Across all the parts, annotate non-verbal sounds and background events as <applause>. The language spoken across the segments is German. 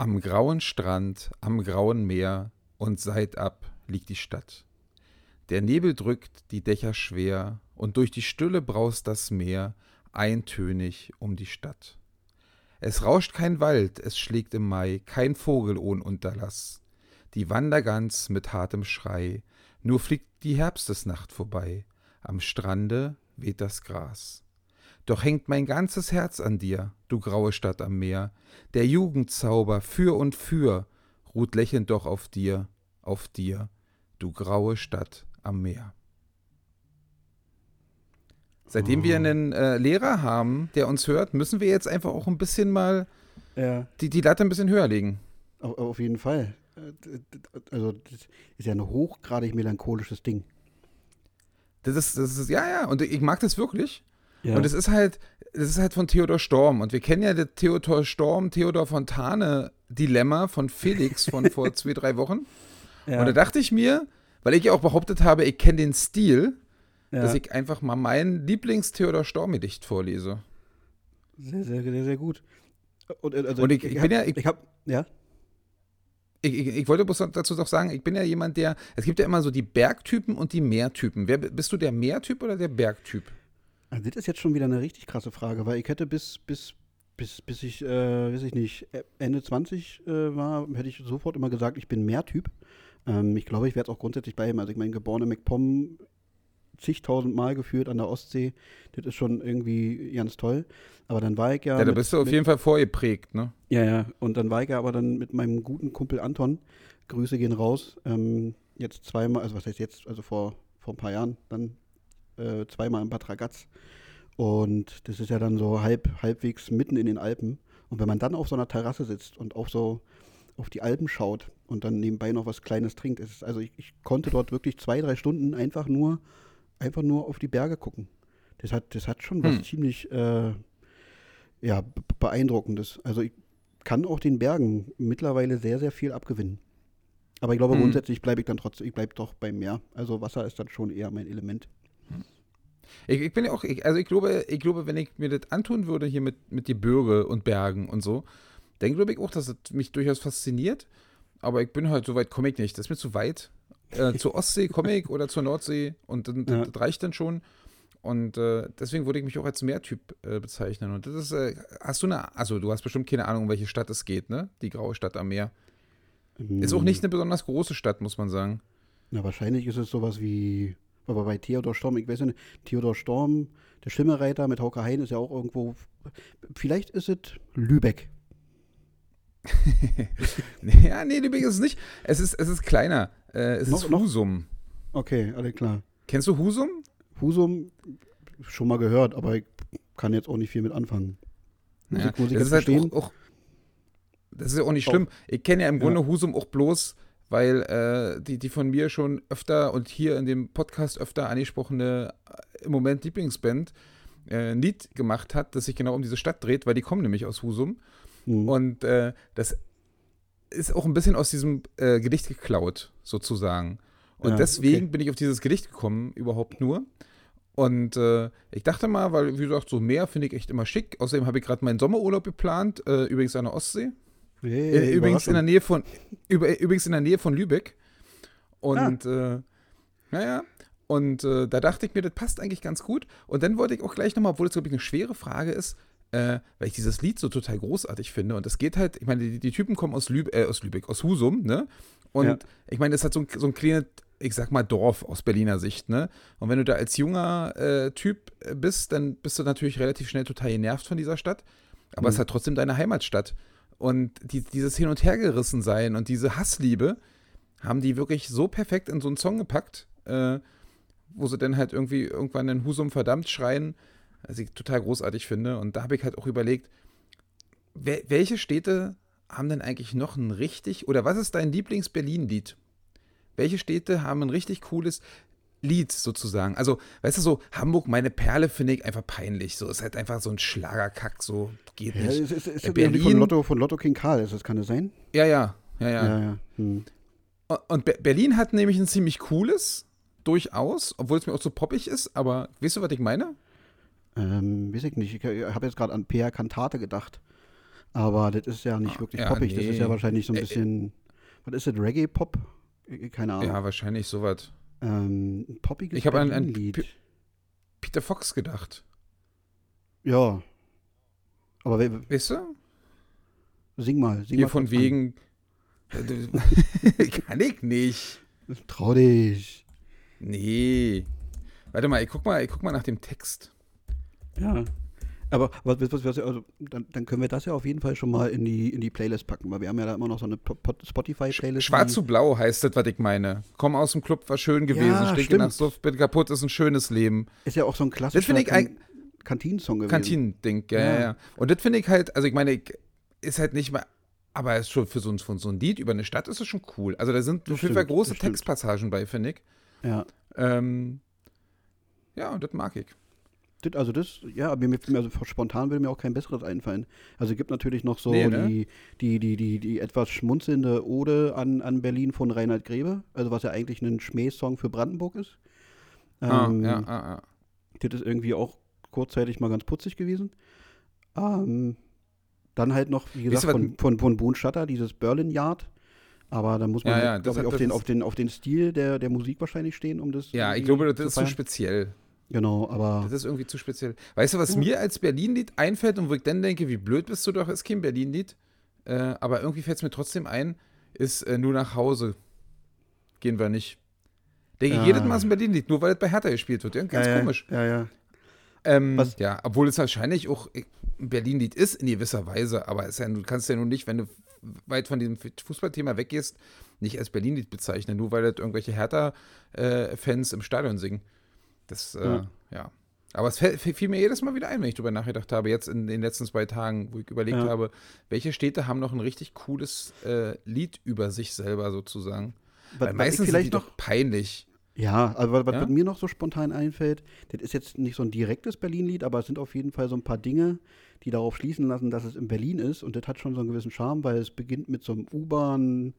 Am grauen Strand, am grauen Meer und seitab liegt die Stadt. Der Nebel drückt die Dächer schwer und durch die Stille braust das Meer eintönig um die Stadt. Es rauscht kein Wald, es schlägt im Mai kein Vogel ohn Unterlass. Die Wandergans mit hartem Schrei, nur fliegt die Herbstesnacht vorbei. Am Strande weht das Gras. Doch hängt mein ganzes Herz an dir, du graue Stadt am Meer. Der Jugendzauber für und für ruht lächelnd doch auf dir, auf dir, du graue Stadt am Meer. Seitdem oh. wir einen äh, Lehrer haben, der uns hört, müssen wir jetzt einfach auch ein bisschen mal ja. die, die Latte ein bisschen höher legen. Auf, auf jeden Fall. Äh, also, das ist ja ein hochgradig melancholisches Ding. Das ist, das ist, ja, ja, und ich mag das wirklich. Ja. Und es ist halt, das ist halt von Theodor Storm. Und wir kennen ja das Theodor Storm, Theodor Fontane Dilemma von Felix von vor <laughs> zwei, drei Wochen. Ja. Und da dachte ich mir, weil ich ja auch behauptet habe, ich kenne den Stil, ja. dass ich einfach mal mein Lieblings-Theodor Storm-Gedicht vorlese. Sehr, sehr, sehr, sehr gut. Und, äh, also Und ich, ich, ich bin ja, ich, ich habe, ja. Ich, ich, ich, wollte bloß dazu doch sagen, ich bin ja jemand, der, es gibt ja immer so die Bergtypen und die Meertypen. Wer, bist du der Meertyp oder der Bergtyp? Also das ist jetzt schon wieder eine richtig krasse Frage, weil ich hätte bis, bis, bis, bis ich, äh, weiß ich nicht, Ende 20 äh, war, hätte ich sofort immer gesagt, ich bin Meertyp. Ähm, ich glaube, ich werde es auch grundsätzlich bleiben. Also ich meine, geborene MacPom zigtausend Mal geführt an der Ostsee. Das ist schon irgendwie ganz toll. Aber dann war ich ja. Ja, da bist du auf mit, jeden Fall vorgeprägt, ne? Ja, ja. Und dann war ich ja aber dann mit meinem guten Kumpel Anton. Grüße gehen raus. Ähm, jetzt zweimal, also was heißt jetzt, also vor, vor ein paar Jahren, dann äh, zweimal in Bad Ragaz. Und das ist ja dann so halb, halbwegs mitten in den Alpen. Und wenn man dann auf so einer Terrasse sitzt und auf so auf die Alpen schaut und dann nebenbei noch was Kleines trinkt, ist, also ich, ich konnte dort wirklich zwei, drei Stunden einfach nur einfach nur auf die Berge gucken. Das hat, das hat schon was hm. ziemlich äh, ja, beeindruckendes. Also ich kann auch den Bergen mittlerweile sehr, sehr viel abgewinnen. Aber ich glaube, hm. grundsätzlich bleibe ich dann trotzdem, ich bleibe doch beim Meer. Also Wasser ist dann schon eher mein Element. Ich, ich bin ja auch, ich, also ich glaube, ich glaube, wenn ich mir das antun würde hier mit, mit die Bürge und Bergen und so, dann glaube ich auch, dass es mich durchaus fasziniert. Aber ich bin halt, so weit komme ich nicht. Das ist mir zu weit äh, zur Ostsee komme ich oder zur Nordsee und dann, ja. das reicht dann schon. Und äh, deswegen würde ich mich auch als Meertyp äh, bezeichnen. Und das ist, äh, hast du eine, also du hast bestimmt keine Ahnung, um welche Stadt es geht, ne? Die graue Stadt am Meer. Mhm. Ist auch nicht eine besonders große Stadt, muss man sagen. Na, wahrscheinlich ist es sowas wie, aber bei Theodor Storm, ich weiß nicht, Theodor Storm, der Schimmelreiter mit Hauke Hein ist ja auch irgendwo, vielleicht ist es Lübeck. <laughs> ja, nee, Lübeck ist es nicht. Es ist, es ist kleiner. Äh, es noch, ist Husum. Okay, alles klar. Kennst du Husum? Husum schon mal gehört, aber ich kann jetzt auch nicht viel mit anfangen. Musik, ja, Musik das ist halt auch, auch, das ist ja auch nicht schlimm. Ich kenne ja im Grunde ja. Husum auch bloß, weil äh, die, die von mir schon öfter und hier in dem Podcast öfter angesprochene äh, im Moment Lieblingsband äh, ein Lied gemacht hat, das sich genau um diese Stadt dreht, weil die kommen nämlich aus Husum. Mhm. Und äh, das ist auch ein bisschen aus diesem äh, Gedicht geklaut, sozusagen. Und ja, deswegen okay. bin ich auf dieses Gedicht gekommen, überhaupt nur. Und äh, ich dachte mal, weil, wie gesagt, so Meer finde ich echt immer schick. Außerdem habe ich gerade meinen Sommerurlaub geplant, äh, übrigens an der Ostsee. Hey, äh, übrigens in der Nähe von über, übrigens in der Nähe von Lübeck. Und ah. äh, naja, und äh, da dachte ich mir, das passt eigentlich ganz gut. Und dann wollte ich auch gleich nochmal, obwohl es, glaube ich, eine schwere Frage ist, äh, weil ich dieses Lied so total großartig finde. Und es geht halt, ich meine, die, die Typen kommen aus, Lübe, äh, aus Lübeck, aus Husum, ne? Und ja. ich meine, das hat so ein, so ein kleines, ich sag mal, Dorf aus Berliner Sicht, ne? Und wenn du da als junger äh, Typ bist, dann bist du natürlich relativ schnell total genervt von dieser Stadt. Aber mhm. es hat trotzdem deine Heimatstadt. Und die, dieses Hin- und Hergerissen sein und diese Hassliebe haben die wirklich so perfekt in so einen Song gepackt, äh, wo sie dann halt irgendwie irgendwann in Husum verdammt schreien, was ich total großartig finde. Und da habe ich halt auch überlegt, welche Städte haben denn eigentlich noch ein richtig, oder was ist dein Lieblings-Berlin-Lied? Welche Städte haben ein richtig cooles Lied sozusagen? Also, weißt du, so Hamburg, meine Perle, finde ich einfach peinlich. So ist halt einfach so ein Schlagerkack, so geht nicht. Ja, ist, ist, ist Berlin, von Lotto, von Lotto King Karl, ist das, kann das sein? Ja, ja, ja, ja. ja, ja. Hm. Und Berlin hat nämlich ein ziemlich cooles, durchaus, obwohl es mir auch so poppig ist, aber weißt du, was ich meine? Ähm, weiß ich nicht. Ich habe jetzt gerade an Pierre Cantate gedacht. Aber das ist ja nicht ah, wirklich ja, poppig. Nee. Das ist ja wahrscheinlich so ein bisschen. Äh, was ist das? Reggae-Pop? Keine Ahnung. Ja, wahrscheinlich sowas. Ähm, poppiges Ich habe an, an P Peter Fox gedacht. Ja. Aber weißt du? Sing mal. Sing Hier mal von wegen. <laughs> Kann ich nicht. Trau dich. Nee. Warte mal, ich guck mal, ich guck mal nach dem Text. Ja. Aber was, was, was, also, dann, dann, können wir das ja auf jeden Fall schon mal in die, in die Playlist packen, weil wir haben ja da immer noch so eine Spotify-Playlist. Schwarz zu blau heißt das, was ich meine. Komm aus dem Club, war schön gewesen. Ja, Stinke nach Suff, bin kaputt, ist ein schönes Leben. Ist ja auch so ein klassischer das ich ein Kantinen-Song gewesen. Kantinen-Ding, ja, ja, ja. Und das finde ich halt, also ich meine, ist halt nicht mal, aber ist schon für so, ein, für so ein Lied über eine Stadt ist es schon cool. Also da sind auf jeden Fall große Textpassagen bei, finde ich. Ja. Ähm, ja, und das mag ich. Das, also das, ja, mir, also spontan würde mir auch kein besseres einfallen. Also es gibt natürlich noch so nee, ne? die, die, die, die, die etwas schmunzelnde Ode an, an Berlin von Reinhard Grebe, also was ja eigentlich ein Schmähsong für Brandenburg ist. Ah, ähm, ja, ah, ah. Das ist irgendwie auch kurzzeitig mal ganz putzig gewesen. Ähm, dann halt noch, wie gesagt, von, von, von Boone Shutter, dieses Berlin Yard. Aber da muss man, ja, ja, ich, auf, den, auf, den, auf den Stil der, der Musik wahrscheinlich stehen, um das. Ja, ich glaube, das ist zu speziell. Genau, aber. Das ist irgendwie zu speziell. Weißt du, was mir als Berlin-Lied einfällt und wo ich dann denke, wie blöd bist du doch, ist kein Berlin-Lied. Äh, aber irgendwie fällt es mir trotzdem ein, ist äh, nur nach Hause. Gehen wir nicht. Denke ja. jedes Mal ist ein Berlin-Lied, nur weil es bei Hertha gespielt wird. Ja, ganz ja, komisch. Ja, ja. Ähm, was? Ja, obwohl es wahrscheinlich auch ein Berlin-Lied ist in gewisser Weise, aber ja, du kannst ja nun nicht, wenn du weit von diesem Fußballthema weggehst, nicht als Berlin-Lied bezeichnen, nur weil das irgendwelche Hertha-Fans äh, im Stadion singen. Das, äh, ja. ja. Aber es fiel mir jedes Mal wieder ein, wenn ich darüber nachgedacht habe, jetzt in den letzten zwei Tagen, wo ich überlegt ja. habe, welche Städte haben noch ein richtig cooles äh, Lied über sich selber sozusagen. Was, Weil meistens vielleicht sind die doch peinlich. Ja, aber was, ja? mir noch so spontan einfällt, das ist jetzt nicht so ein direktes Berlin-Lied, aber es sind auf jeden Fall so ein paar Dinge, die darauf schließen lassen, dass es in Berlin ist. Und das hat schon so einen gewissen Charme, weil es beginnt mit so einem U-Bahn,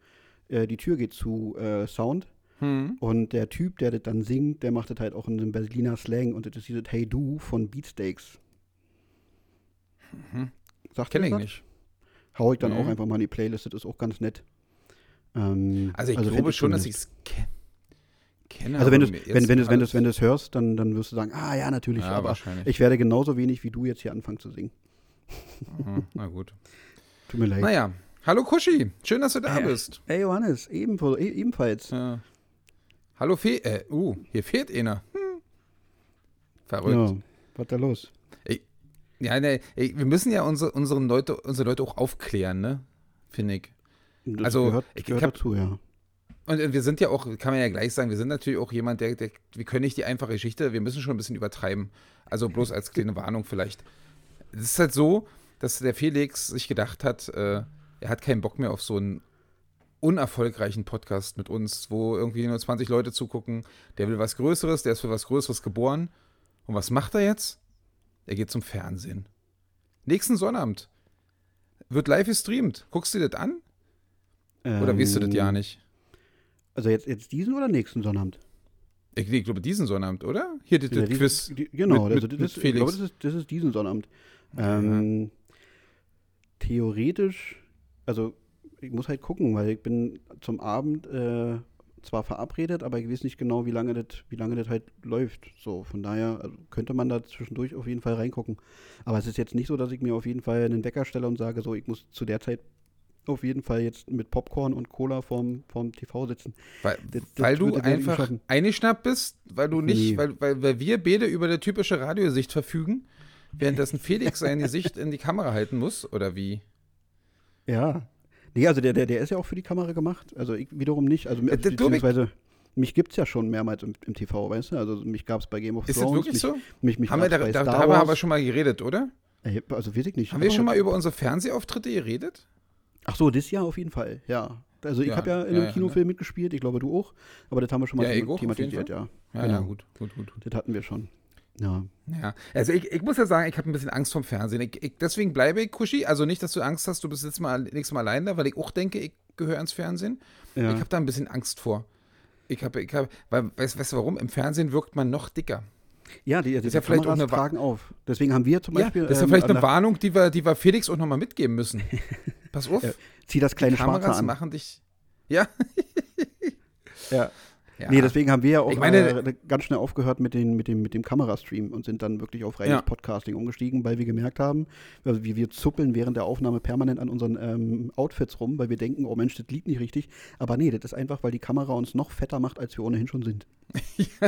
äh, die Tür geht zu äh, Sound. Hm. Und der Typ, der das dann singt, der macht das halt auch in einem Berliner Slang und das ist dieses Hey Du von Beatsteaks. Mhm. Sagt Kenn ich nicht. Hau ich dann mhm. auch einfach mal in die Playlist, das ist auch ganz nett. Ähm, also ich also glaube schon, dass ich es kenne. Kenne, also wenn du wenn, wenn, wenn, wenn es hörst, dann, dann wirst du sagen, ah ja, natürlich, ja, aber ich werde genauso wenig wie du jetzt hier anfangen zu singen. Mhm, na gut. Tut mir leid. Naja, hallo Kuschi, schön, dass du da hey, bist. Hey Johannes, ebenfalls. E, ebenfalls. Ja. Hallo Fe äh, uh, hier fehlt einer. Hm. Verrückt. Ja, was da los? Ich, ja, ne, ich, wir müssen ja unsere, unsere, Leute, unsere Leute auch aufklären, ne? Finde ich. Das also, gehört, ich, gehört ich hab, dazu, ja. Und wir sind ja auch, kann man ja gleich sagen, wir sind natürlich auch jemand, der, der, wir können nicht die einfache Geschichte, wir müssen schon ein bisschen übertreiben. Also bloß als kleine Warnung vielleicht. Es ist halt so, dass der Felix sich gedacht hat, äh, er hat keinen Bock mehr auf so einen unerfolgreichen Podcast mit uns, wo irgendwie nur 20 Leute zugucken. Der will was Größeres, der ist für was Größeres geboren. Und was macht er jetzt? Er geht zum Fernsehen. Nächsten Sonnabend. Wird live gestreamt. Guckst du dir das an? Ähm, oder weißt du das ja ähm, nicht? Also jetzt, jetzt diesen oder nächsten Sonnabend? Ich, ich glaube diesen Sonnabend, oder? Hier das, ja, Quiz. Die, genau, mit, also das, mit Felix. ich glaube, das ist, das ist diesen Sonnabend. Ähm, theoretisch, also ich muss halt gucken, weil ich bin zum Abend äh, zwar verabredet, aber ich weiß nicht genau, wie lange das, wie lange das halt läuft. So, von daher also könnte man da zwischendurch auf jeden Fall reingucken. Aber es ist jetzt nicht so, dass ich mir auf jeden Fall einen Wecker stelle und sage, so, ich muss zu der Zeit auf jeden Fall jetzt mit Popcorn und Cola vorm, vorm TV sitzen. Weil, das, das weil du einfach eingeschnappt bist, weil du nicht, nee. weil, weil, weil wir beide über der typische Radiosicht verfügen, währenddessen Felix seine <laughs> Sicht in die Kamera halten muss, oder wie? Ja, Nee, also der, der, der ist ja auch für die Kamera gemacht. Also ich wiederum nicht. Also äh, beziehungsweise mich gibt es ja schon mehrmals im, im, TV, weißt du? Also mich gab es bei Game of ist Thrones. Ist das wirklich mich, so? Mich, mich haben wir da, da, darüber haben wir schon mal geredet, oder? Also weiß ich nicht. Haben wir schon mal über unsere Fernsehauftritte geredet? Ach so, das Jahr auf jeden Fall, ja. Also ich ja, habe ja in einem ja, Kinofilm ja. mitgespielt, ich glaube du auch, aber das haben wir schon mal thematisiert, ja. Ja, genau. ja, gut, gut, gut, gut. Das hatten wir schon. Ja. Ja, also ich, ich muss ja sagen, ich habe ein bisschen Angst vom Fernsehen. Ich, ich, deswegen bleibe ich Kuschi. Also nicht, dass du Angst hast, du bist jetzt mal nächstes Mal allein da, weil ich auch denke, ich gehöre ans Fernsehen. Ja. Ich habe da ein bisschen Angst vor. Ich habe, ich habe, weil, weißt, weißt du warum? Im Fernsehen wirkt man noch dicker. Ja, die, die, ist ja vielleicht auch eine Fragen auf. Deswegen haben wir zum Beispiel. Ja, das ist ja ähm, vielleicht eine Warnung, die wir, die wir Felix auch nochmal mitgeben müssen. <laughs> Pass auf. Ja, zieh das kleine die Kameras an. machen dich. Ja. <laughs> ja. Ja. Nee, deswegen haben wir ja auch meine, äh, ganz schnell aufgehört mit, den, mit, dem, mit dem Kamerastream und sind dann wirklich auf reines ja. Podcasting umgestiegen, weil wir gemerkt haben, also wir, wir zuppeln während der Aufnahme permanent an unseren ähm, Outfits rum, weil wir denken, oh Mensch, das liegt nicht richtig. Aber nee, das ist einfach, weil die Kamera uns noch fetter macht, als wir ohnehin schon sind. <laughs>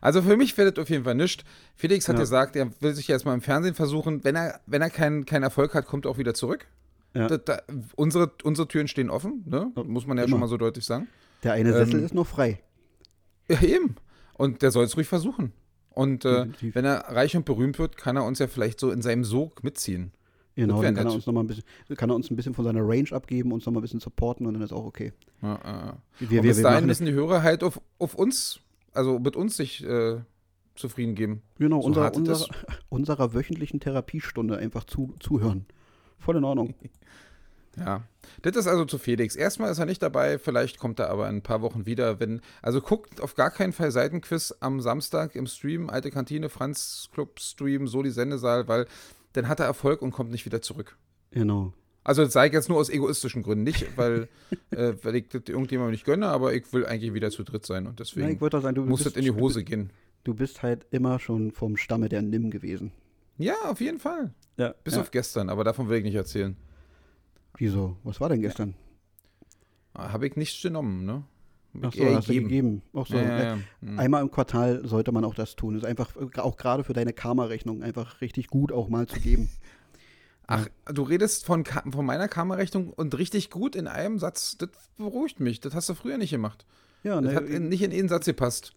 also für mich wird das auf jeden Fall nichts. Felix hat ja. gesagt, er will sich jetzt mal im Fernsehen versuchen. Wenn er, wenn er keinen kein Erfolg hat, kommt er auch wieder zurück. Ja. Da, da, unsere, unsere Türen stehen offen, ne? muss man ja Immer. schon mal so deutlich sagen. Der eine Sessel ähm, ist noch frei. Ja, eben. Und der soll es ruhig versuchen. Und äh, wenn er reich und berühmt wird, kann er uns ja vielleicht so in seinem Sog mitziehen. Genau, dann kann er, uns noch mal ein bisschen, kann er uns ein bisschen von seiner Range abgeben, uns noch mal ein bisschen supporten und dann ist auch okay. Ja, ja. Wir, wir, bis dahin müssen die Hörer halt auf, auf uns, also mit uns sich äh, zufrieden geben. Genau, so unser, unser, <laughs> unserer wöchentlichen Therapiestunde einfach zu, zuhören. Voll in Ordnung. <laughs> Ja, das ist also zu Felix. Erstmal ist er nicht dabei, vielleicht kommt er aber in ein paar Wochen wieder, wenn. Also guckt auf gar keinen Fall Seitenquiz am Samstag im Stream, Alte Kantine, Franz Club Stream, Soli Sendesaal, weil dann hat er Erfolg und kommt nicht wieder zurück. Genau. Also das sage ich jetzt nur aus egoistischen Gründen, nicht, weil, <laughs> äh, weil ich das irgendjemandem nicht gönne, aber ich will eigentlich wieder zu dritt sein und deswegen ja, sagen, muss das in die Hose gehen. Du bist halt immer schon vom Stamme der Nimm gewesen. Ja, auf jeden Fall. Ja, Bis ja. auf gestern, aber davon will ich nicht erzählen. Wieso? Was war denn gestern? Ja. Habe ich nichts genommen, ne? Ach so, hast gegeben. du gegeben. Auch so. Ja, ja, mhm. Einmal im Quartal sollte man auch das tun. Das ist einfach, auch gerade für deine Karma-Rechnung, einfach richtig gut auch mal zu geben. <laughs> Ach, du redest von, von meiner Karma-Rechnung und richtig gut in einem Satz. Das beruhigt mich. Das hast du früher nicht gemacht. Ja, das ne, hat in, nicht in einen Satz gepasst.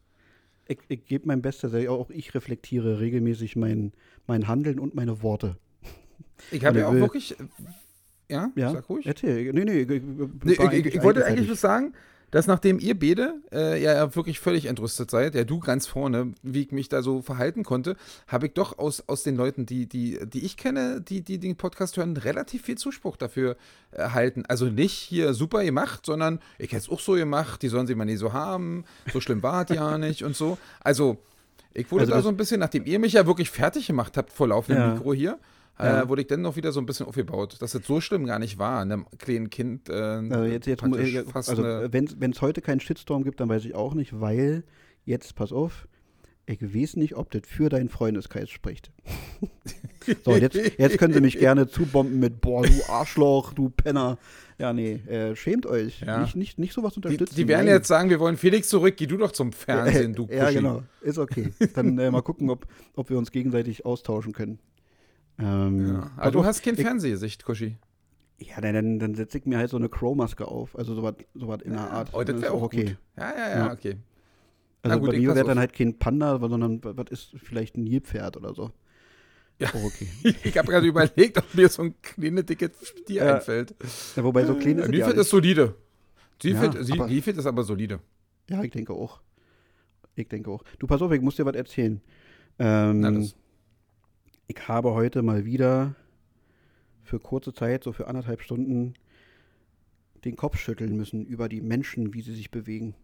Ich, ich gebe mein Bestes. Auch ich reflektiere regelmäßig mein, mein Handeln und meine Worte. Ich habe ja auch wirklich ja, ja, sag ruhig. Erzähl. Nee, nee, ich, nee, ich, ich wollte eigentlich was sagen, dass nachdem ihr beide äh, ja wirklich völlig entrüstet seid, ja du ganz vorne, wie ich mich da so verhalten konnte, habe ich doch aus, aus den Leuten, die, die, die ich kenne, die, die den Podcast hören, relativ viel Zuspruch dafür erhalten. Also nicht hier super gemacht, sondern ich hätte es auch so gemacht, die sollen sie mal nie so haben, so schlimm war es ja <laughs> nicht und so. Also ich wurde also da so ein bisschen, nachdem ihr mich ja wirklich fertig gemacht habt vor laufendem ja. Mikro hier, ja. äh, wurde ich dann noch wieder so ein bisschen aufgebaut, dass es so schlimm gar nicht war, einem kleinen Kind. Äh, also jetzt, jetzt also wenn es heute keinen Shitstorm gibt, dann weiß ich auch nicht, weil jetzt, pass auf, ich weiß nicht, ob das für deinen Freundeskreis spricht. <laughs> so, jetzt, jetzt können sie mich gerne zubomben mit, boah, du Arschloch, du Penner. Ja, nee, äh, schämt euch. Ja. Nicht, nicht, nicht sowas unterstützen. Die, die werden Nein. jetzt sagen, wir wollen Felix zurück, geh du doch zum Fernsehen, du Kuschi. Ja, genau, ist okay. Dann äh, mal gucken, ob, ob wir uns gegenseitig austauschen können. Ähm, ja. Aber du hast kein Fernsehsicht, Kuschi. Ja, dann, dann setze ich mir halt so eine Crow-Maske auf. Also sowas so in der Art. Oh, das wäre auch okay. Gut. Ja, ja, ja, okay. Also gut, bei mir wäre dann halt kein Panda, sondern was ist vielleicht ein Nilpferd oder so. Ja, oh, okay. <laughs> ich habe gerade überlegt, ob mir so ein kleines dickes Tier ja. einfällt. Ja, wobei so klein ist ja, Nilpferd ist solide. Nilpferd, ja, Nilpferd ist aber solide. Ja, ich denke auch. Ich denke auch. Du, pass auf, ich muss dir was erzählen. Ähm, Na, das ich habe heute mal wieder für kurze Zeit, so für anderthalb Stunden, den Kopf schütteln müssen über die Menschen, wie sie sich bewegen.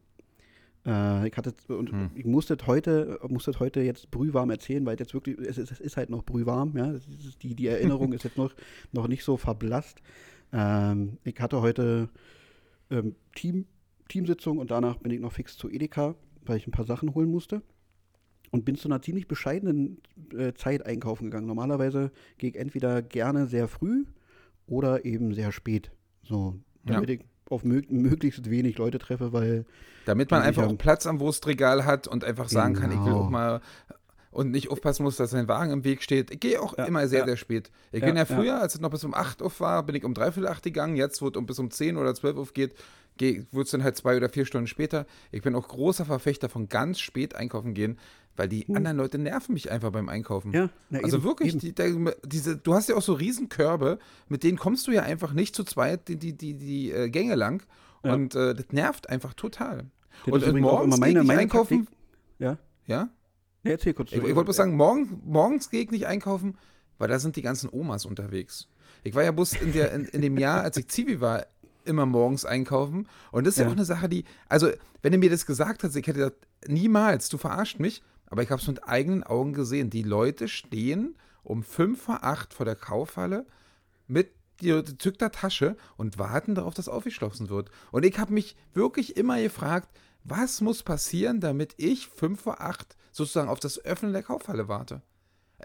Äh, ich hatte und hm. ich musste heute, musste heute jetzt brühwarm erzählen, weil jetzt wirklich, es ist, es ist halt noch brühwarm, ja. die, die Erinnerung ist <laughs> jetzt noch, noch nicht so verblasst. Ähm, ich hatte heute ähm, Team, Teamsitzung und danach bin ich noch fix zu Edeka, weil ich ein paar Sachen holen musste und bin zu einer ziemlich bescheidenen äh, Zeit einkaufen gegangen. Normalerweise gehe ich entweder gerne sehr früh oder eben sehr spät. So, damit ja. ich auf mög möglichst wenig Leute treffe, weil. Damit man einfach auch Platz am Wurstregal hat und einfach sagen genau. kann, ich will auch genau. mal und nicht aufpassen muss, dass sein Wagen im Weg steht. Ich gehe auch ja, immer sehr, ja. sehr spät. Ich ja, bin ja früher, als es noch bis um 8 Uhr war, bin ich um dreiviertel 8 gegangen. Jetzt, wo es um bis um 10 oder 12 Uhr geht, wird es dann halt zwei oder vier Stunden später. Ich bin auch großer Verfechter von ganz spät einkaufen gehen, weil die hm. anderen Leute nerven mich einfach beim Einkaufen. Ja, na, also eben, wirklich, die, der, diese, du hast ja auch so Riesenkörbe, mit denen kommst du ja einfach nicht zu zweit die, die, die, die äh, Gänge lang. Ja. Und äh, das nervt einfach total. Das und, und morgens meine, meine einkaufen. Taktik. Ja. Ja? Ja, erzähl kurz. Ich, ich wollte mal sagen, morgen, morgens gehe ich nicht einkaufen, weil da sind die ganzen Omas unterwegs. Ich war ja bloß in, der, in, in dem Jahr, als ich Zivi war, immer morgens einkaufen. Und das ist ja, ja auch eine Sache, die, also, wenn du mir das gesagt hast, ich hätte gesagt, niemals, du verarscht mich, aber ich habe es mit eigenen Augen gesehen. Die Leute stehen um 5 vor 8 vor der Kaufhalle mit gezückter Tasche und warten darauf, dass aufgeschlossen wird. Und ich habe mich wirklich immer gefragt, was muss passieren, damit ich 5 vor 8 sozusagen auf das Öffnen der Kaufhalle warte?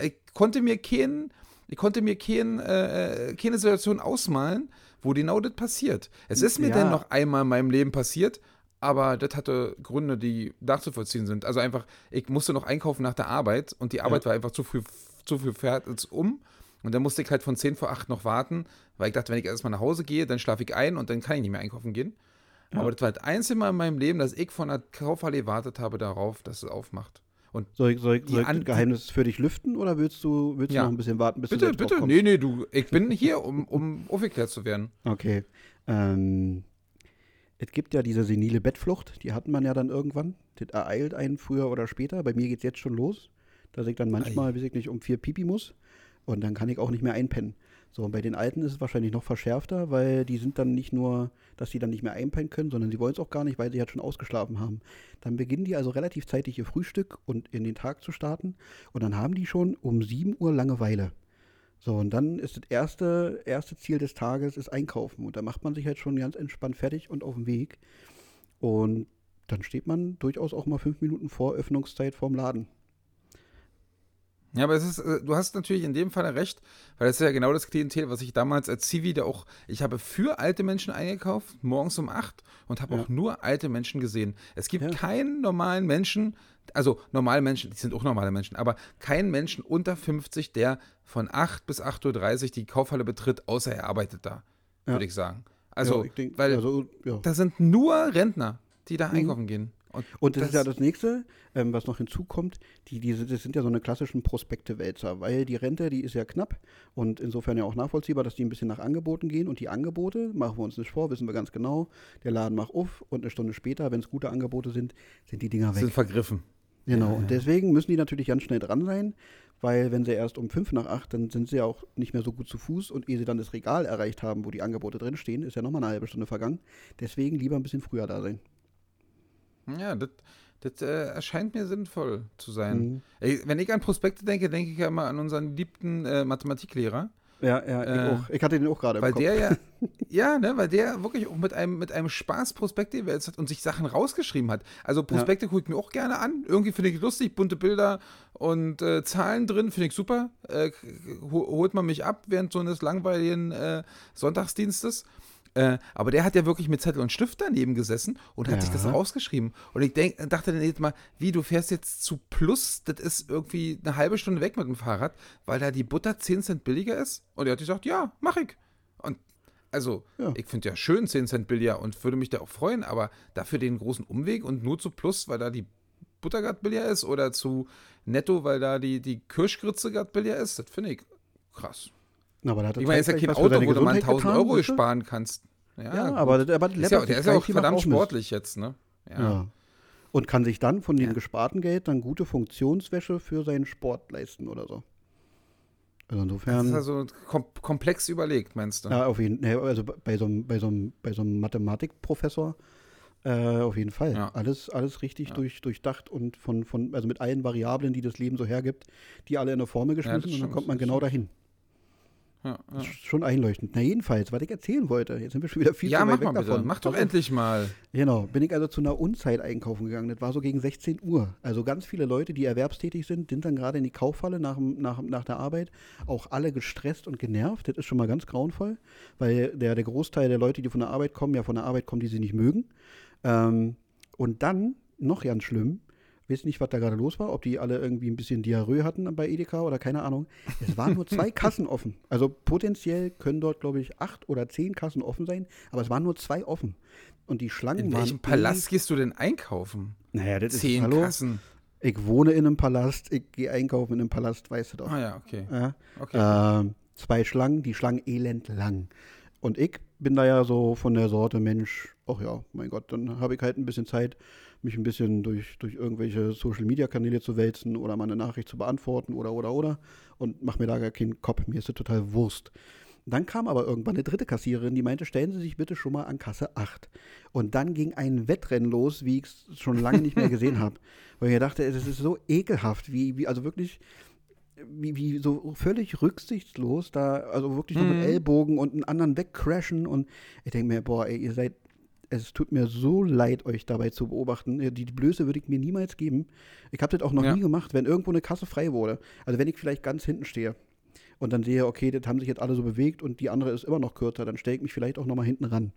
Ich konnte mir keinen, ich konnte mir kein, äh, äh, keine Situation ausmalen, wo genau das passiert. Es ist mir ja. dann noch einmal in meinem Leben passiert, aber das hatte Gründe, die nachzuvollziehen sind. Also einfach, ich musste noch einkaufen nach der Arbeit und die Arbeit ja. war einfach zu früh, zu früh fertig um. Und dann musste ich halt von 10 vor 8 noch warten, weil ich dachte, wenn ich erstmal nach Hause gehe, dann schlafe ich ein und dann kann ich nicht mehr einkaufen gehen. Ja. Aber das war das einzige Mal in meinem Leben, dass ich von der Kaufhalle gewartet habe darauf, dass es aufmacht. Und soll ich, soll ich, soll ich das Geheimnis für dich lüften oder willst du, willst ja. du noch ein bisschen warten, bis bitte, du Bitte, bitte, nee, nee, du, ich bin hier, um, um aufgeklärt zu werden. Okay. Ähm, es gibt ja diese senile Bettflucht, die hat man ja dann irgendwann. Das ereilt einen früher oder später. Bei mir geht es jetzt schon los, dass ich dann manchmal, weiß ich nicht, um vier Pipi muss. Und dann kann ich auch nicht mehr einpennen. So, und bei den Alten ist es wahrscheinlich noch verschärfter, weil die sind dann nicht nur, dass sie dann nicht mehr einpennen können, sondern sie wollen es auch gar nicht, weil sie halt schon ausgeschlafen haben. Dann beginnen die also relativ zeitig ihr Frühstück und in den Tag zu starten. Und dann haben die schon um 7 Uhr Langeweile. So, und dann ist das erste, erste Ziel des Tages ist Einkaufen. Und da macht man sich halt schon ganz entspannt fertig und auf dem Weg. Und dann steht man durchaus auch mal fünf Minuten vor Öffnungszeit vorm Laden. Ja, aber es ist, äh, du hast natürlich in dem Fall recht, weil das ist ja genau das Klientel, was ich damals als Zivi da auch, ich habe für alte Menschen eingekauft, morgens um acht und habe ja. auch nur alte Menschen gesehen. Es gibt ja. keinen normalen Menschen, also normale Menschen, die sind auch normale Menschen, aber keinen Menschen unter 50, der von 8 bis 8.30 Uhr die Kaufhalle betritt, außer er arbeitet da, ja. würde ich sagen. Also, ich denk, weil also, da sind nur Rentner, die da mhm. einkaufen gehen. Und, und das, das, ist ja das nächste, ähm, was noch hinzukommt, die, die, das sind ja so eine klassischen Prospekte-Wälzer, weil die Rente, die ist ja knapp und insofern ja auch nachvollziehbar, dass die ein bisschen nach Angeboten gehen und die Angebote, machen wir uns nicht vor, wissen wir ganz genau, der Laden macht auf und eine Stunde später, wenn es gute Angebote sind, sind die Dinger weg. Sind vergriffen. Genau, ja, und deswegen müssen die natürlich ganz schnell dran sein, weil wenn sie erst um fünf nach acht, dann sind sie ja auch nicht mehr so gut zu Fuß und ehe sie dann das Regal erreicht haben, wo die Angebote drinstehen, ist ja nochmal eine halbe Stunde vergangen. Deswegen lieber ein bisschen früher da sein. Ja, das, das äh, erscheint mir sinnvoll zu sein. Mhm. Wenn ich an Prospekte denke, denke ich ja immer an unseren liebten äh, Mathematiklehrer. Ja, ja, ich äh, auch. Ich hatte den auch gerade Weil der ja, <laughs> ja, ne, weil der wirklich auch mit einem, mit einem Spaß Prospekte gewälzt hat und sich Sachen rausgeschrieben hat. Also Prospekte ja. gucke ich mir auch gerne an. Irgendwie finde ich lustig, bunte Bilder und äh, Zahlen drin, finde ich super. Äh, holt man mich ab während so eines langweiligen äh, Sonntagsdienstes. Äh, aber der hat ja wirklich mit Zettel und Stift daneben gesessen und hat ja. sich das rausgeschrieben. Und ich denk, dachte dann jetzt mal, wie, du fährst jetzt zu Plus, das ist irgendwie eine halbe Stunde weg mit dem Fahrrad, weil da die Butter 10 Cent billiger ist? Und er hat gesagt, ja, mach ich. Und also, ja. ich finde ja schön 10 Cent billiger und würde mich da auch freuen, aber dafür den großen Umweg und nur zu Plus, weil da die Butter gerade billiger ist oder zu Netto, weil da die, die Kirschgrütze gerade billiger ist, das finde ich krass. Aber ich meine, ist ja kein Auto, wo du mal 1000 Euro bitte? sparen kannst. Ja, ja aber, aber ist ja, der ist ja auch verdammt sportlich jetzt, ne? Ja. ja. Und kann sich dann von dem ja. gesparten Geld dann gute Funktionswäsche für seinen Sport leisten oder so. Also insofern. Das ist also kom komplex überlegt, meinst du? Ja, auf jeden Fall. Also bei so einem, bei so einem, bei so einem Mathematikprofessor äh, auf jeden Fall. Ja. Alles, alles richtig ja. durch, durchdacht und von, von, also mit allen Variablen, die das Leben so hergibt, die alle in eine Formel geschmissen und dann kommt man genau dahin. Ja, ja. Schon einleuchtend. Na jedenfalls, was ich erzählen wollte, jetzt sind wir schon wieder viel ja, zu weit weg davon. Bitte. Mach doch also, endlich mal. Genau, bin ich also zu einer Unzeit einkaufen gegangen. Das war so gegen 16 Uhr. Also ganz viele Leute, die erwerbstätig sind, sind dann gerade in die Kaufhalle nach, nach, nach der Arbeit. Auch alle gestresst und genervt. Das ist schon mal ganz grauenvoll, weil der, der Großteil der Leute, die von der Arbeit kommen, ja von der Arbeit kommen, die sie nicht mögen. Ähm, und dann, noch ganz schlimm, weiß nicht, was da gerade los war, ob die alle irgendwie ein bisschen Diarrhoe hatten bei Edeka oder keine Ahnung. Es waren nur zwei <laughs> Kassen offen. Also potenziell können dort, glaube ich, acht oder zehn Kassen offen sein, aber es waren nur zwei offen. Und die Schlangen In waren. In welchem Palast gehst du denn einkaufen? Naja, das zehn ist hallo, Kassen. Ich wohne in einem Palast, ich gehe einkaufen in einem Palast, weißt du doch. Ah ja, okay. Ja? okay. Äh, zwei Schlangen, die Schlangen elend lang. Und ich bin da ja so von der Sorte Mensch, ach ja, mein Gott, dann habe ich halt ein bisschen Zeit, mich ein bisschen durch, durch irgendwelche Social-Media-Kanäle zu wälzen oder mal eine Nachricht zu beantworten oder, oder, oder und mache mir da gar keinen Kopf. Mir ist das total Wurst. Dann kam aber irgendwann eine dritte Kassiererin, die meinte, stellen Sie sich bitte schon mal an Kasse 8. Und dann ging ein Wettrennen los, wie ich es schon lange nicht mehr gesehen habe. <laughs> Weil ich dachte, es ist so ekelhaft, wie, wie also wirklich, wie, wie so völlig rücksichtslos da, also wirklich mhm. mit Ellbogen und einen anderen wegcrashen. Und ich denke mir, boah, ey, ihr seid es tut mir so leid, euch dabei zu beobachten. Die, die Blöße würde ich mir niemals geben. Ich habe das auch noch ja. nie gemacht, wenn irgendwo eine Kasse frei wurde. Also wenn ich vielleicht ganz hinten stehe und dann sehe, okay, das haben sich jetzt alle so bewegt und die andere ist immer noch kürzer, dann stelle ich mich vielleicht auch noch mal hinten ran.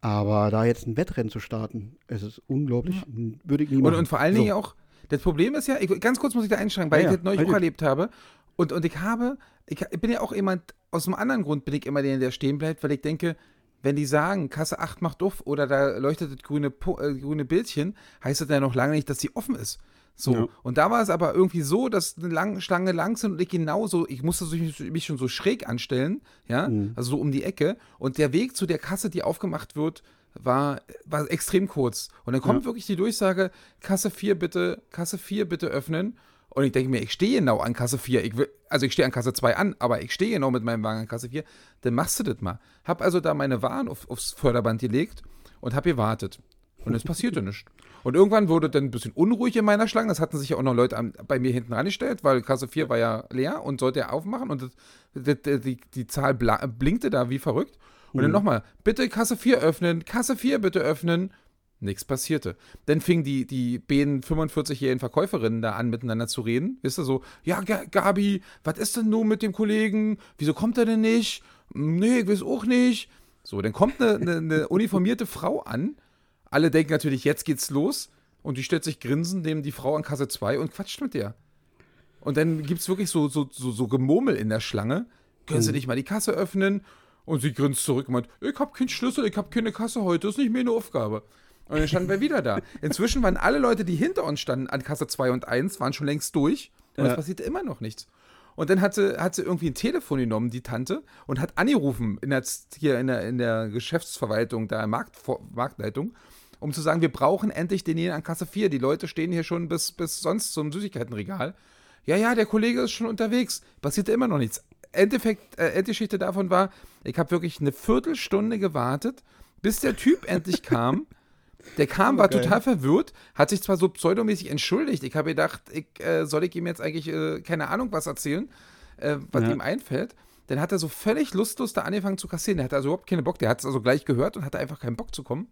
Aber da jetzt ein Wettrennen zu starten, es ist unglaublich, ja. würde ich nie machen. Und, und vor allen Dingen so. auch, das Problem ist ja, ich, ganz kurz muss ich da einschränken, weil ja, ich das neulich auch erlebt habe. Und, und ich habe, ich, ich bin ja auch jemand, aus einem anderen Grund bin ich immer der, der stehen bleibt, weil ich denke, wenn die sagen, Kasse 8 macht duff oder da leuchtet das grüne, äh, grüne Bildchen, heißt das ja noch lange nicht, dass sie offen ist. So. Ja. Und da war es aber irgendwie so, dass eine lang, Schlange lang sind und ich genauso, ich musste mich schon so schräg anstellen, ja, mhm. also so um die Ecke. Und der Weg zu der Kasse, die aufgemacht wird, war, war extrem kurz. Und dann kommt ja. wirklich die Durchsage, Kasse 4 bitte, Kasse 4 bitte öffnen. Und ich denke mir, ich stehe genau an Kasse 4. Ich will, also ich stehe an Kasse 2 an, aber ich stehe genau mit meinem Wagen an Kasse 4. Dann machst du das mal. Hab also da meine Waren auf, aufs Förderband gelegt und hab gewartet. Und es passierte nichts. Und irgendwann wurde dann ein bisschen unruhig in meiner Schlange. Das hatten sich ja auch noch Leute an, bei mir hinten rangestellt, weil Kasse 4 war ja leer und sollte ja aufmachen. Und das, das, die, die Zahl blinkte da wie verrückt. Und mhm. dann nochmal, bitte Kasse 4 öffnen, Kasse 4 bitte öffnen. Nichts passierte. Dann fingen die, die beiden 45-jährigen Verkäuferinnen da an, miteinander zu reden. Wisst ihr, so, ja, Gabi, was ist denn nun mit dem Kollegen? Wieso kommt er denn nicht? Nee, ich weiß auch nicht. So, dann kommt eine, eine, eine uniformierte Frau an alle denken natürlich, jetzt geht's los. Und die stellt sich grinsend neben die Frau an Kasse 2 und quatscht mit der. Und dann gibt es wirklich so, so, so, so Gemurmel in der Schlange. Können Sie mhm. nicht mal die Kasse öffnen? Und sie grinst zurück und meint, ich habe keinen Schlüssel, ich habe keine Kasse heute, das ist nicht mehr eine Aufgabe. Und dann standen wir wieder da. Inzwischen waren alle Leute, die hinter uns standen an Kasse 2 und 1, waren schon längst durch. Und ja. es passierte immer noch nichts. Und dann hat sie, hat sie irgendwie ein Telefon genommen, die Tante, und hat angerufen in der, hier in der, in der Geschäftsverwaltung, da Markt, Marktleitung, um zu sagen, wir brauchen endlich den an Kasse 4. Die Leute stehen hier schon bis, bis sonst zum Süßigkeitenregal. Ja, ja, der Kollege ist schon unterwegs. Passierte immer noch nichts. Endeffekt, äh, Endgeschichte davon war, ich habe wirklich eine Viertelstunde gewartet, bis der Typ endlich kam. <laughs> Der kam, war okay. total verwirrt, hat sich zwar so pseudomäßig entschuldigt. Ich habe gedacht, ich, äh, soll ich ihm jetzt eigentlich, äh, keine Ahnung, was erzählen, äh, was ja. ihm einfällt. Dann hat er so völlig lustlos da angefangen zu kassieren. Der hatte also überhaupt keinen Bock. Der hat es also gleich gehört und hatte einfach keinen Bock zu kommen.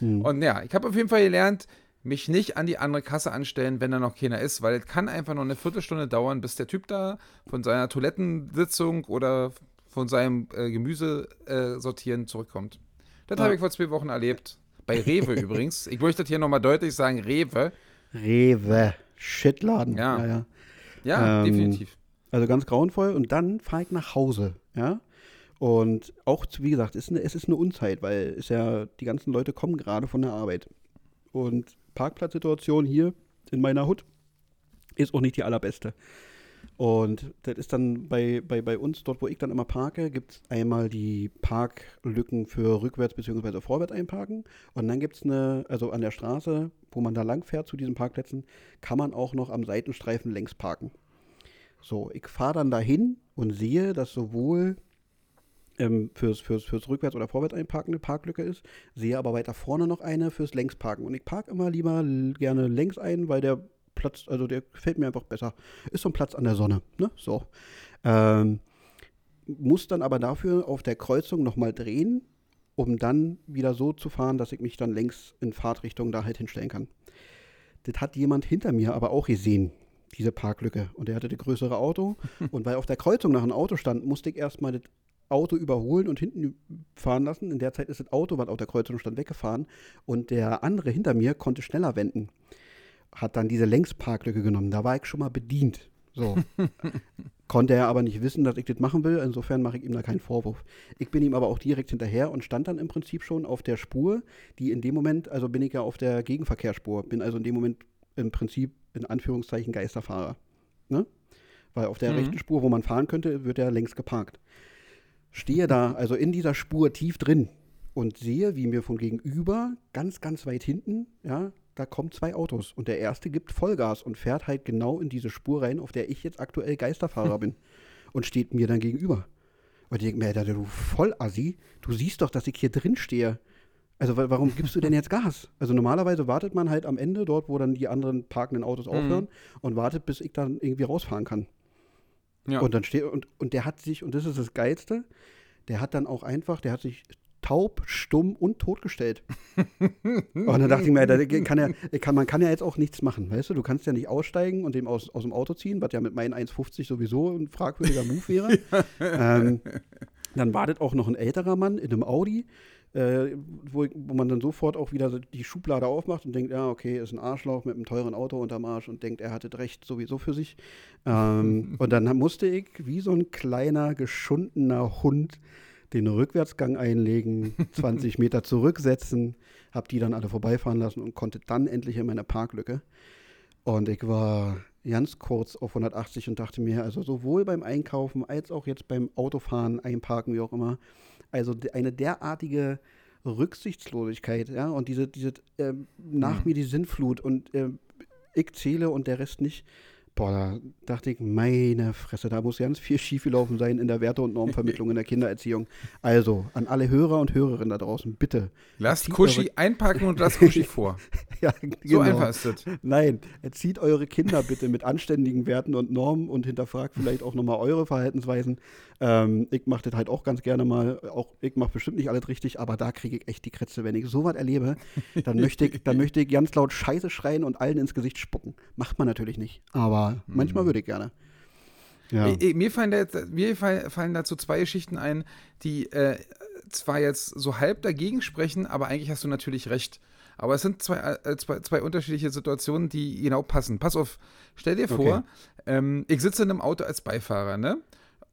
Mhm. Und ja, ich habe auf jeden Fall gelernt, mich nicht an die andere Kasse anstellen, wenn da noch keiner ist, weil es kann einfach noch eine Viertelstunde dauern, bis der Typ da von seiner Toilettensitzung oder von seinem äh, Gemüse äh, sortieren zurückkommt. Das ja. habe ich vor zwei Wochen erlebt. Bei Rewe <laughs> übrigens. Ich möchte das hier nochmal deutlich sagen, Rewe. Rewe. Shitladen. Ja, ja. Ja, ja ähm, definitiv. Also ganz grauenvoll. Und dann fahre ich nach Hause. Ja. Und auch, wie gesagt, ist eine, es ist eine Unzeit, weil es ja, die ganzen Leute kommen gerade von der Arbeit. Und Parkplatzsituation hier in meiner Hut ist auch nicht die allerbeste. Und das ist dann bei, bei, bei uns, dort wo ich dann immer parke, gibt es einmal die Parklücken für rückwärts bzw. vorwärts einparken. Und dann gibt es eine, also an der Straße, wo man da lang fährt zu diesen Parkplätzen, kann man auch noch am Seitenstreifen längs parken. So, ich fahre dann dahin und sehe, dass sowohl ähm, fürs, fürs, fürs Rückwärts- oder Vorwärts einparken eine Parklücke ist, sehe aber weiter vorne noch eine fürs Längsparken. Und ich parke immer lieber gerne längs ein, weil der Platz, also der gefällt mir einfach besser. Ist so ein Platz an der Sonne, ne? So. Ähm, muss dann aber dafür auf der Kreuzung nochmal drehen, um dann wieder so zu fahren, dass ich mich dann längs in Fahrtrichtung da halt hinstellen kann. Das hat jemand hinter mir aber auch gesehen, diese Parklücke. Und der hatte das größere Auto. <laughs> und weil auf der Kreuzung nach einem Auto stand, musste ich erstmal das Auto überholen und hinten fahren lassen. In der Zeit ist das Auto, was auf der Kreuzung stand, weggefahren und der andere hinter mir konnte schneller wenden. Hat dann diese Längsparklücke genommen. Da war ich schon mal bedient. So. <laughs> Konnte er aber nicht wissen, dass ich das machen will. Insofern mache ich ihm da keinen Vorwurf. Ich bin ihm aber auch direkt hinterher und stand dann im Prinzip schon auf der Spur, die in dem Moment, also bin ich ja auf der Gegenverkehrsspur, bin also in dem Moment im Prinzip in Anführungszeichen Geisterfahrer. Ne? Weil auf der mhm. rechten Spur, wo man fahren könnte, wird er längst geparkt stehe da, also in dieser Spur tief drin und sehe, wie mir von gegenüber, ganz, ganz weit hinten, ja, da kommen zwei Autos und der erste gibt Vollgas und fährt halt genau in diese Spur rein, auf der ich jetzt aktuell Geisterfahrer <laughs> bin und steht mir dann gegenüber. Und ich denke mir, Alter, du Vollassi, du siehst doch, dass ich hier drin stehe. Also warum gibst du denn jetzt Gas? Also normalerweise wartet man halt am Ende dort, wo dann die anderen parkenden Autos mhm. aufhören und wartet, bis ich dann irgendwie rausfahren kann. Ja. Und dann steht, und, und der hat sich, und das ist das Geilste, der hat dann auch einfach, der hat sich taub, stumm und totgestellt. <laughs> und dann dachte ich mir, da kann ja, kann, man kann ja jetzt auch nichts machen, weißt du? Du kannst ja nicht aussteigen und dem aus, aus dem Auto ziehen, was ja mit meinen 1,50 sowieso ein fragwürdiger Move wäre. <laughs> ähm, dann wartet auch noch ein älterer Mann in einem Audi, äh, wo, wo, man dann sofort auch wieder die Schublade aufmacht und denkt, ja, okay, ist ein Arschloch mit einem teuren Auto unterm Arsch und denkt, er hatte recht sowieso für sich. Ähm, und dann musste ich wie so ein kleiner, geschundener Hund den Rückwärtsgang einlegen, <laughs> 20 Meter zurücksetzen, habe die dann alle vorbeifahren lassen und konnte dann endlich in meine Parklücke. Und ich war ganz kurz auf 180 und dachte mir, also sowohl beim Einkaufen als auch jetzt beim Autofahren, Einparken, wie auch immer, also eine derartige Rücksichtslosigkeit, ja, und diese, diese äh, nach mhm. mir die Sinnflut und äh, ich zähle und der Rest nicht. Boah, da dachte ich, meine Fresse, da muss ganz viel schiefgelaufen sein in der Werte- und Normvermittlung in der Kindererziehung. Also, an alle Hörer und Hörerinnen da draußen, bitte. Lasst Kuschi einpacken und lasst Kuschi vor. <laughs> ja, genau. So einfach ist das. Nein, erzieht eure Kinder bitte mit anständigen Werten und Normen und hinterfragt vielleicht auch nochmal eure Verhaltensweisen. Ähm, ich mache das halt auch ganz gerne mal. Auch ich mache bestimmt nicht alles richtig, aber da kriege ich echt die Krätze. Wenn ich sowas erlebe, dann möchte ich, dann möchte ich ganz laut Scheiße schreien und allen ins Gesicht spucken. Macht man natürlich nicht. Aber mhm. manchmal würde ich gerne. Ja. Ich, mir, fallen da, mir fallen dazu zwei Geschichten ein, die äh, zwar jetzt so halb dagegen sprechen, aber eigentlich hast du natürlich recht. Aber es sind zwei, äh, zwei, zwei, unterschiedliche Situationen, die genau passen. Pass auf, stell dir vor, okay. ähm, ich sitze in einem Auto als Beifahrer, ne?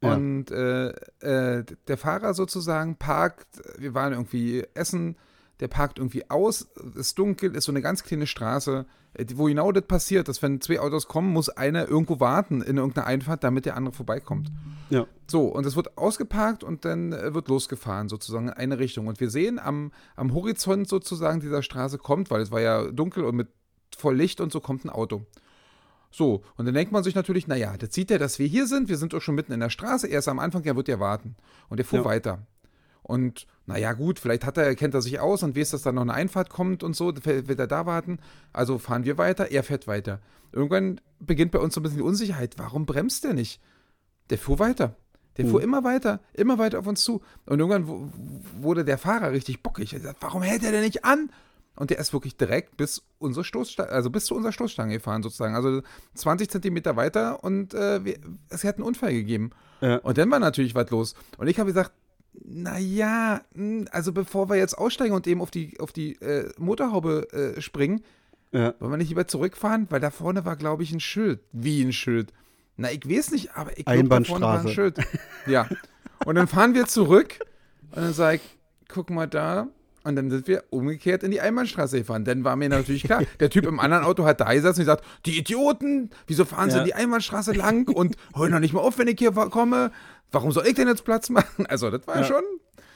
Und äh, äh, der Fahrer sozusagen parkt, wir waren irgendwie essen, der parkt irgendwie aus, ist dunkel, ist so eine ganz kleine Straße, äh, wo genau das passiert, dass wenn zwei Autos kommen, muss einer irgendwo warten in irgendeiner Einfahrt, damit der andere vorbeikommt. Ja. So, und es wird ausgeparkt und dann äh, wird losgefahren, sozusagen in eine Richtung. Und wir sehen am, am Horizont sozusagen dieser Straße kommt, weil es war ja dunkel und mit voll Licht und so kommt ein Auto. So, und dann denkt man sich natürlich, naja, das sieht er, dass wir hier sind, wir sind doch schon mitten in der Straße, er ist am Anfang, er wird ja warten. Und er fuhr ja. weiter. Und naja, gut, vielleicht hat er, kennt er sich aus und weiß, dass da noch eine Einfahrt kommt und so, wird er da warten. Also fahren wir weiter, er fährt weiter. Irgendwann beginnt bei uns so ein bisschen die Unsicherheit. Warum bremst der nicht? Der fuhr weiter. Der fuhr hm. immer weiter, immer weiter auf uns zu. Und irgendwann wurde der Fahrer richtig bockig. Er sagt, warum hält er denn nicht an? und der ist wirklich direkt bis unsere Stoßstange, also bis zu unserer Stoßstange gefahren sozusagen. Also 20 Zentimeter weiter und äh, wir, es hat einen Unfall gegeben. Ja. Und dann war natürlich was los. Und ich habe gesagt, naja, hm, also bevor wir jetzt aussteigen und eben auf die, auf die äh, Motorhaube äh, springen, ja. wollen wir nicht lieber zurückfahren? Weil da vorne war, glaube ich, ein Schild. Wie ein Schild? Na, ich weiß nicht, aber ich glaube, da vorne war ein Schild. Ja. Und dann fahren wir zurück und dann sage ich, guck mal da, und dann sind wir umgekehrt in die Einbahnstraße gefahren. Dann war mir natürlich klar, der Typ im anderen Auto hat da gesessen und gesagt, die Idioten, wieso fahren sie die Einbahnstraße lang und hören noch nicht mal auf, wenn ich hier komme. Warum soll ich denn jetzt Platz machen? <laughs> Also, das war ja. schon.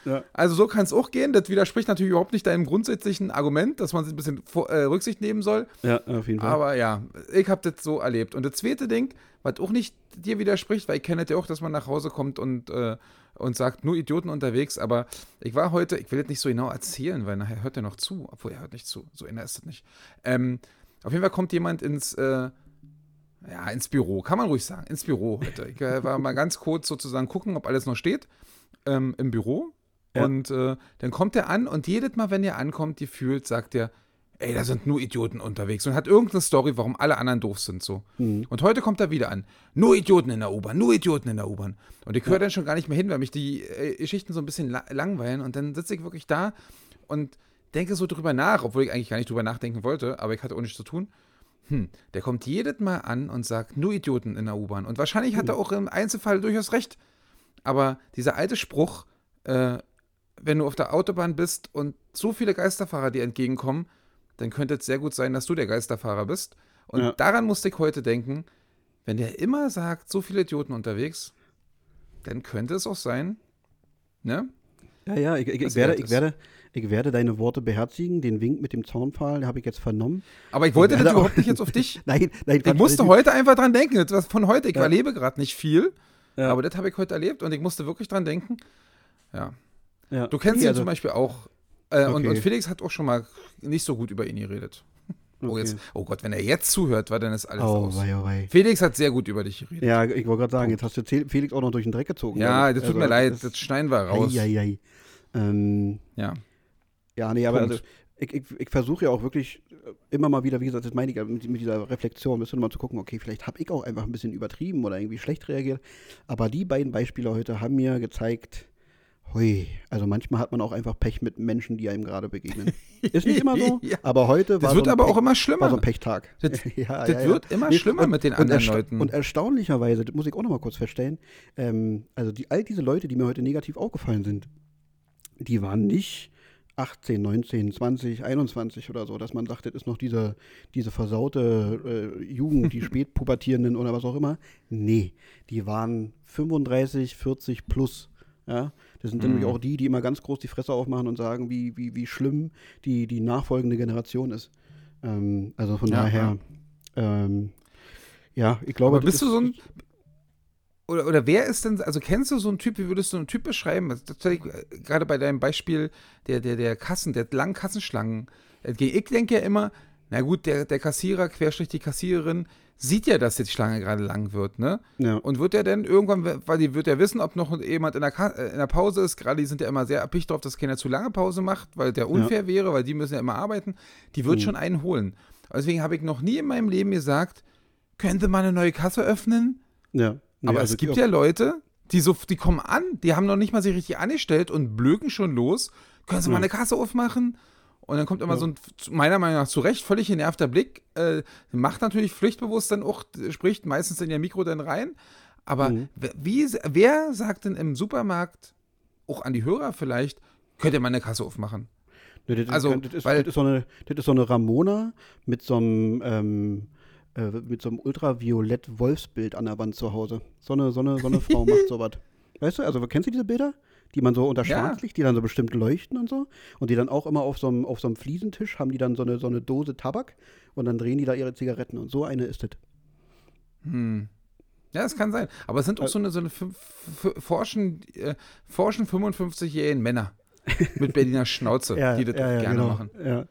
Ja. Also, so kann es auch gehen. Das widerspricht natürlich überhaupt nicht deinem grundsätzlichen Argument, dass man ein bisschen vor, äh, Rücksicht nehmen soll. Ja, auf jeden Fall. Aber ja, ich habe das so erlebt. Und das zweite Ding, was auch nicht dir widerspricht, weil ich kenne das ja auch, dass man nach Hause kommt und äh, und sagt, nur Idioten unterwegs. Aber ich war heute, ich will jetzt nicht so genau erzählen, weil nachher hört er noch zu. Obwohl er hört nicht zu. So inner ist das nicht. Ähm, auf jeden Fall kommt jemand ins, äh, ja, ins Büro. Kann man ruhig sagen. Ins Büro heute. Ich äh, war mal ganz kurz sozusagen gucken, ob alles noch steht ähm, im Büro. Ja. Und äh, dann kommt er an und jedes Mal, wenn er ankommt, die fühlt, sagt er, ey, da sind nur Idioten unterwegs und hat irgendeine Story, warum alle anderen doof sind so. Mhm. Und heute kommt er wieder an. Nur Idioten in der U-Bahn, nur Idioten in der U-Bahn. Und ich höre ja. dann schon gar nicht mehr hin, weil mich die äh, Geschichten so ein bisschen la langweilen. Und dann sitze ich wirklich da und denke so drüber nach, obwohl ich eigentlich gar nicht drüber nachdenken wollte, aber ich hatte auch nichts zu tun. Hm, der kommt jedes Mal an und sagt, nur Idioten in der U-Bahn. Und wahrscheinlich hat er auch im Einzelfall durchaus recht. Aber dieser alte Spruch, äh, wenn du auf der Autobahn bist und so viele Geisterfahrer dir entgegenkommen, dann könnte es sehr gut sein, dass du der Geisterfahrer bist. Und ja. daran musste ich heute denken, wenn der immer sagt, so viele Idioten unterwegs, dann könnte es auch sein, ne? Ja, ja, ich, ich, ich werde, ich, werde, ich werde deine Worte beherzigen. Den Wink mit dem Zaunpfahl habe ich jetzt vernommen. Aber ich wollte das überhaupt nicht jetzt auf <laughs> dich. nein, nein. Ich musste heute einfach dran denken. Das von heute. Ich ja. erlebe gerade nicht viel. Ja. Aber das habe ich heute erlebt und ich musste wirklich dran denken. Ja. ja. Du kennst ihn also, zum Beispiel auch. Äh, okay. und, und Felix hat auch schon mal nicht so gut über ihn geredet. Oh, okay. Oh, jetzt, oh Gott, wenn er jetzt zuhört, war dann ist alles oh, aus. Wei, oh, wei. Felix hat sehr gut über dich geredet. Ja, ich wollte gerade sagen, jetzt hast du Felix auch noch durch den Dreck gezogen. Ja, das tut also, mir leid, das, das schneiden wir raus. Ei, ei, ei. Ähm, ja. Ja, nee, aber also, ich, ich, ich versuche ja auch wirklich immer mal wieder, wie gesagt, das meine ich mit, mit dieser Reflexion, müssen wir mal zu gucken, okay, vielleicht habe ich auch einfach ein bisschen übertrieben oder irgendwie schlecht reagiert. Aber die beiden Beispiele heute haben mir gezeigt, hui, also manchmal hat man auch einfach Pech mit Menschen, die einem gerade begegnen. <laughs> Ist nicht immer so, ja. aber heute war das wird so aber Pech, auch immer schlimmer. War so ein Pechtag. Das, <laughs> ja, das ja, wird immer schlimmer und, mit den anderen Leuten. Und erstaunlicherweise, das muss ich auch noch mal kurz feststellen, ähm, also die, all diese Leute, die mir heute negativ aufgefallen sind, die waren nicht 18, 19, 20, 21 oder so, dass man sagt, das ist noch diese, diese versaute äh, Jugend, die <laughs> Spätpubertierenden oder was auch immer. Nee, die waren 35, 40 plus. Ja, das sind mhm. nämlich auch die, die immer ganz groß die Fresse aufmachen und sagen, wie, wie, wie schlimm die, die nachfolgende Generation ist. Ähm, also von ja, daher, ja. Ähm, ja, ich glaube. Aber bist du so ein, oder, oder wer ist denn, also kennst du so einen Typ, wie würdest du einen Typ beschreiben? Also, äh, gerade bei deinem Beispiel der, der, der Kassen, der langen Kassenschlangen. Äh, ich denke ja immer, na gut, der, der Kassierer, querstrich die Kassiererin, sieht ja, dass jetzt die Schlange gerade lang wird, ne? Ja. Und wird er denn irgendwann, weil die wird ja wissen, ob noch jemand in der, äh, in der Pause ist, gerade die sind ja immer sehr erpicht darauf, dass keiner zu lange Pause macht, weil der unfair ja. wäre, weil die müssen ja immer arbeiten, die wird mhm. schon einen holen. Deswegen habe ich noch nie in meinem Leben gesagt, könnte man eine neue Kasse öffnen? Ja. Nee, aber es gibt ja Leute, die so, die kommen an, die haben noch nicht mal sich richtig angestellt und blöken schon los. Können Sie ja. mal eine Kasse aufmachen? Und dann kommt immer ja. so ein, meiner Meinung nach zu Recht, völlig genervter Blick. Äh, macht natürlich pflichtbewusst dann auch, spricht meistens in ihr Mikro dann rein. Aber mhm. wie, wer sagt denn im Supermarkt, auch an die Hörer vielleicht, könnt ihr mal eine Kasse aufmachen? Nee, das, also, das, ist, weil, das, ist so eine, das ist so eine Ramona mit so einem, ähm, äh, mit so einem ultraviolett Wolfsbild an der Wand zu Hause. So eine, so eine, so eine Frau macht <laughs> sowas. Weißt du, also kennst du diese Bilder? Die man so unter Schwarzlicht, ja. die dann so bestimmt leuchten und so. Und die dann auch immer auf so einem, auf so einem Fliesentisch haben die dann so eine, so eine Dose Tabak und dann drehen die da ihre Zigaretten. Und so eine ist das. Hm. Ja, das kann sein. Aber es sind auch so eine, so eine forschen, äh, forschen 55-jährigen Männer mit Berliner Schnauze, <laughs> ja, die das ja, gerne genau. machen. Ja.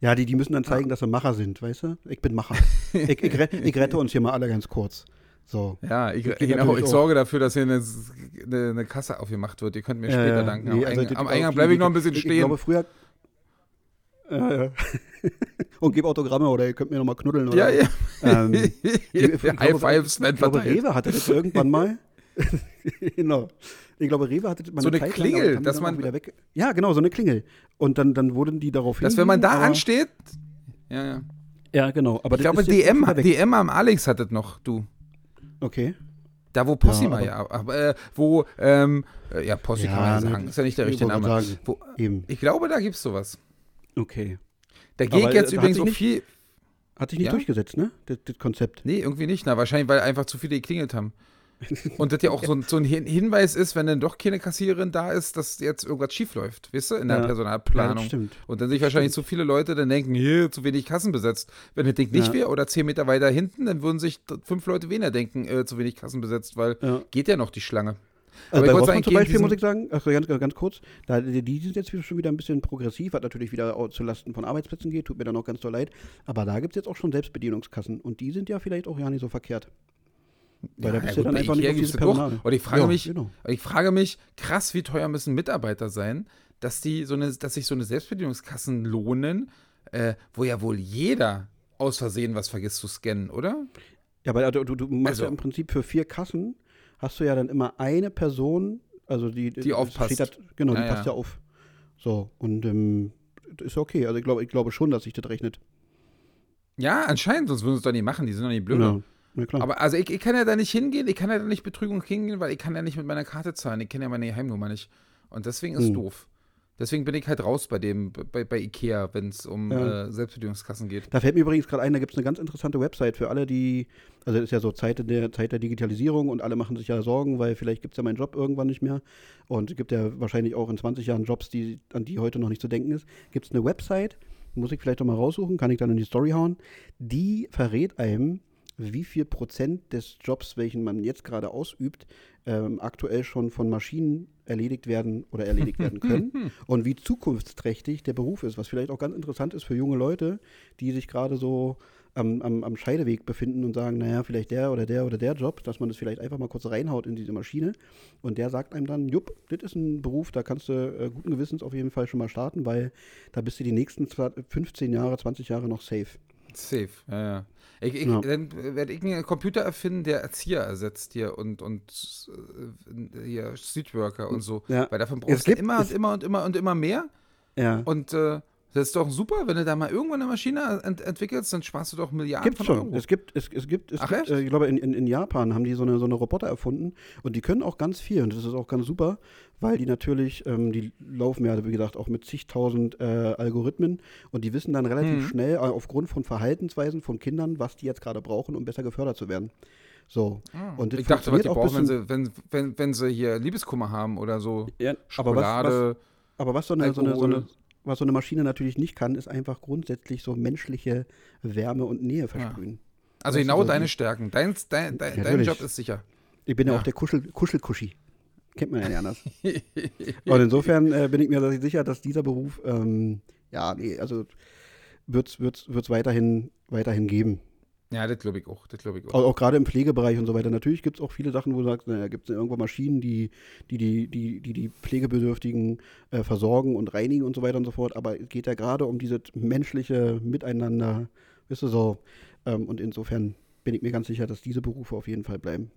Ja, die, die müssen dann zeigen, dass sie Macher sind, weißt du? Ich bin Macher. <laughs> ich, ich, ich, rette uns hier mal alle ganz kurz. So. Ja, ich, genau, ich sorge dafür, dass hier eine, eine, eine, Kasse aufgemacht wird. Ihr könnt mir später äh, danken. Nee, am, also am Eingang bleibe ich noch ein bisschen stehen. Ich glaube, früher. Ja, ja. <laughs> Und gebe Autogramme oder ihr könnt mir nochmal knuddeln. Oder? Ja, ja. Ähm, <laughs> ich, High Fives werden verteilt. Ich glaube, Rewe hatte das irgendwann mal. <laughs> genau. Ich glaube, Rewe hatte so eine, eine Klingel, lang, dass man wieder weg. Ja, genau, so eine Klingel. Und dann, dann wurden die darauf Dass wenn man da ansteht. Ja, ja. Ja, genau. Aber ich glaube, DM, DM am Alex hattet noch, du. Okay. Da, wo Possima ja, ja äh, wo, ähm, äh, ja, Possi ja, kann man ja sagen, ist ja nicht der richtige Name. Wo, eben. Ich glaube, da gibt es sowas. Okay. Da geht jetzt übrigens so viel. Hat sich nicht ja? durchgesetzt, ne? Das, das, Konzept. Nee, irgendwie nicht. Na, wahrscheinlich, weil einfach zu viele geklingelt haben. <laughs> Und das ja auch so ein, so ein, Hinweis ist, wenn dann doch keine Kassiererin da ist, dass jetzt irgendwas schief läuft, weißt du, in der ja. Personalplanung. Ja, stimmt. Und dann sich wahrscheinlich zu viele Leute dann denken, hier, zu wenig Kassen besetzt. Wenn das Ding nicht ja. wäre oder zehn Meter weiter hinten, dann würden sich fünf Leute weniger denken, äh, zu wenig Kassen besetzt, weil ja. geht ja noch die Schlange. Also Aber bei Rossmann zum Beispiel muss ich sagen, also ganz, ganz kurz, da, die sind jetzt schon wieder ein bisschen progressiv, was natürlich wieder zu Lasten von Arbeitsplätzen geht, tut mir dann auch ganz so leid. Aber da gibt es jetzt auch schon Selbstbedienungskassen und die sind ja vielleicht auch ja nicht so verkehrt. Weil ja, da bist ja, du dann einfach nicht auf diese Personal. Und ich frage ja, mich, genau. ich frage mich, krass, wie teuer müssen Mitarbeiter sein, dass die so eine, dass sich so eine Selbstbedienungskassen lohnen, äh, wo ja wohl jeder aus Versehen was vergisst zu scannen, oder? Ja, aber du, du machst also, ja im Prinzip für vier Kassen hast du ja dann immer eine Person, also die, die aufpasst. Das, genau, die passt ja auf. So, und ähm, ist okay. Also ich glaube, ich glaube schon, dass sich das rechnet. Ja, anscheinend, sonst würden sie es doch nicht machen, die sind doch nicht blöd. Genau. Ja, Aber also ich, ich, kann ja da nicht hingehen, ich kann ja da nicht Betrügung hingehen, weil ich kann ja nicht mit meiner Karte zahlen, ich kenne ja meine Heimnummer nicht. Und deswegen ist es hm. doof. Deswegen bin ich halt raus bei dem, bei, bei Ikea, wenn es um ja. äh, Selbstbedienungskassen geht. Da fällt mir übrigens gerade ein, da gibt es eine ganz interessante Website für alle, die, also es ist ja so Zeit der, Zeit der Digitalisierung und alle machen sich ja Sorgen, weil vielleicht gibt es ja meinen Job irgendwann nicht mehr. Und es gibt ja wahrscheinlich auch in 20 Jahren Jobs, die, an die heute noch nicht zu denken ist. Gibt es eine Website, muss ich vielleicht doch mal raussuchen, kann ich dann in die Story hauen, die verrät einem, wie viel Prozent des Jobs, welchen man jetzt gerade ausübt, ähm, aktuell schon von Maschinen erledigt werden oder erledigt werden können <laughs> und wie zukunftsträchtig der Beruf ist, was vielleicht auch ganz interessant ist für junge Leute, die sich gerade so am, am, am Scheideweg befinden und sagen, naja, vielleicht der oder der oder der Job, dass man das vielleicht einfach mal kurz reinhaut in diese Maschine und der sagt einem dann, jupp, das ist ein Beruf, da kannst du äh, guten Gewissens auf jeden Fall schon mal starten, weil da bist du die nächsten 15 Jahre, 20 Jahre noch safe. Safe, ja, ja. Ich, ich, ja. Dann werde ich einen Computer erfinden, der Erzieher ersetzt hier und, und äh, hier Streetworker und so. Ja. Weil davon brauchst du immer und immer und immer und immer mehr. Ja. Und äh, das ist doch super, wenn du da mal irgendwann eine Maschine ent entwickelst, dann sparst du doch Milliarden Gibt's von schon. Euro. Es gibt, es, es gibt, es Ach, gibt äh, ich glaube, in, in, in, Japan haben die so eine, so eine Roboter erfunden und die können auch ganz viel und das ist auch ganz super, weil die natürlich, ähm, die laufen ja, wie gesagt, auch mit zigtausend äh, Algorithmen und die wissen dann relativ mhm. schnell äh, aufgrund von Verhaltensweisen von Kindern, was die jetzt gerade brauchen, um besser gefördert zu werden. So. Ah. Und ich dachte, was die brauchen, wenn sie, wenn, wenn, wenn sie hier Liebeskummer haben oder so. Ja, Schokolade. Aber was, was, aber was so eine, so eine, so eine was so eine Maschine natürlich nicht kann, ist einfach grundsätzlich so menschliche Wärme und Nähe versprühen. Ja. Also genau so deine Stärken. Dein, dein, dein, dein, Job ist sicher. Ich bin ja, ja auch der Kuschel, Kuschelkuschi. Kennt man ja nicht anders. <laughs> und insofern äh, bin ich mir sicher, dass dieser Beruf, ähm, ja, nee, also wird es weiterhin, weiterhin geben. Ja, das glaube ich auch. Das glaub ich auch. auch, auch gerade im Pflegebereich und so weiter. Natürlich gibt es auch viele Sachen, wo du sagst, naja, gibt es irgendwo Maschinen, die die, die, die, die, Pflegebedürftigen äh, versorgen und reinigen und so weiter und so fort. Aber es geht ja gerade um dieses menschliche Miteinander, weißt du so. Ähm, und insofern bin ich mir ganz sicher, dass diese Berufe auf jeden Fall bleiben.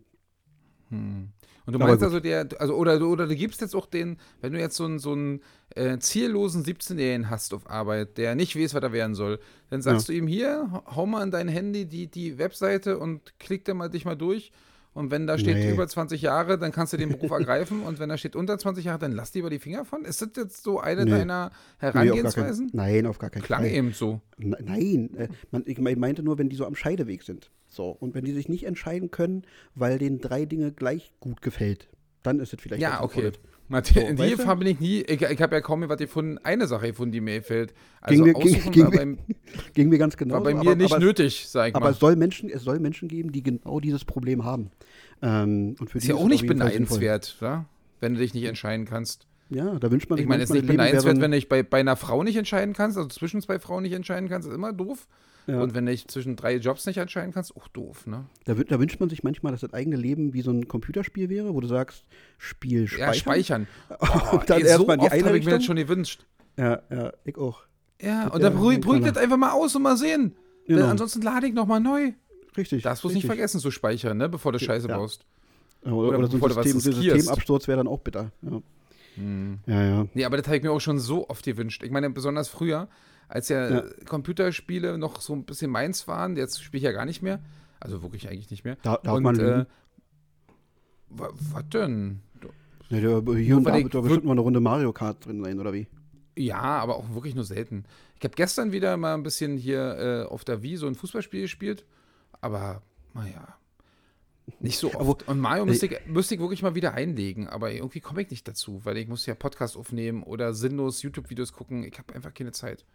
Hm. Und du meinst also, der, also oder, oder du gibst jetzt auch den, wenn du jetzt so einen, so einen äh, ziellosen 17-Jährigen hast auf Arbeit, der nicht weiß, was er werden soll, dann sagst ja. du ihm hier, hau mal in dein Handy die, die Webseite und klick da mal dich mal durch. Und wenn da steht nee. über 20 Jahre, dann kannst du den Beruf ergreifen. Und wenn da steht unter 20 Jahre, dann lass lieber die Finger von. Ist das jetzt so eine nee. deiner Herangehensweisen? Nee, kein, nein, auf gar keinen Klang Fall. Klang eben so. Nein, äh, man, ich meinte nur, wenn die so am Scheideweg sind. So, und wenn die sich nicht entscheiden können, weil denen drei Dinge gleich gut gefällt, dann ist es vielleicht Ja, okay. So, in die Fall bin ich nie, ich, ich habe ja kaum mehr was gefunden, eine Sache gefunden, die mir gefällt. Also ging, mir, ging, ging, beim, <laughs> ging mir ganz genau. War bei mir aber, nicht aber nötig, sag ich aber mal. Aber es soll, Menschen, es soll Menschen geben, die genau dieses Problem haben. Ähm, und für ist ja auch nicht beneidenswert, ja? wenn du dich nicht entscheiden kannst. Ja, da wünscht man sich Ich meine, es ist nicht beneidenswert, wenn du dich bei, bei einer Frau nicht entscheiden kannst, also zwischen zwei Frauen nicht entscheiden kannst, ist immer doof. Ja. Und wenn du dich zwischen drei Jobs nicht entscheiden kannst, auch doof, ne? Da, da, wünscht man sich manchmal, dass das eigene Leben wie so ein Computerspiel wäre, wo du sagst, Spiel speichern. Ja, speichern. <laughs> Oh, und dann erstmal so die eine ich mir das schon gewünscht. Ja, ja, ich auch. Ja, das und dann beruhigt das einfach mal aus und mal sehen. Genau. Denn ansonsten lade ich nochmal neu. Richtig. Das musst du nicht vergessen zu speichern, ne, bevor du Scheiße ja. baust. Oder, oder, oder so ein System, Systemabsturz wäre dann auch bitter. Ja. Hm. ja, ja. Nee, aber das habe ich mir auch schon so oft gewünscht. Ich meine, besonders früher, als ja, ja, Computerspiele noch so ein bisschen meins waren, jetzt spiele ich ja gar nicht mehr. Also wirklich eigentlich nicht mehr. Da, darf und, man äh, was denn? Ja, hier und da wird da bestimmt mal eine Runde Mario Kart drin sein, oder wie? Ja, aber auch wirklich nur selten. Ich habe gestern wieder mal ein bisschen hier äh, auf der Wii so ein Fußballspiel gespielt, aber naja, nicht so oft. Und Mario müsste ich, müsste ich wirklich mal wieder einlegen, aber irgendwie komme ich nicht dazu, weil ich muss ja Podcast aufnehmen oder sinnlos YouTube-Videos gucken. Ich habe einfach keine Zeit.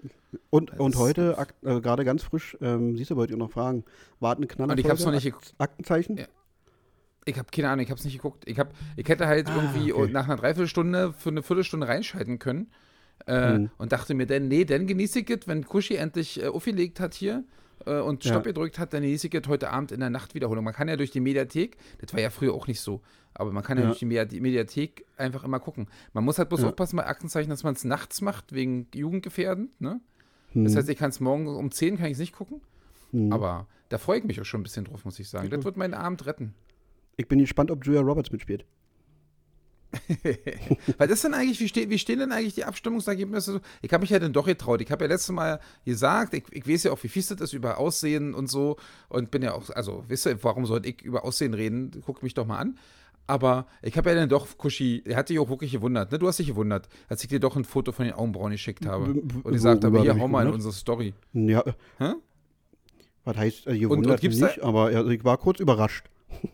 Und, und heute, äh, gerade ganz frisch, ähm, siehst du, wollte ich noch fragen, warten Knaller. Und ich habe es noch nicht geguckt. Aktenzeichen? Ja. Ich habe keine Ahnung, ich habe es nicht geguckt. Ich, hab, ich hätte halt ah, irgendwie okay. nach einer Dreiviertelstunde für eine Viertelstunde reinschalten können äh, hm. und dachte mir dann, nee, dann genieße ich es, wenn Kushi endlich äh, aufgelegt hat hier äh, und Stopp ja. gedrückt hat, dann ich jetzt heute Abend in der Nachtwiederholung. Man kann ja durch die Mediathek, das war ja früher auch nicht so, aber man kann ja, ja durch die Mediathek einfach immer gucken. Man muss halt bloß ja. aufpassen bei Aktenzeichen, dass man es nachts macht, wegen Jugendgefährdend, ne? Hm. Das heißt, ich kann es morgen um 10 kann ich nicht gucken. Hm. Aber da freue ich mich auch schon ein bisschen drauf, muss ich sagen. Das wird meinen Abend retten. Ich bin gespannt, ob Julia Roberts mitspielt. <laughs> Weil das denn eigentlich, wie, ste wie stehen denn eigentlich die Abstimmungsergebnisse? Ich habe mich ja dann doch getraut. Ich habe ja letztes Mal gesagt, ich, ich weiß ja auch, wie fies das ist über Aussehen und so. Und bin ja auch, also, wisst ihr, warum sollte ich über Aussehen reden? Guckt mich doch mal an. Aber ich habe ja dann doch, Kushi, er hat dich auch wirklich gewundert, ne? Du hast dich gewundert, als ich dir doch ein Foto von den Augenbrauen geschickt habe. Und gesagt habe, hier, hau mal in unsere Story. Ja. Hä? Was heißt, also gewundert und, und nicht, aber also ich war kurz überrascht.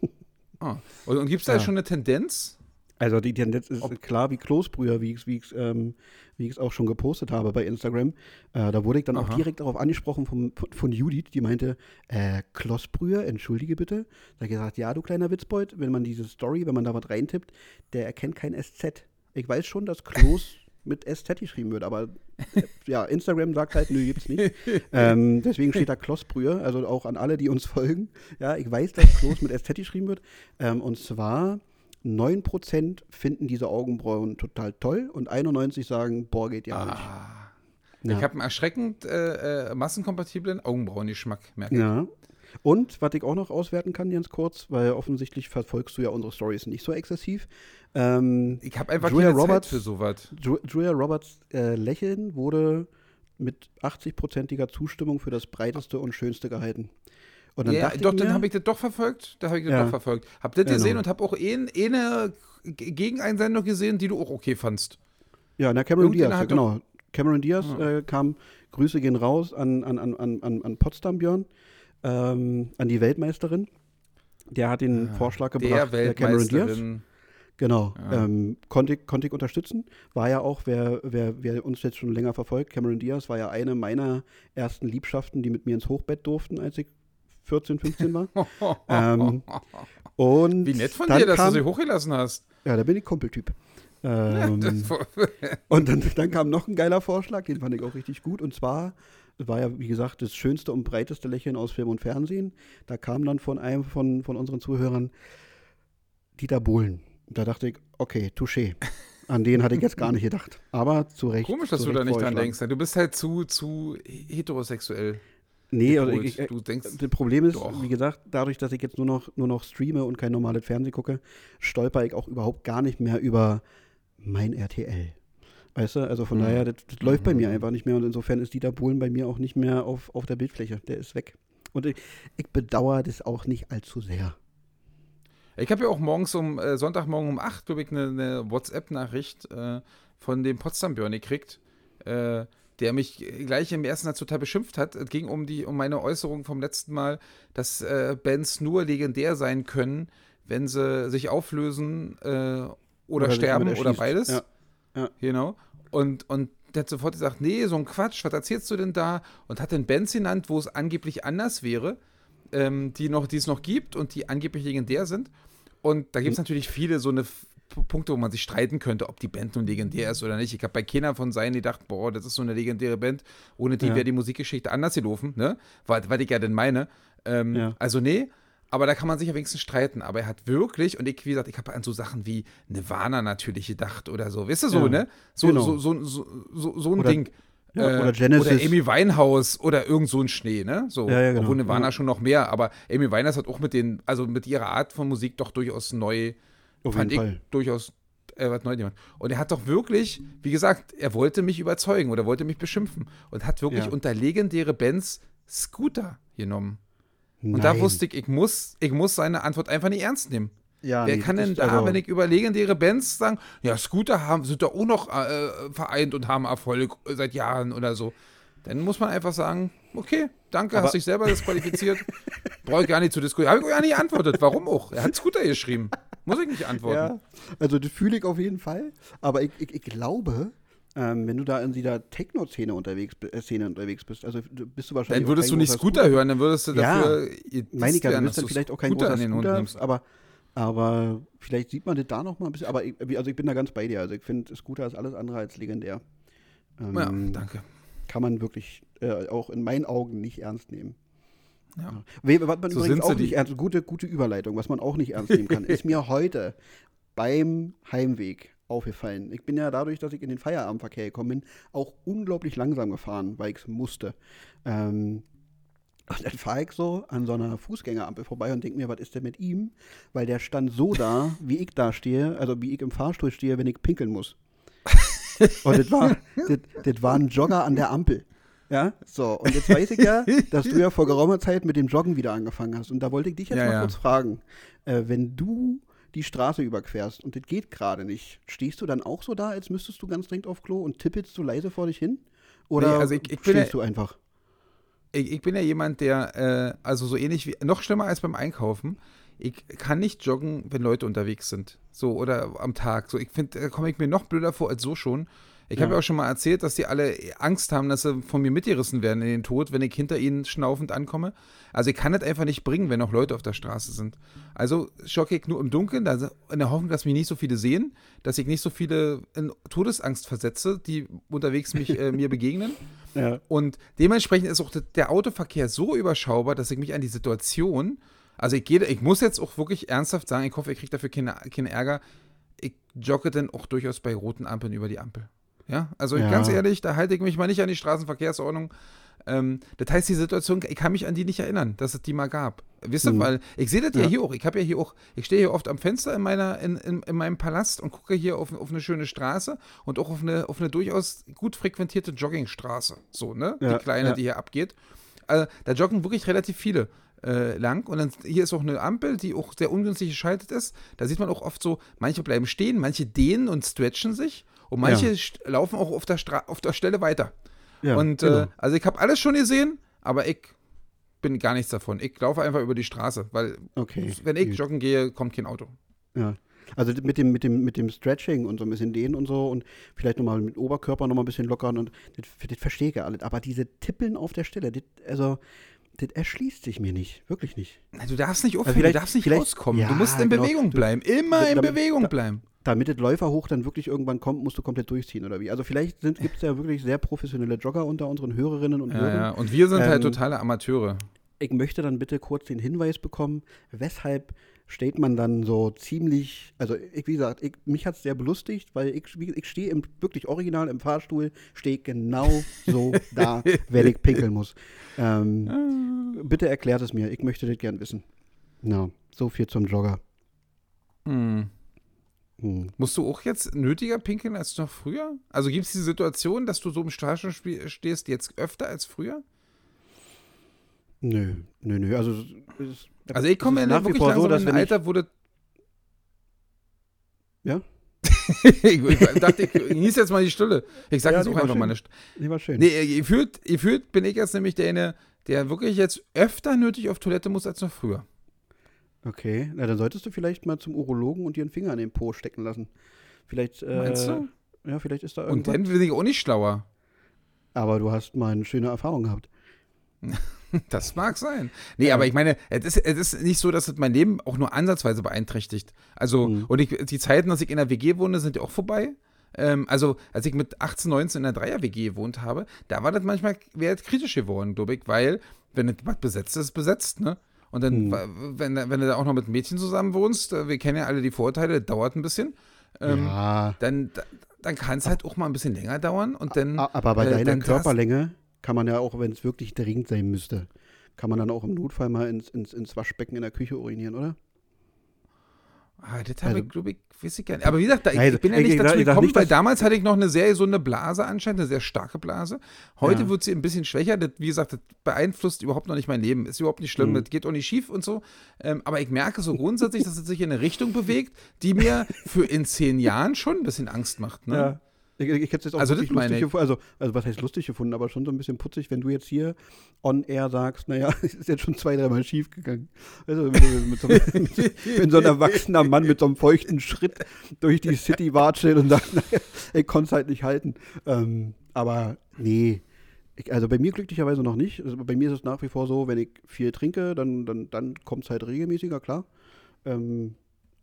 <laughs> ah. Und, und gibt es da ja. schon eine Tendenz? Also die Tendenz ist Ob klar wie Kloßbrüher, wie ich es wie ähm, wie auch schon gepostet habe bei Instagram. Äh, da wurde ich dann Aha. auch direkt darauf angesprochen vom, von Judith, die meinte, äh, Kloßbrüher, entschuldige bitte. Da habe ich gesagt, ja, du kleiner Witzbeut, wenn man diese Story, wenn man da was reintippt, der erkennt kein SZ. Ich weiß schon, dass Kloß <laughs> mit SZ geschrieben wird, aber äh, ja, Instagram sagt halt, nö, gibt's nicht. <laughs> ähm, deswegen steht da Kloßbrühe, also auch an alle, die uns folgen. Ja, ich weiß, dass Kloß mit SZ geschrieben wird. Ähm, und zwar 9% finden diese Augenbrauen total toll und 91 sagen, boah, geht ja ah. nicht. Ja. Ich habe einen erschreckend äh, äh, massenkompatiblen Augenbrauengeschmack, merke ich. Ja. Und was ich auch noch auswerten kann, ganz kurz, weil offensichtlich verfolgst du ja unsere Stories nicht so exzessiv. Ähm, ich habe einfach Julia keine Roberts, Zeit für sowas. Julia Roberts äh, Lächeln wurde mit 80-prozentiger Zustimmung für das breiteste und schönste gehalten. Und dann ja, doch, dann habe ich das doch verfolgt. Da habe ich das ja. doch verfolgt. Hab das genau. gesehen und habe auch eine, eine Gegeneinsendung gesehen, die du auch okay fandst. Ja, na, Cameron Diaz, genau. Cameron Diaz ja. äh, kam, Grüße gehen raus an, an, an, an, an Potsdam, Björn, ähm, an die Weltmeisterin. Der hat den ja, Vorschlag gebracht, der, der Cameron Diaz. Genau, ja. ähm, konnte, ich, konnte ich unterstützen. War ja auch, wer, wer, wer uns jetzt schon länger verfolgt, Cameron Diaz war ja eine meiner ersten Liebschaften, die mit mir ins Hochbett durften, als ich 14, 15 war. <laughs> ähm, und Wie nett von dir, dass kam, du sie hochgelassen hast. Ja, da bin ich Kumpeltyp. <laughs> Ähm, <laughs> und dann, dann kam noch ein geiler Vorschlag, den fand ich auch richtig gut. Und zwar war ja, wie gesagt, das schönste und breiteste Lächeln aus Film und Fernsehen. Da kam dann von einem von, von unseren Zuhörern Dieter Bohlen. Da dachte ich, okay, touché. An den hatte ich jetzt gar nicht gedacht. Aber zu Recht. Komisch, dass du da nicht dran denkst. Du bist halt zu, zu heterosexuell. Nee, also ich, ich, du denkst, das Problem ist, doch. wie gesagt, dadurch, dass ich jetzt nur noch, nur noch streame und kein normales Fernsehen gucke, stolper ich auch überhaupt gar nicht mehr über mein RTL. Weißt du, also von mhm. daher, das, das mhm. läuft bei mir mhm. einfach nicht mehr und insofern ist Dieter Bohlen bei mir auch nicht mehr auf, auf der Bildfläche. Der ist weg. Und ich, ich bedauere das auch nicht allzu sehr. Ich habe ja auch morgens um, äh, Sonntagmorgen um 8, glaube ich, eine, eine WhatsApp-Nachricht äh, von dem Potsdam-Björn gekriegt. Äh, der mich gleich im ersten Satz total beschimpft hat. Es ging um, die, um meine Äußerung vom letzten Mal, dass äh, Bands nur legendär sein können, wenn sie sich auflösen äh, oder, oder, sterben oder beides. Ja. Ja. Genau. Und, und der hat sofort gesagt, nee, so ein Quatsch, was erzählst du denn da? Und hat dann Bands genannt, wo es angeblich anders wäre, ähm, die, noch, die es noch gibt und die angeblich legendär sind. Und da gibt es hm. natürlich viele so eine Punkte, wo man sich streiten könnte, ob die Band nun legendär ist oder nicht. Ich habe bei keiner von seinen gedacht, boah, das ist so eine legendäre Band. Ohne die ja. wäre die Musikgeschichte anders gelaufen, ne? Was, was ich ja denn meine. Ähm, ja. Also, nee. Aber da kann man sich ja wenigstens streiten. Aber er hat wirklich, und ich, wie gesagt, ich habe an so Sachen wie Nirvana natürlich gedacht oder so. Weißt du, so, ja. ne? So, genau. so, so, so, so, so ein oder, Ding. Ja, äh, oder Genesis. Oder Amy Winehouse oder irgend so ein Schnee, ne? So, ja, ja, genau. Obwohl Nirvana schon noch mehr, aber Amy Winehouse hat auch mit den, also mit ihrer Art von Musik doch durchaus neu, Auf fand ich Fall. durchaus äh, was neu gemacht. Und er hat doch wirklich, wie gesagt, er wollte mich überzeugen oder wollte mich beschimpfen und hat wirklich ja. unter legendäre Bands Scooter genommen. Nein. Und da wusste ich, ich muss, ich muss seine Antwort einfach nicht ernst nehmen. Ja, Wer nee, kann denn da, also wenn ich über legendäre Bands sagen, ja, Scooter haben, sind doch auch noch äh, vereint und haben Erfolg seit Jahren oder so. Dann muss man einfach sagen, okay, danke, Aber hast dich selber disqualifiziert. <laughs> Brauche ich gar nicht zu diskutieren. Habe ich gar nicht geantwortet. Warum auch? Er hat Scooter geschrieben. Muss ich nicht antworten. Ja, also das fühle ich auf jeden Fall. Aber ich, ich, ich glaube, ähm, wenn du da in dieser Techno-Szene unterwegs, äh, Szene unterwegs bist, also bist du wahrscheinlich. Dann würdest du nicht Scooter, Scooter hören, dann würdest du dafür. Ja, meine ich, du bist dann vielleicht auch kein Scooter großer Scooter, aber, aber vielleicht sieht man das da noch mal ein bisschen. Aber ich, also ich bin da ganz bei dir. Also ich finde, Scooter ist alles andere als legendär. Ähm, ja, danke. Kann man wirklich äh, auch in meinen Augen nicht ernst nehmen. Ja. Was man so übrigens auch nicht ernst, gute, gute Überleitung, was man auch nicht ernst nehmen kann, ist mir <laughs> heute beim Heimweg aufgefallen. Ich bin ja dadurch, dass ich in den Feierabendverkehr gekommen bin, auch unglaublich langsam gefahren, weil ich es musste. Ähm, und dann fahre ich so an so einer Fußgängerampel vorbei und denke mir, was ist denn mit ihm? Weil der stand so da, <laughs> wie ich da stehe, also wie ich im Fahrstuhl stehe, wenn ich pinkeln muss. <laughs> und das war, das, das war ein Jogger an der Ampel. Ja, so. Und jetzt weiß ich ja, <laughs> dass du ja vor geraumer Zeit mit dem Joggen wieder angefangen hast. Und da wollte ich dich jetzt ja, mal ja. kurz fragen. Äh, wenn du die Straße überquerst und das geht gerade nicht, stehst du dann auch so da, als müsstest du ganz dringend auf Klo und tippelst du leise vor dich hin? Oder nee, also ich, ich stehst du einfach? Ich, ich, bin ja jemand, der, äh, also so ähnlich wie, noch schlimmer als beim Einkaufen, ich kann nicht joggen, wenn Leute unterwegs sind. So, oder am Tag. So, ich finde, da komme ich mir noch blöder vor als so schon. Ich ja. habe ja auch schon mal erzählt, dass die alle Angst haben, dass sie von mir mitgerissen werden in den Tod, wenn ich hinter ihnen schnaufend ankomme. Also ich kann das einfach nicht bringen, wenn noch Leute auf der Straße sind. Also schocke ich nur im Dunkeln, in der Hoffnung, dass mich nicht so viele sehen, dass ich nicht so viele in Todesangst versetze, die unterwegs mich, äh, mir begegnen. <laughs> Ja. Und dementsprechend ist auch der Autoverkehr so überschaubar, dass ich mich an die Situation, also ich gehe, ich muss jetzt auch wirklich ernsthaft sagen, ich hoffe, ich kriege dafür keine, keinen Ärger, ich jogge dann auch durchaus bei roten Ampeln über die Ampel. Ja, also ja. ganz ehrlich, da halte ich mich mal nicht an die Straßenverkehrsordnung. Ähm, das heißt, die Situation, ich kann mich an die nicht erinnern, dass es die mal gab. Wisst ihr, mhm. weil ich sehe das ja. ja hier auch. Ich habe ja hier auch, ich stehe hier oft am Fenster in meiner, in, in, in, meinem Palast und gucke hier auf, auf eine schöne Straße und auch auf eine, auf eine durchaus gut frequentierte Joggingstraße. So, ne? Ja, die kleine, die hier abgeht. Also, da joggen wirklich relativ viele. Äh, lang und dann hier ist auch eine Ampel, die auch sehr ungünstig geschaltet ist. Da sieht man auch oft so, manche bleiben stehen, manche dehnen und stretchen sich und manche ja. laufen auch auf der, Stra auf der Stelle weiter. Ja, und äh, genau. äh, also ich habe alles schon gesehen, aber ich bin gar nichts davon. Ich laufe einfach über die Straße, weil okay, wenn ich joggen gehe, kommt kein Auto. Ja. Also mit dem, mit dem, mit dem Stretching und so ein bisschen dehnen und so und vielleicht nochmal mit dem Oberkörper nochmal ein bisschen lockern und das, das verstehe ich alles. Aber diese Tippeln auf der Stelle, das, also das erschließt sich mir nicht. Wirklich nicht. Du darfst nicht aufhören, also du darfst nicht rauskommen. Ja, du musst in genau. Bewegung bleiben. Immer in Bewegung bleiben damit das Läuferhoch dann wirklich irgendwann kommt, musst du komplett durchziehen oder wie? Also vielleicht gibt es ja wirklich sehr professionelle Jogger unter unseren Hörerinnen und Hörern. Ja, und wir sind halt ähm, halt totale Amateure. Ich möchte dann bitte kurz den Hinweis bekommen, weshalb steht man dann so ziemlich, also ich, wie gesagt, ich, mich hat es sehr belustigt, weil ich, ich stehe wirklich original im Fahrstuhl, stehe genau so da, <laughs> wenn ich pinkeln muss. Ähm, ah. bitte erklärt es mir, ich möchte das gern wissen. Na, so viel zum Jogger. Hm. Hm. Musst du auch jetzt nötiger pinkeln als noch früher? Also gibt es die Situation, dass du so im Straßenspiel stehst jetzt öfter als früher? Nö, nö, nö. Also, es, also ich komme ja wirklich langsam so, dass in ein Alter, wo das ja? <laughs> ich, dachte, ich genieße jetzt mal die Stille. Ich sage ja, jetzt auch einfach schön. mal eine Stille. Die war schön. Nee, ihr fühlt, ihr fühlt, bin ich jetzt nämlich der, der wirklich jetzt öfter nötig auf Toilette muss als noch früher. Okay, na dann solltest du vielleicht mal zum Urologen und dir einen Finger in den Po stecken lassen. Vielleicht, äh, Meinst du? Ja, vielleicht ist da irgendwas. Und dann bin ich auch nicht schlauer. Aber du hast mal eine schöne Erfahrung gehabt. <laughs> Das mag sein. Nee, ja. aber ich meine, es ist, es ist nicht so, dass es mein Leben auch nur ansatzweise beeinträchtigt. Also, mhm. und ich, die Zeiten, dass ich in der WG wohne, sind ja auch vorbei. Ähm, also, als ich mit 18, 19 in der Dreier-WG gewohnt habe, da war das manchmal, wäre kritisch geworden, glaube ich, weil, wenn das besetzt ist, besetzt, ne? Und dann, hm. wenn, wenn du da auch noch mit Mädchen zusammen wohnst, äh, wir kennen ja alle die Vorteile, das dauert ein bisschen. Ähm, ja. Dann, dann kann es halt auch mal ein bisschen länger dauern und dann. Aber bei äh, deiner Körperlänge kann man ja auch, wenn es wirklich dringend sein müsste, kann man dann auch im Notfall mal ins, ins, ins Waschbecken in der Küche urinieren, oder? Ah, das habe also, ich, glaube ich, weiß ich gar nicht. Aber wie gesagt, da, ich, ich bin ja nicht ich, dazu ich, gekommen, nicht, weil damals hatte ich noch eine sehr gesunde Blase anscheinend, eine sehr starke Blase. Heute ja. wird sie ein bisschen schwächer. Das, wie gesagt, das beeinflusst überhaupt noch nicht mein Leben. Ist überhaupt nicht schlimm. Mhm. Das geht auch nicht schief und so. Ähm, aber ich merke so <laughs> grundsätzlich, dass es sich in eine Richtung bewegt, die mir für in zehn Jahren schon ein bisschen Angst macht. Ne? Ja. Ich, ich hätte es jetzt auch also lustig gefunden, also, also was heißt lustig gefunden, aber schon so ein bisschen putzig, wenn du jetzt hier on air sagst, naja, <laughs> es ist jetzt schon zwei, dreimal schief gegangen. Also wenn, so, wenn so ein erwachsener Mann mit so einem feuchten Schritt durch die City watschelt und sagt, <laughs> naja, ich konnte es halt nicht halten. Ähm, aber nee, ich, also bei mir glücklicherweise noch nicht. Also bei mir ist es nach wie vor so, wenn ich viel trinke, dann, dann, dann kommt es halt regelmäßiger, klar. Ähm,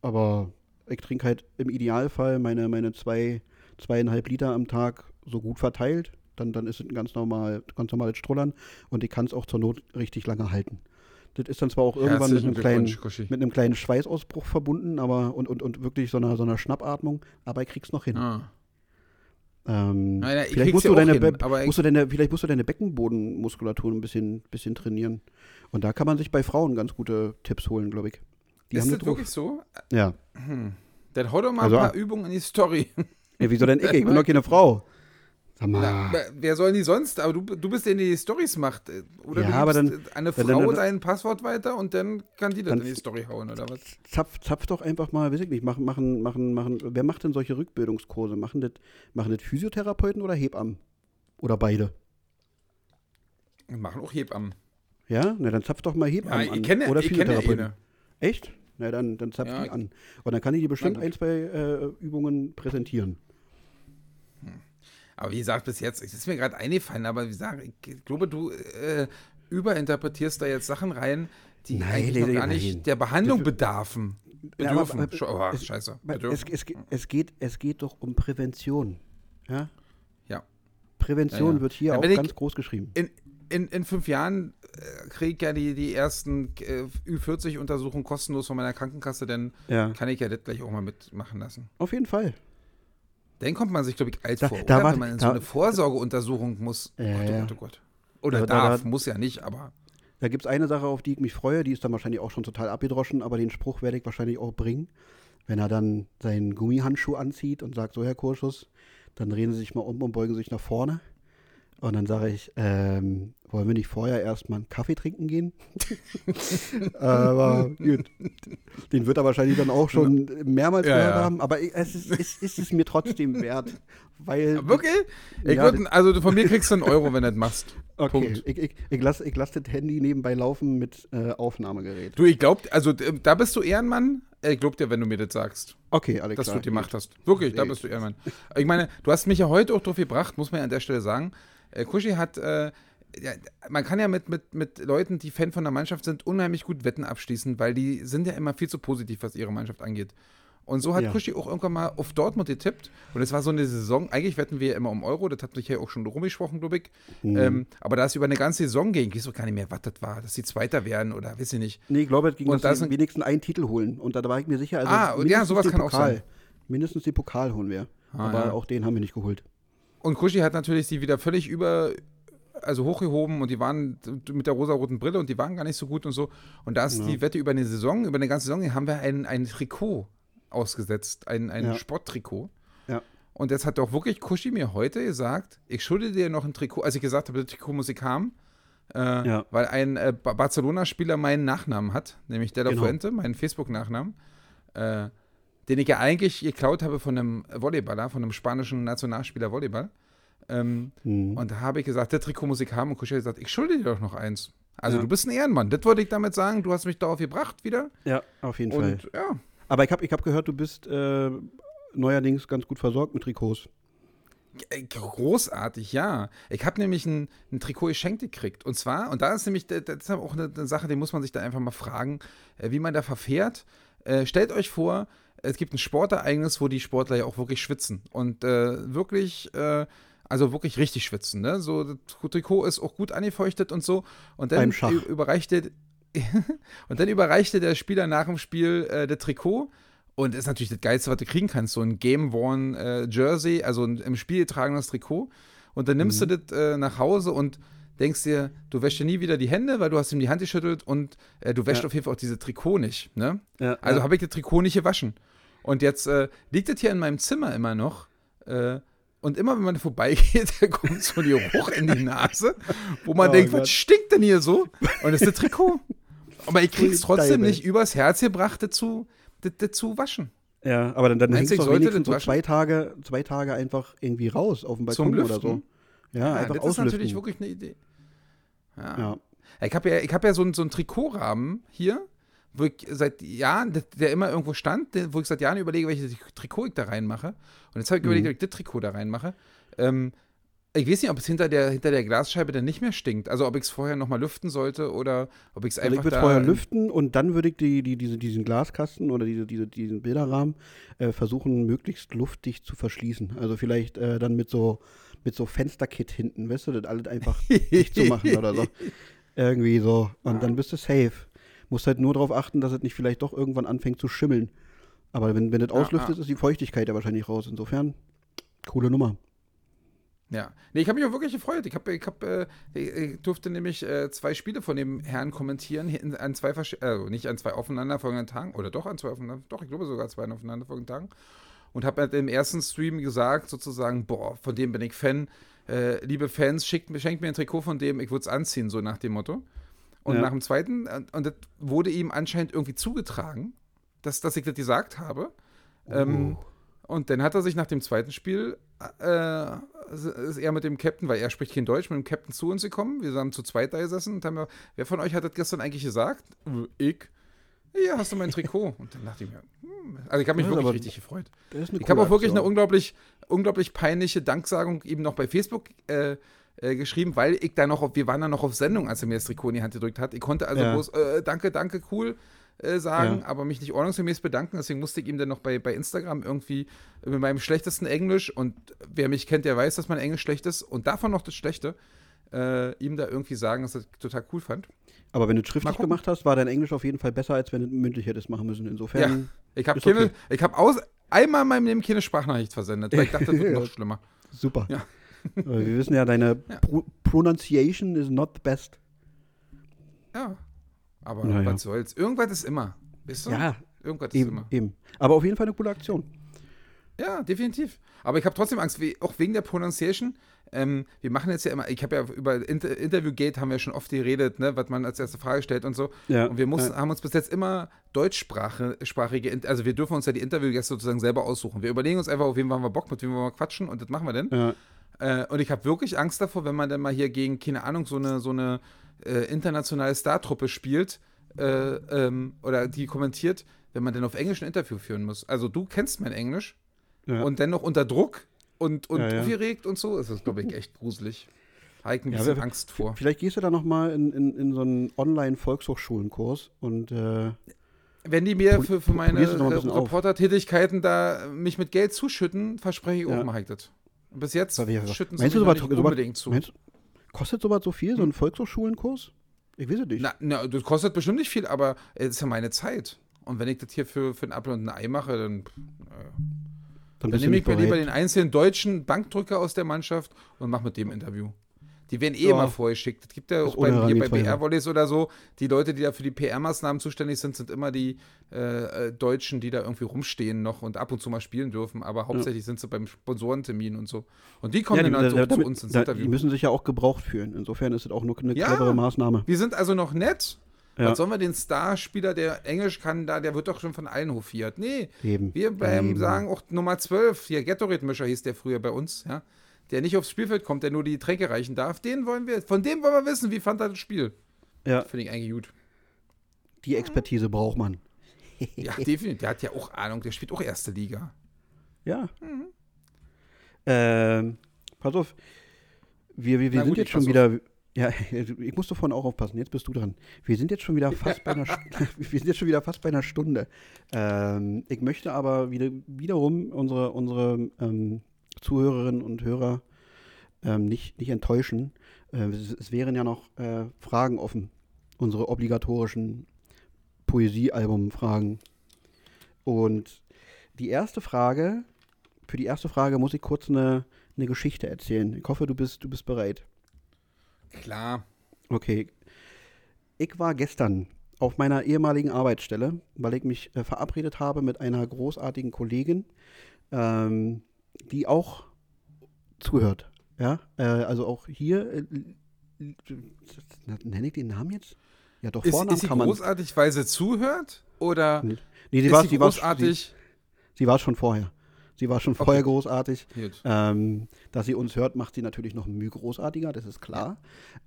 aber ich trinke halt im Idealfall meine, meine zwei zweieinhalb Liter am Tag so gut verteilt, dann, dann ist es ein ganz, normal, ganz normales Strollern und ich kann es auch zur Not richtig lange halten. Das ist dann zwar auch irgendwann mit einem, kleinen, mit einem kleinen Schweißausbruch verbunden, aber und, und, und wirklich so einer, so einer Schnappatmung, aber ich krieg's noch hin. Ah. Ähm, Nein, vielleicht, musst du deine, hin, musst du deine, vielleicht musst du deine Beckenbodenmuskulatur ein bisschen, bisschen trainieren. Und da kann man sich bei Frauen ganz gute Tipps holen, glaube ich. Die ist das wirklich so? Ja. Hm. Dann hau doch mal also, ein paar Übungen in die Story. Ja, wieso denn ich? Ich bin doch keine Frau. Sag mal. Na, wer soll die sonst? Aber du, du bist der, der die Stories macht. Oder ja, du aber dann, eine Frau dann, dann, dein Passwort weiter und dann kann die dann in die Story hauen, oder was? Zapf, zapf doch einfach mal, weiß ich nicht, machen, machen, machen, machen. Wer macht denn solche Rückbildungskurse? Machen das, machen das Physiotherapeuten oder Hebammen? Oder beide? Wir machen auch Hebammen. Ja? Na, dann zapf doch mal Hebammen ja, ich kenne, Oder ich Physiotherapeuten. Kenne Echt? Na, dann, dann zapft ja. die an. Und dann kann ich dir bestimmt ein, zwei äh, Übungen präsentieren. Aber wie gesagt, bis jetzt, es ist mir gerade eingefallen, aber wie gesagt, ich glaube, du äh, überinterpretierst da jetzt Sachen rein, die nein, eigentlich nein, noch gar nicht der Behandlung bedarfen. Bedürfen. Ja, aber, oh, es, scheiße. Es, es, es, geht, es geht doch um Prävention. Ja? Ja. Prävention ja, ja. wird hier ja, auch ganz groß geschrieben. In, in, in fünf Jahren äh, kriege ich ja die, die ersten äh, Ü40-Untersuchungen kostenlos von meiner Krankenkasse, dann kann ich ja das gleich auch mal mitmachen lassen. Auf jeden Fall. Dann kommt man sich, glaube ich, alt da, vor, da war, wenn man in da, so eine Vorsorgeuntersuchung muss. Äh, oh Gott, oh Gott. Oder darf, muss ja nicht, aber. Da gibt es eine Sache, auf die ich mich freue, die ist dann wahrscheinlich auch schon total abgedroschen, aber den Spruch werde ich wahrscheinlich auch bringen. Wenn er dann seinen Gummihandschuh anzieht und sagt, so Herr Kurschus, dann drehen Sie sich mal um und beugen sich nach vorne. Und dann sage ich, ähm, wollen wir nicht vorher erstmal einen Kaffee trinken gehen? <laughs> aber gut. Den wird er wahrscheinlich dann auch schon mehrmals ja, gehört ja. haben. Aber es ist, es ist es mir trotzdem wert. Weil, Wirklich? Ja, würd, also von mir kriegst du einen Euro, wenn du das machst. <laughs> Okay, Punkt. ich, ich, ich lasse ich lass das Handy nebenbei laufen mit äh, Aufnahmegerät. Du, ich glaub, also da bist du Ehrenmann. Ich glaub dir, wenn du mir das sagst. Okay, alles Dass klar. du die Macht hast. Wirklich, da bist du Ehrenmann. Ich meine, du hast mich ja heute auch drauf gebracht, muss man ja an der Stelle sagen. Äh, Kushi hat, äh, ja, man kann ja mit, mit, mit Leuten, die Fan von der Mannschaft sind, unheimlich gut Wetten abschließen, weil die sind ja immer viel zu positiv, was ihre Mannschaft angeht. Und so hat ja. Kushi auch irgendwann mal auf Dortmund getippt. Und es war so eine Saison, eigentlich wetten wir ja immer um Euro, das hat sich ja auch schon rumgesprochen, glaube ich. Mhm. Ähm, aber da es über eine ganze Saison ging, ich auch gar nicht mehr, was das war, dass sie Zweiter werden oder weiß ich nicht. Nee, ich glaube, es ging, und dass sie wenigstens einen Titel holen. Und da war ich mir sicher, also ah, ja, sowas kann Pokal, auch sein. Mindestens den Pokal holen wir. Ah, aber ja. auch den haben wir nicht geholt. Und Kushi hat natürlich sie wieder völlig über, also hochgehoben und die waren mit der rosa-roten Brille und die waren gar nicht so gut und so. Und da ist ja. die Wette über eine Saison, über eine ganze Saison, haben wir ein, ein Trikot ausgesetzt, ein, ein ja. Sporttrikot. Ja. Und jetzt hat doch wirklich Kushi mir heute gesagt, ich schulde dir noch ein Trikot, als ich gesagt habe, das Trikot muss ich haben, äh, ja. weil ein äh, Barcelona-Spieler meinen Nachnamen hat, nämlich De La genau. Fuente, meinen Facebook-Nachnamen, äh, den ich ja eigentlich geklaut habe von einem Volleyballer, von einem spanischen Nationalspieler Volleyball. Ähm, mhm. Und da habe ich gesagt, das Trikot muss ich haben. Und Kushi hat gesagt, ich schulde dir doch noch eins. Also ja. du bist ein Ehrenmann. Das wollte ich damit sagen. Du hast mich darauf gebracht wieder. Ja, auf jeden und, Fall. Ja, aber ich habe ich hab gehört, du bist äh, neuerdings ganz gut versorgt mit Trikots. Äh, großartig, ja. Ich habe nämlich ein, ein, Trikot geschenkt gekriegt. Und zwar, und da ist nämlich, das ist auch eine, eine Sache, die muss man sich da einfach mal fragen, äh, wie man da verfährt. Äh, stellt euch vor, es gibt ein Sportereignis, wo die Sportler ja auch wirklich schwitzen. Und äh, wirklich, äh, also wirklich richtig schwitzen. Ne? So, das Trikot ist auch gut angefeuchtet und so. Und dann überreicht der, <laughs> und dann überreichte der Spieler nach dem Spiel äh, das Trikot. Und das ist natürlich das Geilste, was du kriegen kannst. So ein Game-Worn äh, Jersey, also ein im Spiel getragenes Trikot. Und dann nimmst mhm. du das äh, nach Hause und denkst dir, du wäschst dir nie wieder die Hände, weil du hast ihm die Hand geschüttelt und äh, du wäschst ja. auf jeden Fall auch diese Trikot nicht. Ne? Ja, also ja. habe ich das Trikot nicht gewaschen. Und jetzt äh, liegt das hier in meinem Zimmer immer noch. Äh, und immer wenn man vorbeigeht, <laughs> kommt so die Geruch in die Nase, wo man oh denkt, Gott. was stinkt denn hier so? Und das ist das Trikot. Aber ich <laughs> krieg's trotzdem nicht übers Herz gebracht, dazu, dazu waschen. Ja, aber dann, dann hängst du wenigstens so zwei Tage, zwei Tage einfach irgendwie raus auf dem Balkon oder so. Ja, ja einfach das auslüften. ist natürlich wirklich eine Idee. Ja. ja. Ich habe ja, hab ja so, einen, so einen Trikotrahmen hier, wo ich seit Jahren, der immer irgendwo stand, wo ich seit Jahren überlege, welches Trikot ich da reinmache. Und jetzt habe ich mhm. überlegt, ob ich das Trikot da reinmache. Ähm, ich weiß nicht, ob es hinter der, hinter der Glasscheibe dann nicht mehr stinkt. Also ob ich es vorher nochmal lüften sollte oder ob ich es einfach. Also ich würde vorher lüften und dann würde ich die, die, diese, diesen Glaskasten oder diese, diese, diesen Bilderrahmen äh, versuchen, möglichst luftdicht zu verschließen. Also vielleicht äh, dann mit so, mit so Fensterkit hinten, weißt du, das alles einfach <laughs> dicht zu machen oder so. Irgendwie so. Und dann bist du safe. Musst halt nur darauf achten, dass es nicht vielleicht doch irgendwann anfängt zu schimmeln. Aber wenn, wenn das auslüftet, ja, ja. ist die Feuchtigkeit ja wahrscheinlich raus. Insofern, coole Nummer. Ja, nee, ich habe mich auch wirklich gefreut. Ich, hab, ich, hab, äh, ich durfte nämlich äh, zwei Spiele von dem Herrn kommentieren, an zwei, also nicht an zwei aufeinanderfolgenden Tagen, oder doch an zwei aufeinander, doch, ich glaube sogar zwei aufeinanderfolgenden Tagen. Und habe halt im ersten Stream gesagt, sozusagen, boah, von dem bin ich Fan. Äh, liebe Fans, schickt, schenkt mir ein Trikot von dem, ich würde es anziehen, so nach dem Motto. Und ja. nach dem zweiten, und das wurde ihm anscheinend irgendwie zugetragen, dass, dass ich das gesagt habe. Oh. Ähm, und dann hat er sich nach dem zweiten Spiel, äh, ist er mit dem Captain, weil er spricht kein Deutsch, mit dem Captain zu uns gekommen. Wir haben zu zweit da gesessen und haben, wer von euch hat das gestern eigentlich gesagt? Ich. Hier hast du mein Trikot. <laughs> Und dann dachte ich mir, hm. also ich habe mich wirklich richtig gefreut. Ich habe auch wirklich eine unglaublich, unglaublich peinliche Danksagung eben noch bei Facebook äh, äh, geschrieben, weil ich da noch, auf, wir waren da noch auf Sendung, als er mir das Trikot in die Hand gedrückt hat. Ich konnte also ja. bloß, äh, danke, danke, cool äh, sagen, ja. aber mich nicht ordnungsgemäß bedanken. Deswegen musste ich ihm dann noch bei, bei Instagram irgendwie mit meinem schlechtesten Englisch und wer mich kennt, der weiß, dass mein Englisch schlecht ist und davon noch das Schlechte, äh, ihm da irgendwie sagen, dass er das total cool fand. Aber wenn du es schriftlich gemacht hast, war dein Englisch auf jeden Fall besser, als wenn du mündlich hättest machen müssen. Insofern. Ja, ich habe okay. ich habe einmal in meinem Leben keine Sprachnachricht versendet, weil ich dachte, das wird <laughs> noch schlimmer. Super. Ja. Wir wissen ja, deine ja. Pro Pronunciation is not the best. Ja. Aber naja. was soll's? Irgendwas ist immer. Weißt du? Ja. Irgendwas eben, ist immer. Eben. Aber auf jeden Fall eine coole Aktion. Ja, definitiv. Aber ich habe trotzdem Angst, auch wegen der Pronunciation. Ähm, wir machen jetzt ja immer, ich habe ja über Inter Interviewgate haben wir schon oft geredet, ne, was man als erste Frage stellt und so. Ja, und wir mussten, ja. haben uns bis jetzt immer deutschsprachige, also wir dürfen uns ja die Interviewgäste sozusagen selber aussuchen. Wir überlegen uns einfach, auf wen wollen wir Bock, mit wem wollen wir quatschen und das machen wir denn. Ja. Äh, und ich habe wirklich Angst davor, wenn man dann mal hier gegen, keine Ahnung, so eine, so eine äh, internationale Star-Truppe spielt äh, ähm, oder die kommentiert, wenn man dann auf Englisch ein Interview führen muss. Also du kennst mein Englisch ja. und dennoch unter Druck und, und ja, ja. aufgeregt und so, ist das, glaube ich, echt gruselig. Ich ein bisschen ja, Angst vor. Vielleicht gehst du da noch mal in, in, in so einen Online-Volkshochschulenkurs und äh, wenn die mir für, für meine Reporter-Tätigkeiten da mich mit Geld zuschütten, verspreche ich auch, mache ich das. Bis jetzt schütten sie sowas, nicht unbedingt zu. Meinst, kostet sowas so viel, so ein hm. Volkshochschulenkurs? Ich weiß es nicht. Na, na, das kostet bestimmt nicht viel, aber es ist ja meine Zeit. Und wenn ich das hier für, für einen Apfel und ein Ei mache, dann, äh, dann, dann nehme ich mir lieber den einzelnen deutschen Bankdrücker aus der Mannschaft und mache mit dem Interview. Die werden eh ja. immer vorgeschickt. Es gibt ja auch bei, hier bei BR-Volleys oder so, die Leute, die da für die PR-Maßnahmen zuständig sind, sind immer die äh, äh, Deutschen, die da irgendwie rumstehen noch und ab und zu mal spielen dürfen. Aber hauptsächlich ja. sind sie beim Sponsorentermin und so. Und die kommen ja, die, dann so damit, zu uns ins da, Interview. Die müssen sich ja auch gebraucht fühlen. Insofern ist es auch nur eine clevere Maßnahme. Wir sind also noch nett. Ja. Was sollen wir den Starspieler, der Englisch kann, da, der wird doch schon von allen hofiert. Nee, Eben. wir beim, Eben. sagen auch Nummer 12, hier Gatorade-Mischer hieß der früher bei uns, ja der nicht aufs Spielfeld kommt, der nur die Tränke reichen darf, den wollen wir, von dem wollen wir wissen, wie fand er das Spiel. Ja. Finde ich eigentlich gut. Die Expertise braucht man. <laughs> ja, definitiv. Der hat ja auch Ahnung, der spielt auch erste Liga. Ja. Mhm. Ähm, pass auf. Wir, wir, wir sind gut, jetzt schon wieder. <laughs> Ja, ich muss davon auch aufpassen. Jetzt bist du dran. Wir sind jetzt schon wieder fast bei einer, <laughs> wir sind jetzt schon wieder fast bei einer Stunde. Ähm, ich möchte aber wieder, wiederum unsere, unsere ähm, Zuhörerinnen und Hörer ähm, nicht, nicht enttäuschen. Äh, es, es, wären ja noch äh, Fragen offen. Unsere obligatorischen Poesiealbum-Fragen. Und die erste Frage, für die erste Frage muss ich kurz eine, eine Geschichte erzählen. Ich hoffe, du bist, du bist bereit. Klar. Okay. Ich war gestern auf meiner ehemaligen Arbeitsstelle, weil ich mich äh, verabredet habe mit einer großartigen Kollegin, ähm, die auch zuhört. Ja, äh, also auch hier, äh, nenne ich den Namen jetzt? Ja, doch, Vornamen ist, ist sie kann man. großartig, weil sie zuhört? Oder nee, nee sie ist war, sie großartig? Sie, sie war schon vorher. Sie war schon okay. vorher großartig. Ähm, dass sie uns hört, macht sie natürlich noch Mühe großartiger, das ist klar.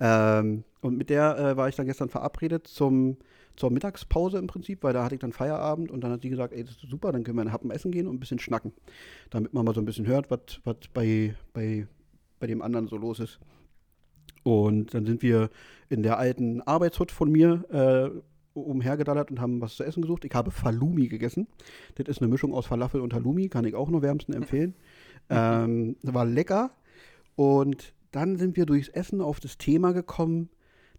Ähm, und mit der äh, war ich dann gestern verabredet zum zur Mittagspause im Prinzip, weil da hatte ich dann Feierabend und dann hat sie gesagt, ey, das ist super, dann können wir einen Happen essen gehen und ein bisschen schnacken. Damit man mal so ein bisschen hört, was bei, bei, bei dem anderen so los ist. Und dann sind wir in der alten Arbeitshut von mir äh, umhergedallert und haben was zu essen gesucht. Ich habe Falumi gegessen. Das ist eine Mischung aus Falafel und Halloumi, kann ich auch nur wärmsten empfehlen. <laughs> ähm, war lecker. Und dann sind wir durchs Essen auf das Thema gekommen,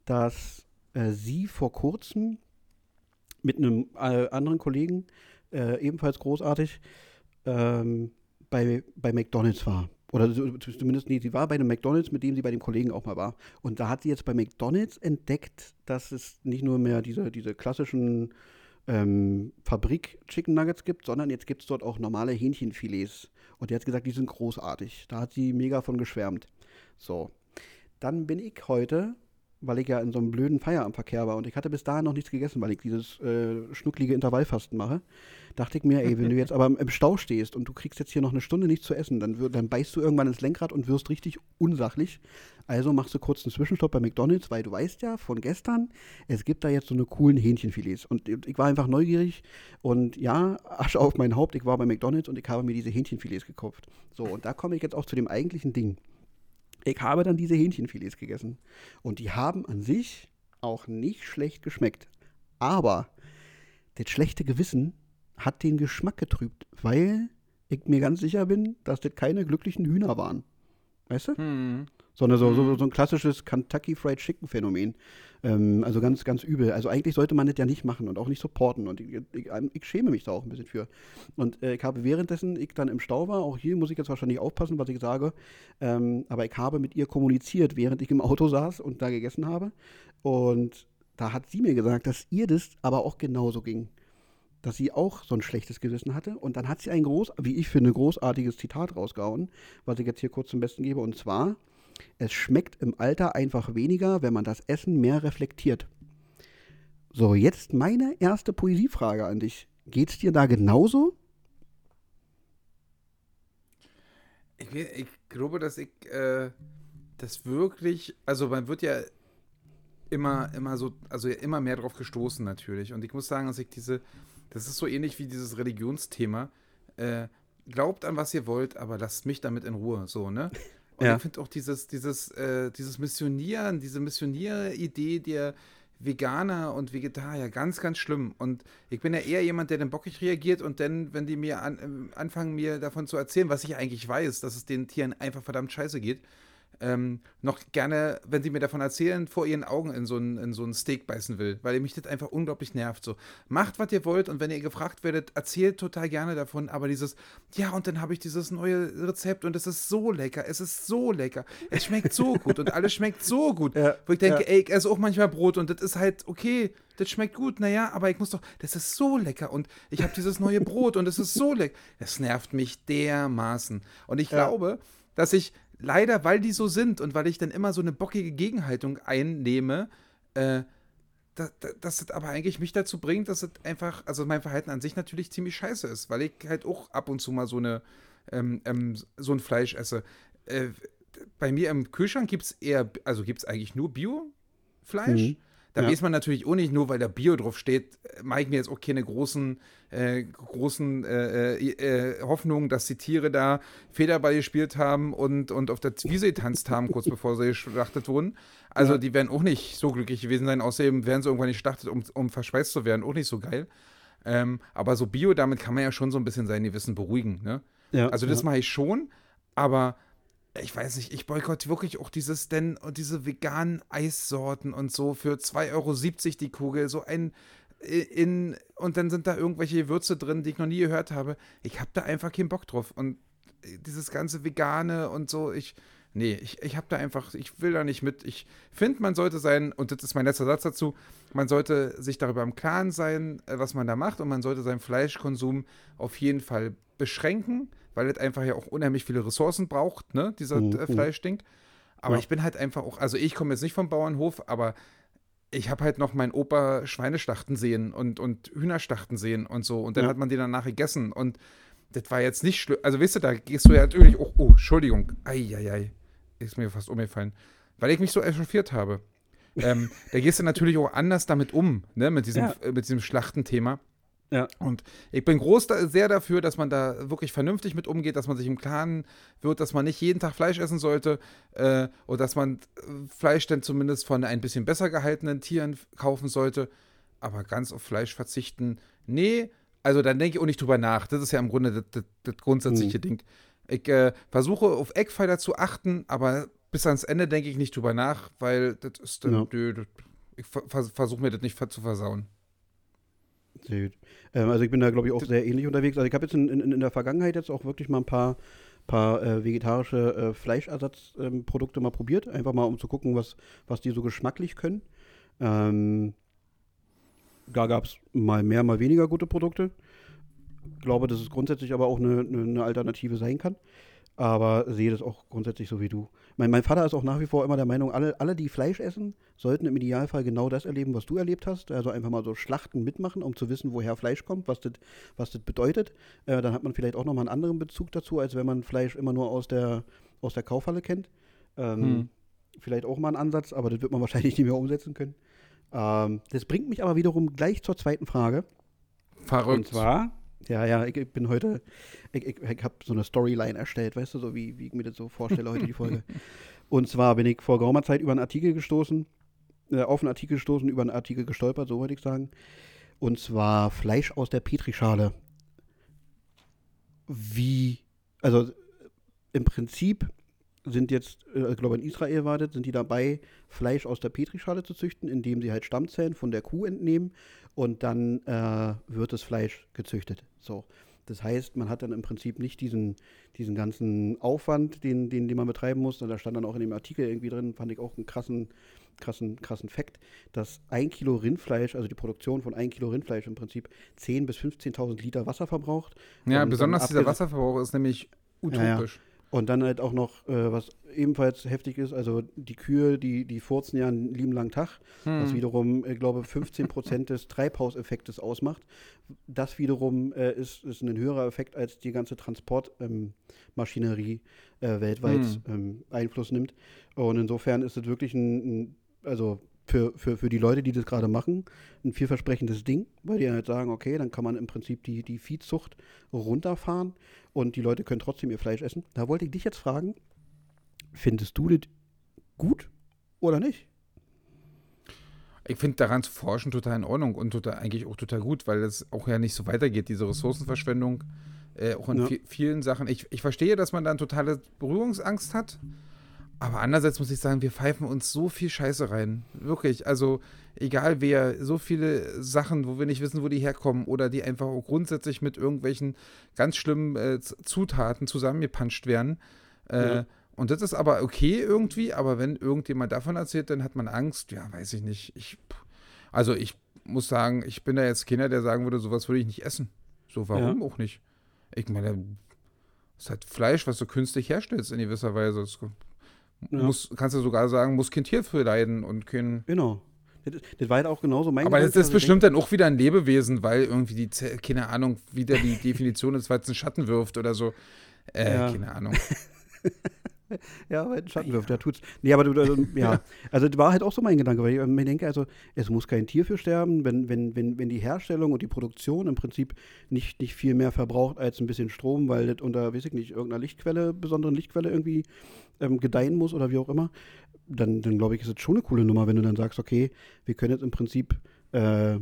dass äh, sie vor kurzem mit einem äh, anderen Kollegen, äh, ebenfalls großartig, ähm, bei, bei McDonalds war. Oder zumindest, nee, sie war bei einem McDonalds, mit dem sie bei dem Kollegen auch mal war. Und da hat sie jetzt bei McDonalds entdeckt, dass es nicht nur mehr diese, diese klassischen ähm, Fabrik-Chicken Nuggets gibt, sondern jetzt gibt es dort auch normale Hähnchenfilets. Und die hat gesagt, die sind großartig. Da hat sie mega von geschwärmt. So. Dann bin ich heute weil ich ja in so einem blöden Feierabendverkehr war und ich hatte bis dahin noch nichts gegessen, weil ich dieses äh, schnucklige Intervallfasten mache. Dachte ich mir, ey, wenn du jetzt aber im Stau stehst und du kriegst jetzt hier noch eine Stunde nichts zu essen, dann, dann beißt du irgendwann ins Lenkrad und wirst richtig unsachlich. Also machst du kurz einen Zwischenstopp bei McDonalds, weil du weißt ja von gestern, es gibt da jetzt so eine coolen Hähnchenfilets. Und ich war einfach neugierig und ja, Asche auf mein Haupt, ich war bei McDonalds und ich habe mir diese Hähnchenfilets gekauft. So, und da komme ich jetzt auch zu dem eigentlichen Ding. Ich habe dann diese Hähnchenfilets gegessen. Und die haben an sich auch nicht schlecht geschmeckt. Aber das schlechte Gewissen hat den Geschmack getrübt, weil ich mir ganz sicher bin, dass das keine glücklichen Hühner waren. Weißt du? Hm. Sondern so, so, hm. so ein klassisches Kentucky Fried Chicken Phänomen. Ähm, also ganz, ganz übel. Also eigentlich sollte man das ja nicht machen und auch nicht supporten. Und ich, ich, ich schäme mich da auch ein bisschen für. Und äh, ich habe währenddessen ich dann im Stau war, auch hier muss ich jetzt wahrscheinlich aufpassen, was ich sage, ähm, aber ich habe mit ihr kommuniziert, während ich im Auto saß und da gegessen habe. Und da hat sie mir gesagt, dass ihr das aber auch genauso ging dass sie auch so ein schlechtes Gewissen hatte. Und dann hat sie ein groß, wie ich finde, großartiges Zitat rausgehauen, was ich jetzt hier kurz zum Besten gebe. Und zwar, es schmeckt im Alter einfach weniger, wenn man das Essen mehr reflektiert. So, jetzt meine erste Poesiefrage an dich. Geht's dir da genauso? Ich, ich glaube, dass ich äh, das wirklich, also man wird ja immer, immer so, also immer mehr drauf gestoßen natürlich. Und ich muss sagen, dass ich diese, das ist so ähnlich wie dieses Religionsthema. Äh, glaubt an, was ihr wollt, aber lasst mich damit in Ruhe, so, ne? <laughs> Und ja. ich finde auch dieses, dieses, äh, dieses Missionieren, diese Missionier-Idee der Veganer und Vegetarier ganz, ganz schlimm. Und ich bin ja eher jemand, der dann bockig reagiert und dann, wenn die mir an, äh, anfangen, mir davon zu erzählen, was ich eigentlich weiß, dass es den Tieren einfach verdammt scheiße geht, ähm, noch gerne, wenn sie mir davon erzählen, vor ihren Augen in so ein, in so Steak beißen will, weil mich das einfach unglaublich nervt. So, macht, was ihr wollt und wenn ihr gefragt werdet, erzählt total gerne davon, aber dieses, ja, und dann habe ich dieses neue Rezept und es ist so lecker, es ist so lecker, es schmeckt so gut und alles schmeckt so gut. <laughs> Ja, wo ich denke, ja. ey, ich esse auch manchmal Brot und das ist halt okay, das schmeckt gut, naja, aber ich muss doch, das ist so lecker und ich habe dieses neue Brot und es ist so lecker. Das nervt mich dermaßen. Und ich ja. glaube, dass ich leider, weil die so sind und weil ich dann immer so eine bockige Gegenhaltung einnehme, äh, dass, das aber eigentlich mich dazu bringt, dass es einfach, also mein Verhalten an sich natürlich ziemlich scheiße ist, weil ich halt auch ab und zu mal so eine, ähm, ähm, so ein Fleisch esse. Äh, bei mir im Kühlschrank gibt es eher, also gibt es eigentlich nur Bio-Fleisch. Mhm. Da ja. weiß man natürlich auch nicht, nur weil da Bio drauf steht, mache ich mir jetzt auch keine großen, äh, großen äh, äh, äh, Hoffnungen, dass die Tiere da Federball gespielt haben und, und auf der Wiese getanzt haben, kurz bevor sie geschlachtet wurden. Also ja. die werden auch nicht so glücklich gewesen sein. Außerdem werden sie irgendwann geschlachtet, um, um verschweißt zu werden. Auch nicht so geil. Ähm, aber so Bio, damit kann man ja schon so ein bisschen sein Gewissen beruhigen. Ne? Ja, also das mache ich schon, aber ich weiß nicht, ich boykotte wirklich auch dieses denn und diese veganen Eissorten und so für 2,70 Euro die Kugel, so ein in und dann sind da irgendwelche Würze drin, die ich noch nie gehört habe. Ich habe da einfach keinen Bock drauf und dieses ganze vegane und so, ich nee, ich, ich habe da einfach, ich will da nicht mit. Ich finde, man sollte sein, und das ist mein letzter Satz dazu, man sollte sich darüber im Klaren sein, äh, was man da macht und man sollte seinen Fleischkonsum auf jeden Fall beschränken weil es einfach ja auch unheimlich viele Ressourcen braucht, ne, dieser mhm. äh, Fleischding. Aber ja. ich bin halt einfach auch, also ich komme jetzt nicht vom Bauernhof, aber ich habe halt noch meinen Opa Schweineschlachten sehen und, und Hühnerschlachten sehen und so. Und dann ja. hat man die danach gegessen. Und das war jetzt nicht schlimm. Also, weißt du, da gehst du ja natürlich auch, oh, Entschuldigung, eieiei, ist mir fast umgefallen. Weil ich mich so echauffiert habe. <laughs> ähm, da gehst du natürlich auch anders damit um, ne, mit diesem, ja. äh, mit diesem Schlachtenthema. Ja. Und ich bin groß da, sehr dafür, dass man da wirklich vernünftig mit umgeht, dass man sich im Klaren wird, dass man nicht jeden Tag Fleisch essen sollte äh, und dass man äh, Fleisch dann zumindest von ein bisschen besser gehaltenen Tieren kaufen sollte. Aber ganz auf Fleisch verzichten, nee, also dann denke ich auch nicht drüber nach. Das ist ja im Grunde das, das, das grundsätzliche mhm. Ding. Ich äh, versuche auf Eckpfeiler zu achten, aber bis ans Ende denke ich nicht drüber nach, weil das ist dann, ja. nö, ich versuche mir das nicht zu versauen. Sehr gut. Ähm, also ich bin da, glaube ich, auch sehr ähnlich unterwegs. Also ich habe jetzt in, in, in, der Vergangenheit jetzt auch wirklich mal ein paar, paar äh, vegetarische äh, Fleischersatzprodukte ähm, mal probiert. Einfach mal, um zu gucken, was, was die so geschmacklich können. Ähm, da gab es mal mehr, mal weniger gute Produkte. Ich glaube, dass es grundsätzlich aber auch eine, eine, eine Alternative sein kann. Aber sehe das auch grundsätzlich so wie du. Mein, mein Vater ist auch nach wie vor immer der Meinung, alle, alle, die Fleisch essen, sollten im Idealfall genau das erleben, was du erlebt hast. Also einfach mal so Schlachten mitmachen, um zu wissen, woher Fleisch kommt, was das, was bedeutet. Äh, dann hat man vielleicht auch nochmal einen anderen Bezug dazu, als wenn man Fleisch immer nur aus der, aus der Kaufhalle kennt. Ähm, hm. Vielleicht auch mal ein Ansatz, aber das wird man <laughs> wahrscheinlich nicht mehr umsetzen können. Ähm, das bringt mich aber wiederum gleich zur zweiten Frage. Verrückt. Und zwar, ja, ja, ich, ich bin heute, ich, ich, ich habe so eine Storyline erstellt, weißt du, so wie, wie ich mir das so vorstelle heute die Folge. <laughs> Und zwar bin ich vor geraumer Zeit über einen Artikel gestoßen, äh, auf einen Artikel gestoßen, über einen Artikel gestolpert, so wollte ich sagen. Und zwar Fleisch aus der Petrischale. Wie, also im Prinzip sind jetzt, äh, ich glaube in Israel war das, sind die dabei, Fleisch aus der Petrischale zu züchten, indem sie halt Stammzellen von der Kuh entnehmen und dann äh, wird das Fleisch gezüchtet. So. Das heißt, man hat dann im Prinzip nicht diesen, diesen ganzen Aufwand, den, den, den man betreiben muss. Und da stand dann auch in dem Artikel irgendwie drin, fand ich auch einen krassen, krassen, krassen Fakt, dass ein Kilo Rindfleisch, also die Produktion von ein Kilo Rindfleisch im Prinzip 10.000 bis 15.000 Liter Wasser verbraucht. Ja, besonders dieser Wasserverbrauch ist nämlich utopisch. Ja, ja. Und dann halt auch noch, äh, was ebenfalls heftig ist, also die Kühe, die, die furzen ja einen lieben langen Tag, hm. was wiederum, ich glaube, 15 Prozent des Treibhauseffektes ausmacht. Das wiederum äh, ist, ist ein höherer Effekt, als die ganze Transportmaschinerie ähm, äh, weltweit hm. ähm, Einfluss nimmt. Und insofern ist es wirklich ein, ein also für, für, für die Leute, die das gerade machen, ein vielversprechendes Ding, weil die halt sagen, okay, dann kann man im Prinzip die, die Viehzucht runterfahren und die Leute können trotzdem ihr Fleisch essen. Da wollte ich dich jetzt fragen, findest du das gut oder nicht? Ich finde daran zu forschen total in Ordnung und total, eigentlich auch total gut, weil es auch ja nicht so weitergeht, diese Ressourcenverschwendung. Äh, auch in ja. vielen Sachen. Ich, ich verstehe, dass man dann totale Berührungsangst hat. Aber andererseits muss ich sagen, wir pfeifen uns so viel Scheiße rein. Wirklich. Also, egal wer, so viele Sachen, wo wir nicht wissen, wo die herkommen oder die einfach auch grundsätzlich mit irgendwelchen ganz schlimmen äh, Zutaten zusammengepanscht werden. Äh, ja. Und das ist aber okay irgendwie, aber wenn irgendjemand davon erzählt, dann hat man Angst. Ja, weiß ich nicht. Ich, also, ich muss sagen, ich bin da jetzt keiner, der sagen würde, sowas würde ich nicht essen. So, warum ja. auch nicht? Ich meine, es ist halt Fleisch, was du künstlich herstellst in gewisser Weise. Das ja. Muss, kannst du sogar sagen, muss Kind hierfür leiden und können. Genau. Das, das war halt auch genauso mein Aber Gedanke, das ist bestimmt denke, dann auch wieder ein Lebewesen, weil irgendwie die, keine Ahnung, wieder die <laughs> Definition ist, weil es einen Schatten wirft oder so. Äh, ja. keine Ahnung. <laughs> ja, weil ein Schatten wirft, ja. tut's. Nee, aber du, also, <laughs> ja. Also das war halt auch so mein Gedanke, weil ich mir denke, also es muss kein Tier für sterben, wenn, wenn, wenn, wenn die Herstellung und die Produktion im Prinzip nicht, nicht viel mehr verbraucht als ein bisschen Strom, weil das unter, weiß ich nicht, irgendeiner Lichtquelle, besonderen Lichtquelle irgendwie ähm, gedeihen muss oder wie auch immer, dann, dann glaube ich, ist es schon eine coole Nummer, wenn du dann sagst, okay, wir können jetzt im Prinzip äh,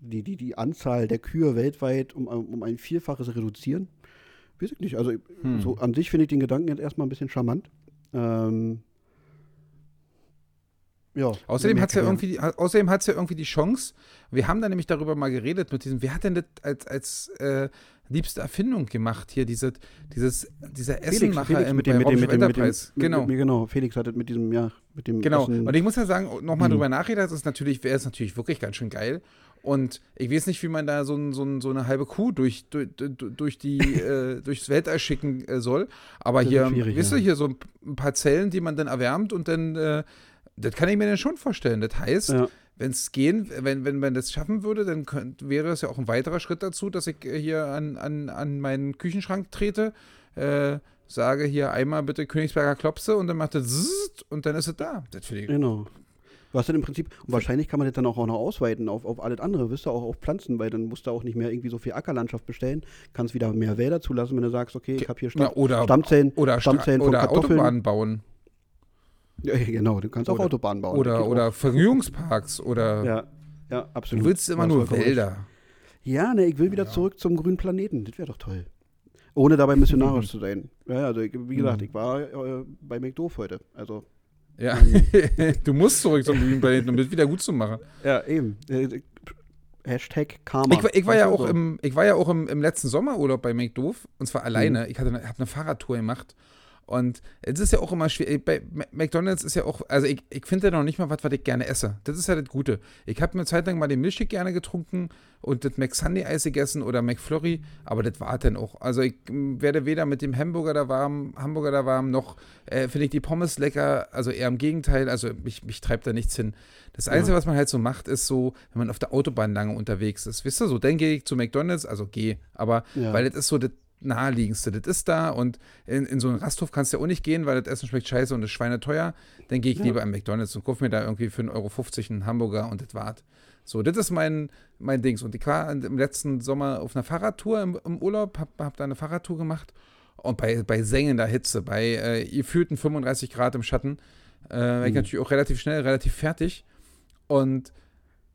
die, die, die Anzahl der Kühe weltweit um, um ein Vielfaches reduzieren weiß ich nicht. Also hm. so an sich finde ich den Gedanken jetzt erstmal ein bisschen charmant. Ähm, ja, außerdem hat es ja, irgendwie, ja irgendwie die Chance, wir haben da nämlich darüber mal geredet mit diesem, wer hat denn das als, als äh, liebste Erfindung gemacht hier, diese, dieses, dieser Essenmacher Felix, im mit dem, mit dem, mit dem, mit dem, genau. Mit, genau, Felix hat das mit diesem, ja, mit dem Genau, Essen. und ich muss ja sagen, nochmal hm. drüber nachreden, das ist natürlich, wäre es natürlich wirklich ganz schön geil. Und ich weiß nicht, wie man da so, so, so eine halbe Kuh durch, durch, durch die, <laughs> äh, durchs Weltall schicken äh, soll. Aber hier, wisst ihr, hier so ein paar Zellen, die man dann erwärmt und dann, äh, das kann ich mir dann schon vorstellen. Das heißt, ja. wenn es gehen, wenn, wenn man das schaffen würde, dann könnt, wäre es ja auch ein weiterer Schritt dazu, dass ich hier an, an, an meinen Küchenschrank trete, äh, sage hier einmal bitte Königsberger Klopse und dann macht es und dann ist es da. Das finde ich genau. Du hast dann im Prinzip, und wahrscheinlich kann man das dann auch noch ausweiten auf, auf alles andere, wirst du auch auf Pflanzen, weil dann musst du auch nicht mehr irgendwie so viel Ackerlandschaft bestellen, kannst wieder mehr Wälder zulassen, wenn du sagst, okay, ich habe hier Stamm, oder, Stammzellen, oder, Stammzellen oder Kartoffeln. Autobahnen bauen. Ja, genau, du kannst oder, auch Autobahnen bauen. Oder, oder Vergnügungsparks oder. Ja, ja, absolut. Du willst immer nur Wälder. Ja, ne, ich will wieder ja. zurück zum grünen Planeten. Das wäre doch toll. Ohne dabei missionarisch <laughs> zu sein. Ja, also wie gesagt, mhm. ich war äh, bei McDoof heute. Also ja, <laughs> du musst zurück zum grünen Planeten, um das wieder gut zu machen. Ja, eben. Äh, Hashtag Karma. Ich, ich war ja auch, so. im, ich war ja auch im, im letzten Sommerurlaub bei McDoof und zwar alleine. Mhm. Ich hatte eine, habe eine Fahrradtour gemacht Und es ist ja auch immer schwierig. Bei McDonalds ist ja auch, also ich, ich finde ja noch nicht mal was, was ich gerne esse. Das ist ja das Gute. Ich habe mir Zeit lang mal den Milchshake gerne getrunken und das McSunday-Eis gegessen oder McFlurry, aber das war dann auch. Also ich werde weder mit dem Hamburger da warm, Hamburger da warm, noch äh, finde ich die Pommes lecker. Also eher im Gegenteil. Also mich, mich treibt da nichts hin. Das Einzige, ja. was man halt so macht, ist so, wenn man auf der Autobahn lange unterwegs ist. Wisst ihr, so, dann gehe ich zu McDonalds, also gehe, aber ja. weil das ist so das naheliegendste. Das ist da und in, in so einen Rasthof kannst du ja auch nicht gehen, weil das Essen schmeckt scheiße und das Schweine teuer. Dann gehe ich ja. lieber an McDonalds und kaufe mir da irgendwie für 1,50 Euro einen Hamburger und das war's. So, das ist mein, mein Dings. Und ich war im letzten Sommer auf einer Fahrradtour im, im Urlaub, hab, hab da eine Fahrradtour gemacht und bei, bei sengender Hitze, bei äh, gefühlten 35 Grad im Schatten, äh, war ich mhm. natürlich auch relativ schnell, relativ fertig. Und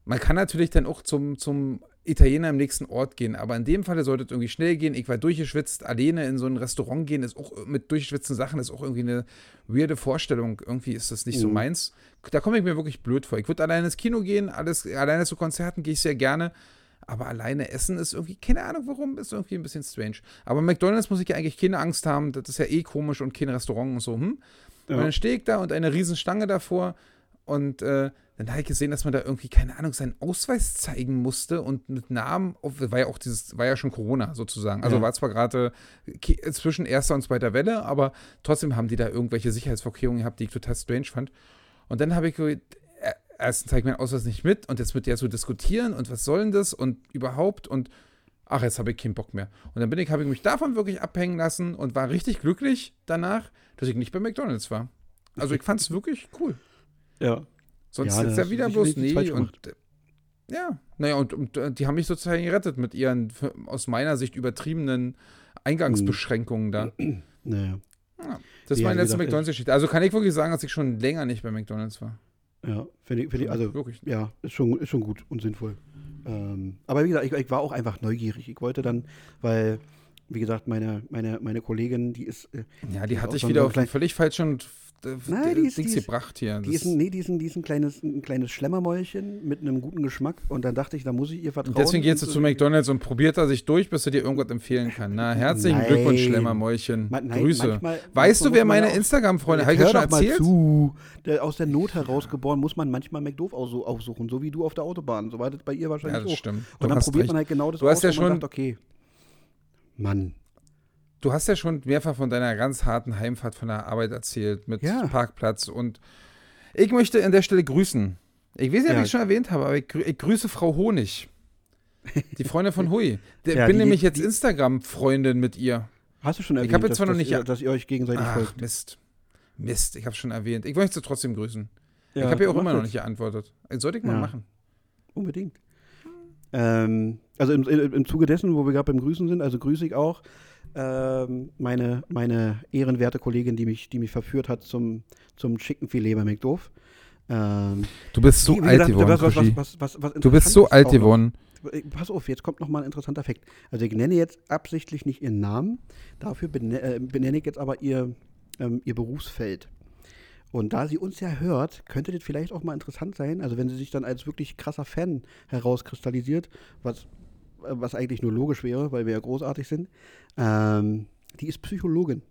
man kann natürlich dann auch zum, zum Italiener im nächsten Ort gehen. Aber in dem Fall sollte es irgendwie schnell gehen. Ich war durchgeschwitzt, alleine in so ein Restaurant gehen, ist auch mit durchgeschwitzten Sachen, ist auch irgendwie eine weirde Vorstellung. Irgendwie ist das nicht mhm. so meins. Da komme ich mir wirklich blöd vor. Ich würde alleine ins Kino gehen, alles, alleine zu Konzerten gehe ich sehr gerne. Aber alleine essen ist irgendwie, keine Ahnung warum, ist irgendwie ein bisschen strange. Aber McDonalds muss ich ja eigentlich keine Angst haben. Das ist ja eh komisch und kein Restaurant und so. Hm? Ja. Und dann stehe ich da und eine Riesenstange davor und äh, dann habe ich gesehen, dass man da irgendwie, keine Ahnung, seinen Ausweis zeigen musste und mit Namen, war ja auch dieses, war ja schon Corona sozusagen. Also ja. war zwar gerade zwischen erster und zweiter Welle, aber trotzdem haben die da irgendwelche Sicherheitsvorkehrungen gehabt, die ich total strange fand. Und dann habe ich äh, erstens zeige ich meinen Ausweis nicht mit und jetzt wird ja so diskutieren und was soll denn das und überhaupt und ach, jetzt habe ich keinen Bock mehr. Und dann bin ich, habe ich mich davon wirklich abhängen lassen und war richtig glücklich danach, dass ich nicht bei McDonalds war. Also ich fand es wirklich cool. Ja. Sonst ja, ist er wieder bloß nee und ja, naja, und, und, äh, die haben mich sozusagen gerettet mit ihren aus meiner Sicht übertriebenen Eingangsbeschränkungen da. <clears throat> Naja. Ja, das ja, war meine letzte McDonalds-Geschichte. Also kann ich wirklich sagen, dass ich schon länger nicht bei McDonalds war. Ja, finde ich, find ich, also wirklich. Ja, ist schon, ist schon gut und sinnvoll. Ähm, aber wie gesagt, ich, ich, war auch einfach neugierig. Ich wollte dann, weil, wie gesagt, meine, meine, meine Kollegin, die ist. Äh, ja, die hatte ich wieder auf einen völlig falschen Nein, die ist, Dings die ist, gebracht hier. Die ist, nee, die ist, ein, die ist ein, kleines, ein kleines Schlemmermäulchen mit einem guten Geschmack und dann dachte ich, da muss ich ihr vertrauen. Deswegen gehst du zu McDonalds und probiert er sich durch, bis er dir irgendwas empfehlen kann. Na, herzlichen nein. Glückwunsch, Schlemmermäulchen. Ma, nein, Grüße. Manchmal, weißt du, wer meine Instagram-Freunde, habe ich schon erzählt? Mal zu. Der, aus der Not herausgeboren muss man manchmal McDoof aufsuchen, so wie du auf der Autobahn. So war das bei ihr wahrscheinlich ja, das auch. Stimmt. Und dann probiert recht. man halt genau das du hast ja schon, sagt, okay, Mann. Du hast ja schon mehrfach von deiner ganz harten Heimfahrt von der Arbeit erzählt mit ja. Parkplatz und ich möchte an der Stelle grüßen. Ich weiß nicht, ja. ob ich schon erwähnt habe, aber ich, grü ich grüße Frau Honig. Die Freundin von Hui. <laughs> Ich ja, bin die, nämlich jetzt Instagram-Freundin mit ihr. Hast du schon erwähnt, ich habe jetzt zwar noch nicht, ihr, dass ihr euch gegenseitig Ach, folgt? Mist. Mist, ich habe schon erwähnt. Ich möchte sie trotzdem grüßen. Ja, ich habe ihr auch immer noch nicht geantwortet. Sollte ich mal machen. Unbedingt. Ähm, also im, im Zuge dessen, wo wir gerade beim Grüßen sind, also grüße ich auch ähm, meine, meine ehrenwerte Kollegin, die mich, die mich verführt hat zum, zum Chickenfilet bei McDoof. Ähm, du bist so alt geworden, Du bist so alt geworden. Pass auf, jetzt kommt noch mal ein interessanter Fakt. Also ich nenne jetzt absichtlich nicht ihren Namen, dafür benenne, äh, benenne ich jetzt aber ihr, ähm, ihr Berufsfeld. Und da sie uns ja hört, könnte das vielleicht auch mal interessant sein, also wenn sie sich dann als wirklich krasser Fan herauskristallisiert, was was eigentlich nur logisch wäre, weil wir ja großartig sind, ähm, die ist Psychologin.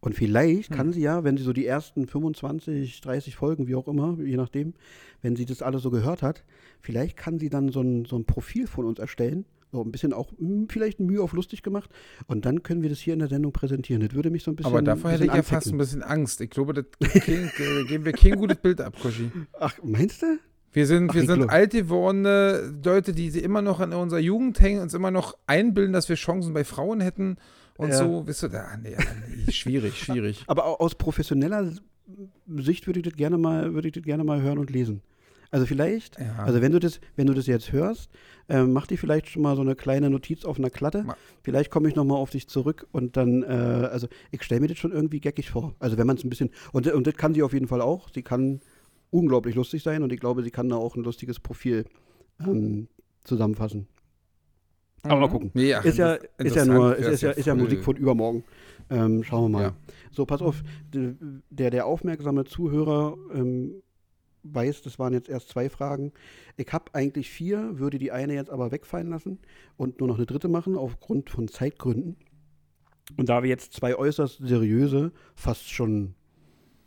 Und vielleicht hm. kann sie ja, wenn sie so die ersten 25, 30 Folgen, wie auch immer, je nachdem, wenn sie das alles so gehört hat, vielleicht kann sie dann so ein, so ein Profil von uns erstellen. So ein bisschen auch hm, vielleicht Mühe auf lustig gemacht. Und dann können wir das hier in der Sendung präsentieren. Das würde mich so ein bisschen. Aber davor hätte ich ja fast ein bisschen Angst. Ich glaube, das <laughs> geben wir kein gutes Bild ab, Koshi. Ach, meinst du? Wir sind, Ach, wir sind alt gewordene Leute, die sie immer noch an unserer Jugend hängen, uns immer noch einbilden, dass wir Chancen bei Frauen hätten und ja. so. Wisst du, ah, nee, nee, <laughs> schwierig, schwierig. Aber aus professioneller Sicht würde ich das gerne mal, würde ich das gerne mal hören und lesen. Also vielleicht, ja. also wenn du das, wenn du das jetzt hörst, äh, mach dir vielleicht schon mal so eine kleine Notiz auf einer Klatte. Ma vielleicht komme ich nochmal auf dich zurück und dann, äh, also ich stelle mir das schon irgendwie geckig vor. Also wenn man es ein bisschen, und, und das kann sie auf jeden Fall auch. Sie kann unglaublich lustig sein und ich glaube, sie kann da auch ein lustiges Profil ähm, zusammenfassen. Aber mhm. mal gucken. Nee, ach, ist, ja, ist ja nur, ist, ist, ja, ist ja Musik von übermorgen. Ähm, schauen wir mal. Ja. So, pass auf, der, der aufmerksame Zuhörer ähm, weiß, das waren jetzt erst zwei Fragen. Ich habe eigentlich vier, würde die eine jetzt aber wegfallen lassen und nur noch eine dritte machen, aufgrund von Zeitgründen. Und da wir jetzt zwei äußerst seriöse, fast schon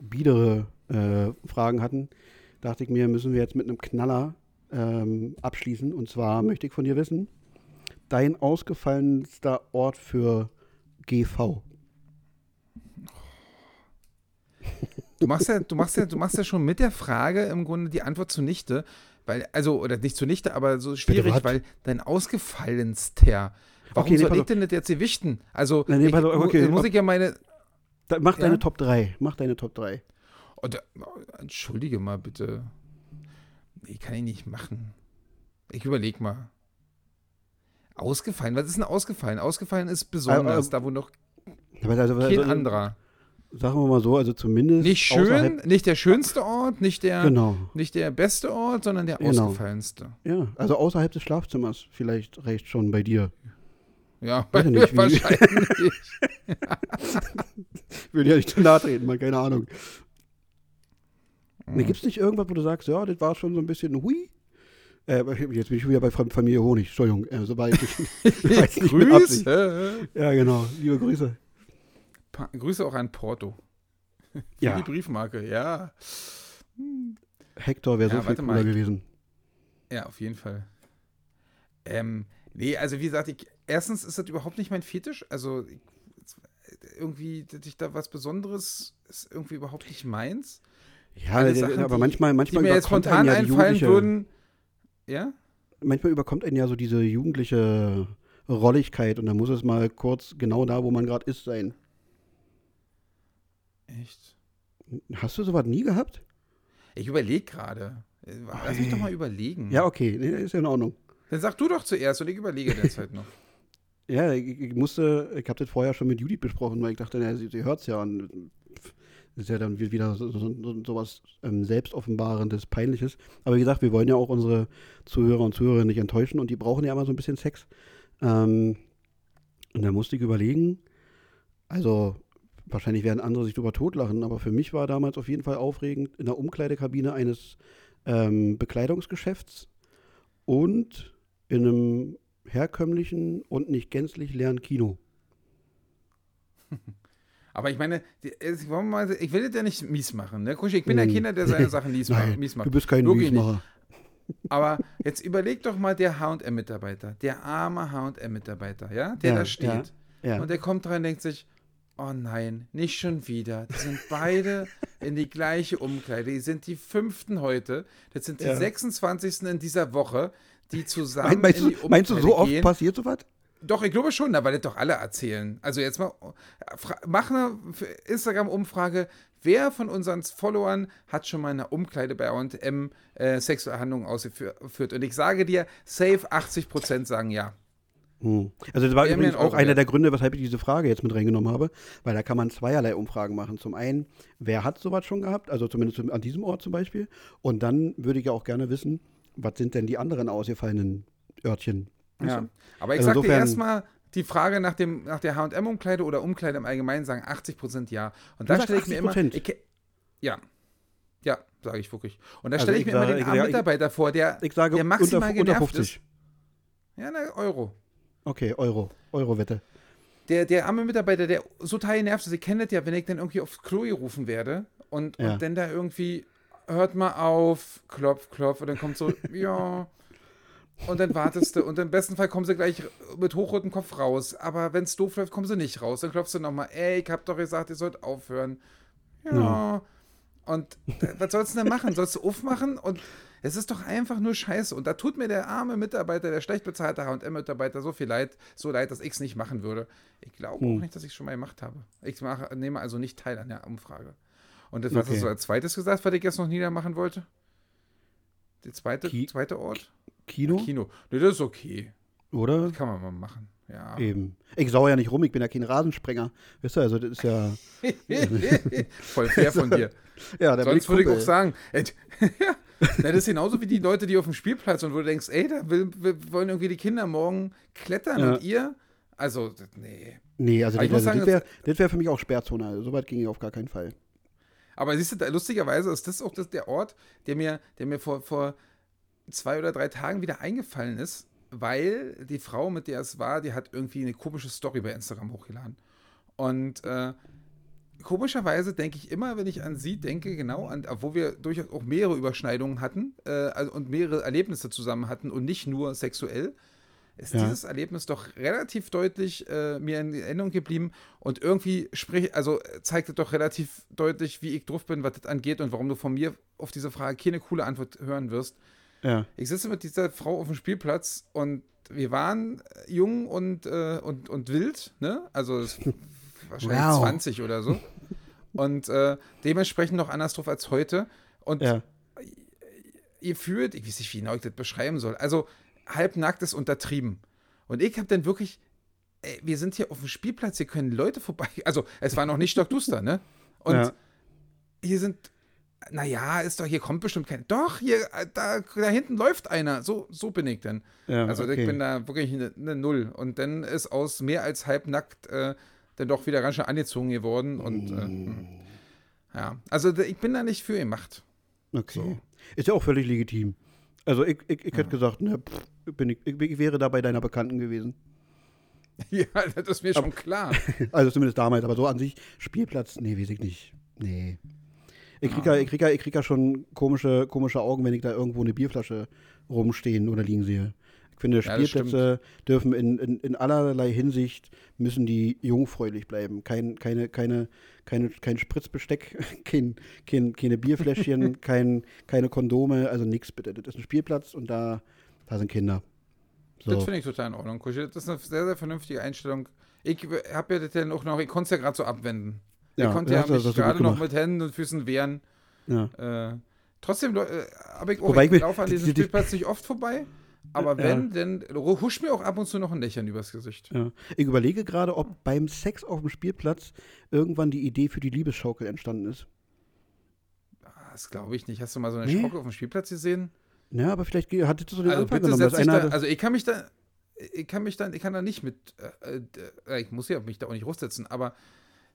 biedere äh, Fragen hatten, dachte ich mir, müssen wir jetzt mit einem Knaller ähm, abschließen. Und zwar möchte ich von dir wissen, dein ausgefallenster Ort für GV. Du machst ja, du machst ja, du machst ja schon mit der Frage im Grunde die Antwort zunichte, weil, also, oder nicht zunichte, aber so schwierig, weil dein ausgefallenster. Warum okay, nee, soll ich denn das jetzt gewichten? Also, nee, nee, ich, okay, muss ich ja meine. Da, mach ja? deine Top 3. Mach deine Top 3. Oh, da, entschuldige mal bitte. Nee, kann ich nicht machen. Ich überleg mal. Ausgefallen? Was ist denn ausgefallen? Ausgefallen ist besonders, äh, äh, da wo noch also, kein also, anderer. Sagen wir mal so, also zumindest. Nicht schön, nicht der schönste Ort, nicht der, genau. nicht der beste Ort, sondern der genau. ausgefallenste. Ja, also außerhalb des Schlafzimmers vielleicht reicht schon bei dir. Ja, bei mir <laughs> wahrscheinlich. <laughs> Will ja nicht zu nahe treten, mal keine Ahnung. Mhm. Gibt es nicht irgendwas, wo du sagst, ja, das war schon so ein bisschen hui? Äh, jetzt bin ich wieder bei Familie Honig, Entschuldigung, äh, so war <laughs> ich nicht, Grüße. Ja, genau, liebe Grüße. Pa Grüße auch an Porto. ja. Die Briefmarke, ja. Hector wäre ja, so viel cooler mal. gewesen. Ja, auf jeden Fall. Ähm, nee, also wie gesagt, ich, erstens ist das überhaupt nicht mein Fetisch. Also irgendwie, dass ich da was Besonderes ist irgendwie überhaupt nicht meins. Ja, Sachen, aber manchmal, manchmal die mir jetzt spontan ja einfallen würden. Ja? Manchmal überkommt einen ja so diese jugendliche Rolligkeit und dann muss es mal kurz genau da, wo man gerade ist, sein. Echt? Hast du sowas nie gehabt? Ich überlege gerade. Lass mich doch mal überlegen. Ja, okay, nee, ist ja in Ordnung. Dann sag du doch zuerst und ich überlege derzeit noch. Ja, ich, ich musste, ich habe das vorher schon mit Judith besprochen, weil ich dachte, na, sie, sie hört es ja und ist ja dann wieder so, so, so was ähm, Selbstoffenbarendes, Peinliches. Aber wie gesagt, wir wollen ja auch unsere Zuhörer und Zuhörerinnen nicht enttäuschen und die brauchen ja immer so ein bisschen Sex. Ähm, und da musste ich überlegen, also wahrscheinlich werden andere sich darüber totlachen, aber für mich war damals auf jeden Fall aufregend in der Umkleidekabine eines ähm, Bekleidungsgeschäfts und in einem herkömmlichen und nicht gänzlich leeren Kino. <laughs> Aber ich meine, ich will das ja nicht mies machen. Ne? ich bin der hm. Kinder, der seine <laughs> Sachen mies, Nein, macht. Du bist kein Wirklich Miesmacher. <laughs> Aber jetzt überleg doch mal der HM-Mitarbeiter, der arme HM-Mitarbeiter, ja, der ja, da steht. Ja, ja. Und der kommt rein und denkt sich, oh nein, nicht schon wieder. Die sind beide in die gleiche Umkleide. Die sind die fünften heute. Das sind die ja. 26. in dieser Woche, die zusammen meinst, Umkleide Meinst du, so oft passiert sowas? Doch, ich glaube schon, weil das doch alle erzählen. Also jetzt mal, mach eine Instagram-Umfrage. Wer von unseren Followern hat schon mal eine Umkleide bei M äh, sexuelle Handlungen ausgeführt? Und ich sage dir, safe 80% sagen ja. Hm. Also das war Wir übrigens auch einer der Gründe, weshalb ich diese Frage jetzt mit reingenommen habe, weil da kann man zweierlei Umfragen machen. Zum einen, wer hat sowas schon gehabt, also zumindest an diesem Ort zum Beispiel. Und dann würde ich ja auch gerne wissen, was sind denn die anderen ausgefallenen Örtchen? Ja. Aber ich also sag dir erstmal, die Frage nach, dem, nach der HM-Umkleide oder Umkleide im Allgemeinen sagen 80% ja. Und da stelle ich mir immer. Ich, ja. Ja, sage ich wirklich. Und da also stelle ich, ich, mir sage, immer den armen Mitarbeiter vor, der, sage, der maximal unter, unter 50. ist. Ja, na, Euro. Okay, Euro. Euro-Wette. Der, der arme Mitarbeiter, der so total nervt ist, ihr kennt das ja, wenn ich dann irgendwie aufs Klo gerufen werde und, ja. und dann da irgendwie, hört mal auf, klopf, klopf, und dann kommt so, <laughs> ja. Und dann wartest du und im besten Fall kommen sie gleich mit hochrotem Kopf raus. Aber wenn es doof läuft, kommen sie nicht raus. Dann klopfst du nochmal, ey, ich hab doch gesagt, ihr sollt aufhören. Ja. ja. Und was sollst du denn machen? Sollst du aufmachen? Und es ist doch einfach nur scheiße. Und da tut mir der arme Mitarbeiter, der schlecht bezahlte HM-Mitarbeiter so viel leid, so leid, dass ich es nicht machen würde. Ich glaube hm. auch nicht, dass ich es schon mal gemacht habe. Ich mache, nehme also nicht teil an der Umfrage. Und das, was okay. hast du als zweites gesagt, was ich jetzt noch niedermachen wollte? Der zweite, Ki zweite Ort? Kino? Kino. Ne, das ist okay. Oder? Das kann man mal machen. Ja. Eben. Ich sau ja nicht rum, ich bin ja kein Rasensprenger. Weißt du, also das ist ja. <laughs> Voll fair von <laughs> dir. ja, der Sonst würde ich auch sagen, ey, <laughs> ja, das ist genauso wie die Leute, die auf dem Spielplatz und wo du denkst, ey, da will, will, wollen irgendwie die Kinder morgen klettern ja. und ihr? Also, nee. Nee, also das, also, das wäre wär für mich auch Sperrzone. Also, so weit ging ich auf gar keinen Fall. Aber siehst du, lustigerweise ist das auch das, der Ort, der mir, der mir vor, vor zwei oder drei Tagen wieder eingefallen ist, weil die Frau, mit der es war, die hat irgendwie eine komische Story bei Instagram hochgeladen. Und äh, komischerweise denke ich immer, wenn ich an sie denke, genau, an, wo wir durchaus auch mehrere Überschneidungen hatten äh, also, und mehrere Erlebnisse zusammen hatten und nicht nur sexuell, ist ja. dieses Erlebnis doch relativ deutlich äh, mir in Erinnerung geblieben und irgendwie spricht, also zeigt doch relativ deutlich, wie ich drauf bin, was das angeht und warum du von mir auf diese Frage keine coole Antwort hören wirst. Ja. Ich sitze mit dieser Frau auf dem Spielplatz und wir waren jung und, äh, und, und wild, ne? Also <laughs> wahrscheinlich wow. 20 oder so. Und äh, dementsprechend noch anders drauf als heute. Und ja. ihr fühlt, ich weiß nicht, wie genau ich das beschreiben soll. Also halbnackt ist untertrieben. Und ich habe dann wirklich, ey, wir sind hier auf dem Spielplatz, hier können Leute vorbei. <laughs> Also es war noch nicht stockduster, ne? Und ja. hier sind, naja, ist doch, hier kommt bestimmt kein. Doch, hier, da, da hinten läuft einer. So, so bin ich dann. Ja, also okay. ich bin da wirklich eine, eine, Null. Und dann ist aus mehr als halbnackt äh, dann doch wieder ganz schön angezogen geworden. Und äh, mm. ja, also ich bin da nicht für gemacht. Okay. So. Ist ja auch völlig legitim. Also ich, ich, ich hätte gesagt, ne, pff, bin ich, ich, wäre da bei deiner Bekannten gewesen. <laughs> Ja, das ist mir aber, schon klar. <laughs> Also zumindest damals, aber so an sich, Spielplatz, nee, weiß ich nicht. Nee. Ich krieg, ja, ich, krieg ja, ich krieg ja schon komische, komische Augen, wenn ich da irgendwo eine Bierflasche rumstehen oder liegen sehe. Ich finde, Spielplätze ja, dürfen in, in, in allerlei Hinsicht, müssen die jungfräulich bleiben. Kein, keine, keine, keine, kein Spritzbesteck, <laughs> kein, kein, keine Bierfläschchen, kein, keine Kondome, also nichts bitte. Das ist ein Spielplatz und da, da sind Kinder. So. Das finde ich total in Ordnung, Das ist eine sehr, sehr vernünftige Einstellung. Ich habe ja das dann auch noch, ich konnte es ja gerade so abwenden. Ja, ich konnte ja mich gerade noch mit Händen und Füßen wehren. Ja. Äh, trotzdem äh, habe ich auch, Wobei ich, ich laufe an diesem Spielplatz nicht oft vorbei. Aber wenn, ja. dann huscht mir auch ab und zu noch ein Lächeln übers Gesicht. Ja. Ich überlege gerade, ob beim Sex auf dem Spielplatz irgendwann die Idee für die Liebesschaukel entstanden ist. Das glaube ich nicht. Hast du mal so eine nee. Schaukel auf dem Spielplatz gesehen? Ja, aber vielleicht hat es so den also Anfang genommen. Dass einer da, also ich kann mich da, ich kann mich dann, ich kann da nicht mit, äh, äh, ich muss ja mich da auch nicht hochsetzen, aber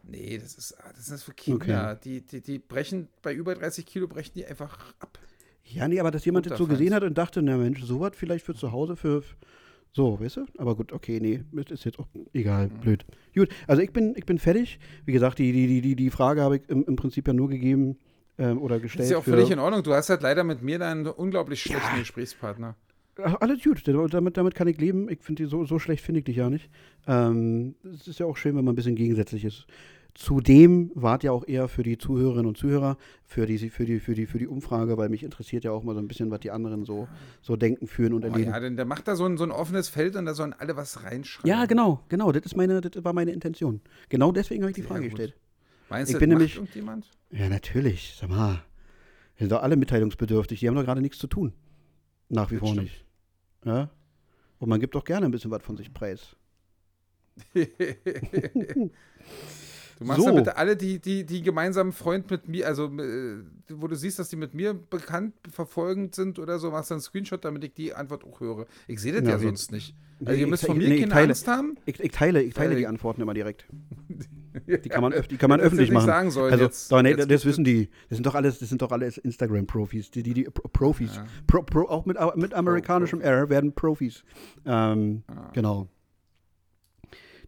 nee, das ist, das ist für Kinder. Okay. Die, die, die brechen bei über 30 Kilo brechen die einfach ab. Ja, nee, aber dass jemand das so gesehen hat und dachte, na Mensch, sowas vielleicht für zu Hause, für, so, weißt du? Aber gut, okay, nee, ist jetzt auch egal, mhm. blöd. Gut, also ich bin, ich bin fertig. Wie gesagt, die, die, die, die Frage habe ich im, im Prinzip ja nur gegeben ähm, oder gestellt. Das ist ja auch völlig in Ordnung. Du hast halt leider mit mir einen unglaublich schlechten ja. Gesprächspartner. Alles gut, damit, damit kann ich leben. Ich finde so, so schlecht finde ich dich ja nicht. Ähm, es ist ja auch schön, wenn man ein bisschen gegensätzlich ist. Zudem wart ja auch eher für die Zuhörerinnen und Zuhörer, für die, für die, für die, für die Umfrage, weil mich interessiert ja auch mal so ein bisschen, was die anderen so, so denken, führen und erleben. Oh ja, denn der macht da so ein, so ein offenes Feld und da sollen alle was reinschreiben. Ja, genau, genau. Das, ist meine, das war meine Intention. Genau deswegen habe ich die Frage gestellt. Meinst ich du, bin nämlich, irgendjemand? Ja, natürlich. Sag mal. Wir sind doch alle mitteilungsbedürftig. Die haben doch gerade nichts zu tun. Nach wie das vor stimmt. nicht. Ja? Und man gibt doch gerne ein bisschen was von sich preis. <laughs> Du machst so. ja bitte alle, die, die, die gemeinsamen Freund mit mir, also äh, wo du siehst, dass die mit mir bekannt, verfolgend sind oder so, machst du einen Screenshot, damit ich die Antwort auch höre. Ich sehe das ja, ja sonst nicht. Also ihr müsst von mir nee, keine teile, Angst haben. Ich, ich teile, ich teile die Antworten immer direkt. <laughs> Die kann man, die kann man öffentlich machen. Sagen sollen also, jetzt, doch, nee, jetzt das wissen die. Das sind doch alles, das sind doch alles Instagram-Profis. Die, die, die Profis. Ja. Pro, Pro, auch mit, mit amerikanischem Pro, R werden Profis. Ähm, ah. Genau.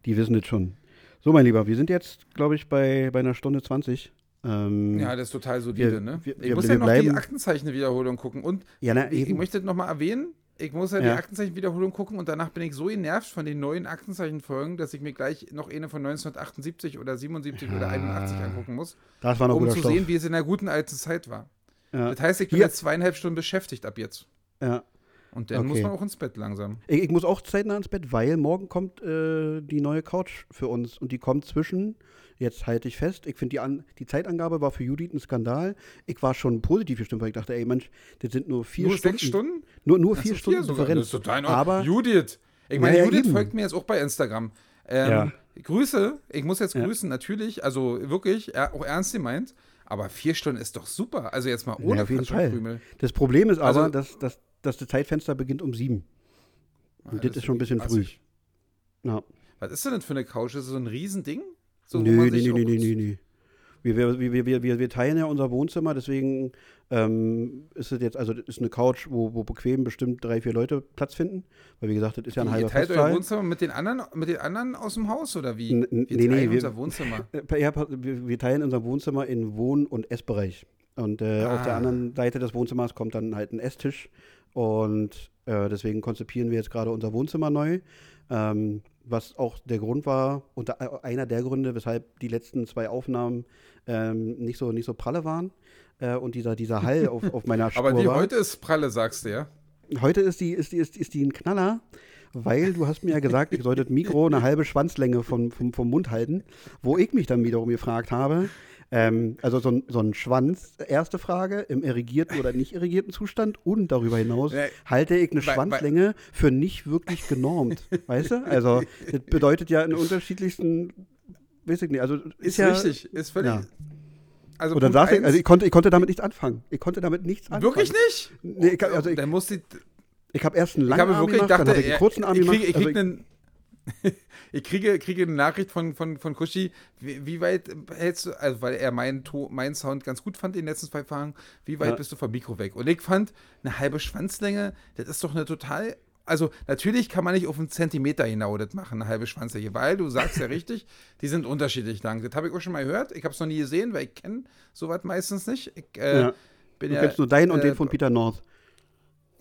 Die wissen das schon. So, mein Lieber, wir sind jetzt, glaube ich, bei, bei einer Stunde 20. Ähm, ja, das ist total solide, wir, ne? Wir, ich muss wir, ja noch die Aktenzeichen-Wiederholung gucken. Und ja, na, ich, ich, möchte noch mal erwähnen, ich muss ja, ja. die Aktenzeichen-Wiederholung gucken und danach bin ich so genervt von den neuen Aktenzeichen-Folgen, dass ich mir gleich noch eine von 1978 oder 77 ja. oder 81 angucken muss. Das war noch um zu Stoff. sehen, wie es in der guten alten Zeit war. Ja. Das heißt, ich bin jetzt zweieinhalb Stunden beschäftigt ab jetzt. Ja. Und dann okay. muss man auch ins Bett langsam. Ich, ich muss auch zeitnah ins Bett, weil morgen kommt äh, die neue Couch für uns und die kommt zwischen, jetzt halte ich fest, ich finde die, die Zeitangabe war für Judith ein Skandal. Ich war schon positiv gestimmt, weil ich dachte, ey Mensch, das sind nur vier nur Stunden. Sechs Stunden? Nur, nur vier Stunden vier Differenz. Das ist total Aber Judith, ich meine, ja, Judith eben. folgt mir jetzt auch bei Instagram. Ähm, ja. Grüße, ich muss jetzt grüßen, natürlich, also wirklich, auch ernst gemeint. Aber vier Stunden ist doch super. Also jetzt mal ohne ja, auf jeden Fall. Das Problem ist aber, also, dass, dass das Zeitfenster beginnt um sieben. Und ja, das, das, ist schon ein bisschen früh. Ja. Was ist denn das für eine Couch? Ist das so ein Riesending? So, nö, nö, nö, nö, nö, nö. wir, wir, wir, wir, wir teilen ja unser Wohnzimmer, deswegen ähm, ist es jetzt, also das ist eine Couch, wo, wo bequem bestimmt drei, vier Leute Platz finden. Weil wie gesagt, das ist ja ein wie, halber Ihr teilt euer Wohnzimmer mit den, anderen, mit den anderen aus dem Haus oder wie? N wir nee, teilen nee, unser Wohnzimmer. <laughs> Ja, wir, wir teilen unser Wohnzimmer in Wohn- und Essbereich. Und äh, ah. auf der ah. anderen Seite des Wohnzimmers kommt dann halt ein Esstisch. Und äh, deswegen konzipieren wir jetzt gerade unser Wohnzimmer neu. Ähm, was auch der Grund war, unter einer der Gründe, weshalb die letzten zwei Aufnahmen ähm, nicht, so, nicht so pralle waren. Äh, und dieser, dieser Hall auf, auf meiner Spur <laughs> Aber die war. heute ist pralle, sagst du, ja? Heute ist die, ist die, ist, ist die ein Knaller, weil du hast mir ja gesagt, ich sollte das Mikro eine halbe Schwanzlänge vom, vom, vom Mund halten, wo ich mich dann wiederum gefragt habe, ähm, also so ein, so ein Schwanz, erste Frage, im irrigierten oder nicht irrigierten Zustand und darüber hinaus halte ich eine Schwanzlänge für nicht wirklich genormt, <laughs> weißt du? Also das bedeutet ja in unterschiedlichsten, weiß ich nicht, also ist, ist ja, richtig, ist völlig, ja. Also und dann sagte ich, also ich konnte, ich konnte damit nichts anfangen. Ich konnte damit nichts anfangen. Wirklich nicht? Nee, ich, also ich, dann muss die, ich habe erst einen langen Arm gemacht, dachte, dann habe ich einen kurzen Arm ich kriege, ich also kriege einen, <laughs> ich kriege, kriege eine Nachricht von, von, von Kushi, wie, wie, weit hältst du, also weil er meinen, meinen Sound ganz gut fand in den letzten zwei Fragen, wie weit ja. bist du vom Mikro weg? Und ich fand, eine halbe Schwanzlänge, das ist doch eine total also natürlich kann man nicht auf einen Zentimeter genau das machen, eine halbe Schwanzlänge, weil du sagst ja <laughs> richtig, die sind unterschiedlich lang. Das habe ich auch schon mal gehört. Ich habe es noch nie gesehen, weil ich kenne sowas meistens nicht. Ich, äh, ja. bin du ja, kennst nur deinen äh, und den von Peter North.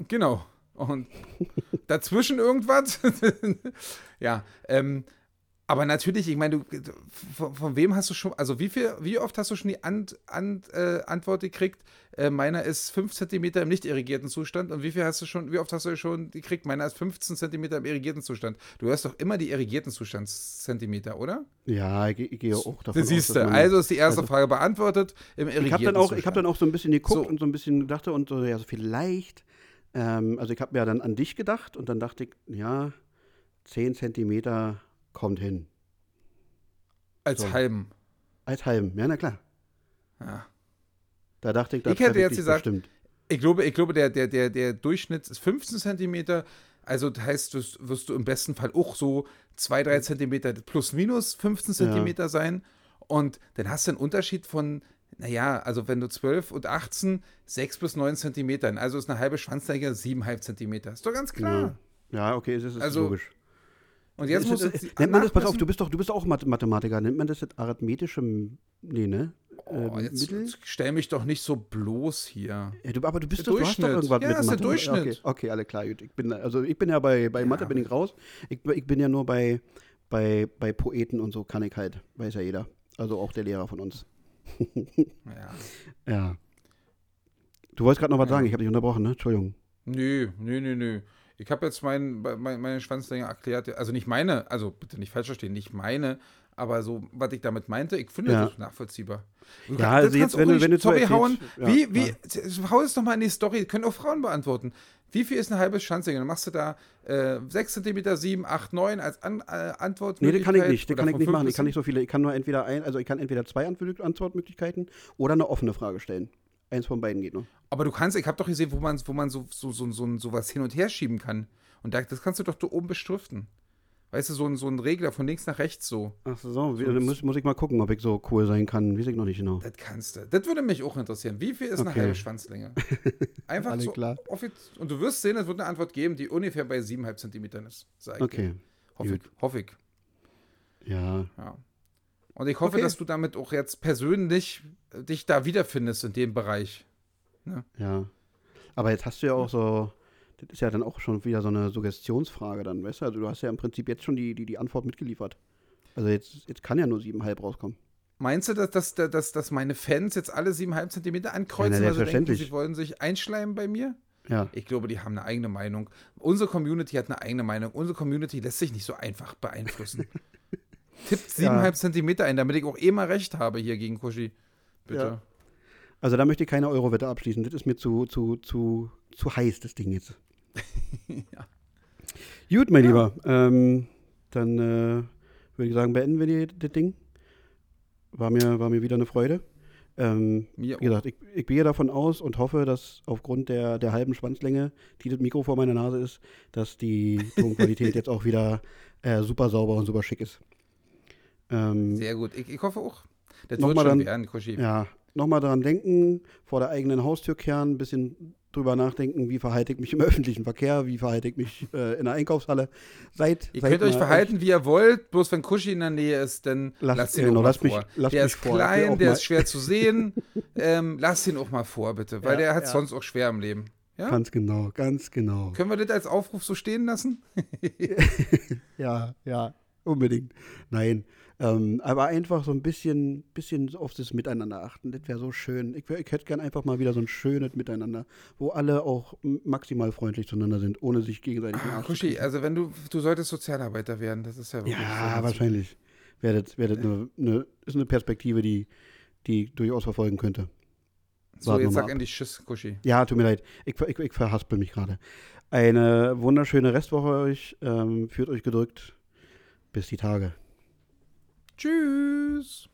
Genau. Und dazwischen irgendwas. <laughs> ja, ähm, aber natürlich, ich meine, du, von, von, wem hast du schon, also wie viel, wie oft hast du schon die Ant, Ant, äh, Antwort gekriegt? Äh, meiner ist 5 cm im nicht irrigierten Zustand und wie viel hast du schon, wie oft hast du schon gekriegt? Meiner ist 15 cm im irrigierten Zustand. Du hörst doch immer die irrigierten Zustandszentimeter, oder? Ja, ich, ich gehe auch davon das siehst du. Also ist die erste also, Frage beantwortet im irrigierten ich hab dann auch, Zustand. Ich habe dann auch so ein bisschen geguckt so. und so ein bisschen dachte und so, ja, so vielleicht, ähm, also ich habe mir dann an dich gedacht und dann dachte ich, ja, 10 Zentimeter kommt hin. Als so. halben. Als halben, ja, na klar. Ja. Da dachte ich, das ich hätte jetzt gesagt, bestimmt. Ich glaube, ich glaube der, der, der, der Durchschnitt ist 15 Zentimeter. Also das heißt, wirst, wirst du im besten Fall auch so 2, 3 Zentimeter plus minus 15 Zentimeter ja. sein. Und dann hast du einen Unterschied von, naja, also wenn du 12 und 18, 6 bis 9 Zentimetern. Also ist eine halbe Schwanzlänge 7,5 Zentimeter. Ist doch ganz klar. Ja, okay, es ist, also, logisch. Und jetzt muss Nennt man das, pass auf, du bist doch, du bist auch Mathematiker, nennt man das jetzt arithmetische, nee, ne? Oh, jetzt, jetzt stell mich doch nicht so bloß hier. Ja, du, aber du bist doch, du hast doch irgendwas ja, mit ist der Durchschnitt. Okay, okay, alle klar. Ich bin, also ich bin ja bei, bei ja. Mathe bin ich raus. Ich, ich bin ja nur bei, bei, bei Poeten und so kann ich halt, weiß ja jeder. Also auch der Lehrer von uns. Ja. Ja. Du wolltest gerade noch was sagen, ich habe dich unterbrochen, ne? Entschuldigung. Nö, nö, nö, nö. Ich habe jetzt mein, mein, meine Schwanzlänge erklärt, also nicht meine, also bitte nicht falsch verstehen, nicht meine, aber so, was ich damit meinte, ich finde ja. das nachvollziehbar. Du ja, also jetzt, wenn du, wenn du Story hauen, ja, wie, wie, ja. hau es doch mal in die Story, können auch Frauen beantworten. Wie viel ist eine halbe Schwanzlänge? Dann machst du da äh, 6 cm, 7, 8, 9 als An äh, Antwort. Nee, das kann ich nicht. Das kann ich nicht machen. Ich kann nicht so viele. Ich kann nur entweder ein, also ich kann entweder zwei Antwortmöglichkeiten oder eine offene Frage stellen. Eins von beiden geht nur. Aber du kannst, ich habe doch gesehen, wo man, wo man so, so, so, so, so was hin und her schieben kann. Und da, das kannst du doch da oben bestriften. Weißt du, so ein, so ein Regler von links nach rechts so. Ach so, so dann muss, muss ich mal gucken, ob ich so cool sein kann. Weiß ich noch nicht genau. Das kannst du. Das würde mich auch interessieren. Wie viel ist okay. eine halbe Schwanzlänge? <laughs> Einfach Alle so. Klar. Und du wirst sehen, es wird eine Antwort geben, die ungefähr bei 7,5 Zentimetern ist. Okay. Hoffe ich. Hoffe ich. Ja. ja. Und ich hoffe, okay. dass du damit auch jetzt persönlich dich da wiederfindest in dem Bereich. Ne? Ja. Aber jetzt hast du ja auch so, das ist ja dann auch schon wieder so eine Suggestionsfrage dann, weißt du? Also du hast ja im Prinzip jetzt schon die, die, die Antwort mitgeliefert. Also jetzt, jetzt kann ja nur 7,5 rauskommen. Meinst du, dass, dass, dass, dass meine Fans jetzt alle 7,5 Zentimeter ankreuzen, ja, weil sie denken, sie wollen sich einschleimen bei mir? Ja. Ich glaube, die haben eine eigene Meinung. Unsere Community hat eine eigene Meinung. Unsere Community lässt sich nicht so einfach beeinflussen. <laughs> Tippt 7,5 ja. Zentimeter ein, damit ich auch eh mal recht habe hier gegen Kushi. Bitte. Ja. Also da möchte ich keine Euro-Wette abschließen. Das ist mir zu, zu, zu, zu heiß, das Ding jetzt. <laughs> ja. Gut, mein ja. Lieber. Ähm, dann äh, würde ich sagen, beenden wir die, das Ding. War mir, war mir wieder eine Freude. Ähm, wie gesagt, ich, ich gehe davon aus und hoffe, dass aufgrund der, der halben Schwanzlänge, die das Mikro vor meiner Nase ist, dass die Tonqualität <laughs> jetzt auch wieder äh, super sauber und super schick ist. Ähm, Sehr gut. Ich, ich hoffe auch. Das noch wird mal schon dann, werden, Kuschi. Ja, nochmal dran denken, vor der eigenen Haustür kehren, ein bisschen drüber nachdenken, wie verhalte ich mich im <laughs> öffentlichen Verkehr, wie verhalte ich mich äh, in der Einkaufshalle. Seid, Ihr seid könnt euch verhalten, wie ihr wollt, bloß wenn Kuschi in der Nähe ist, dann Lass- lasst ihn genau, auch mal lass mich- vor. lass der mich ist vor. Klein, der mal- ist schwer zu sehen. <laughs> ähm, lasst ihn auch mal vor, bitte, weil Ja, der hat ja. sonst auch schwer im Leben. Ja? Ganz genau, ganz genau. Können wir das als Aufruf so stehen lassen? <laughs> Ja, ja, unbedingt. Nein, ähm, aber einfach so ein bisschen, bisschen auf das Miteinander achten. Das wäre so schön. Ich, wär, ich hätte gern einfach mal wieder so ein schönes Miteinander, wo alle auch maximal freundlich zueinander sind, ohne sich gegenseitig zu Kuschi, also wenn du, du solltest Sozialarbeiter werden, das ist ja wirklich Ja, wahrscheinlich. Wäre das, wär das eine, eine, ist eine Perspektive, die, die ich durchaus verfolgen könnte. So, Warten jetzt sag ab. endlich Tschüss, Kuschi. Ja, tut mir leid. Ich, ich, ich verhaspel mich gerade. Eine wunderschöne Restwoche euch. Ähm, führt euch gedrückt. Bis die Tage. Tschüss.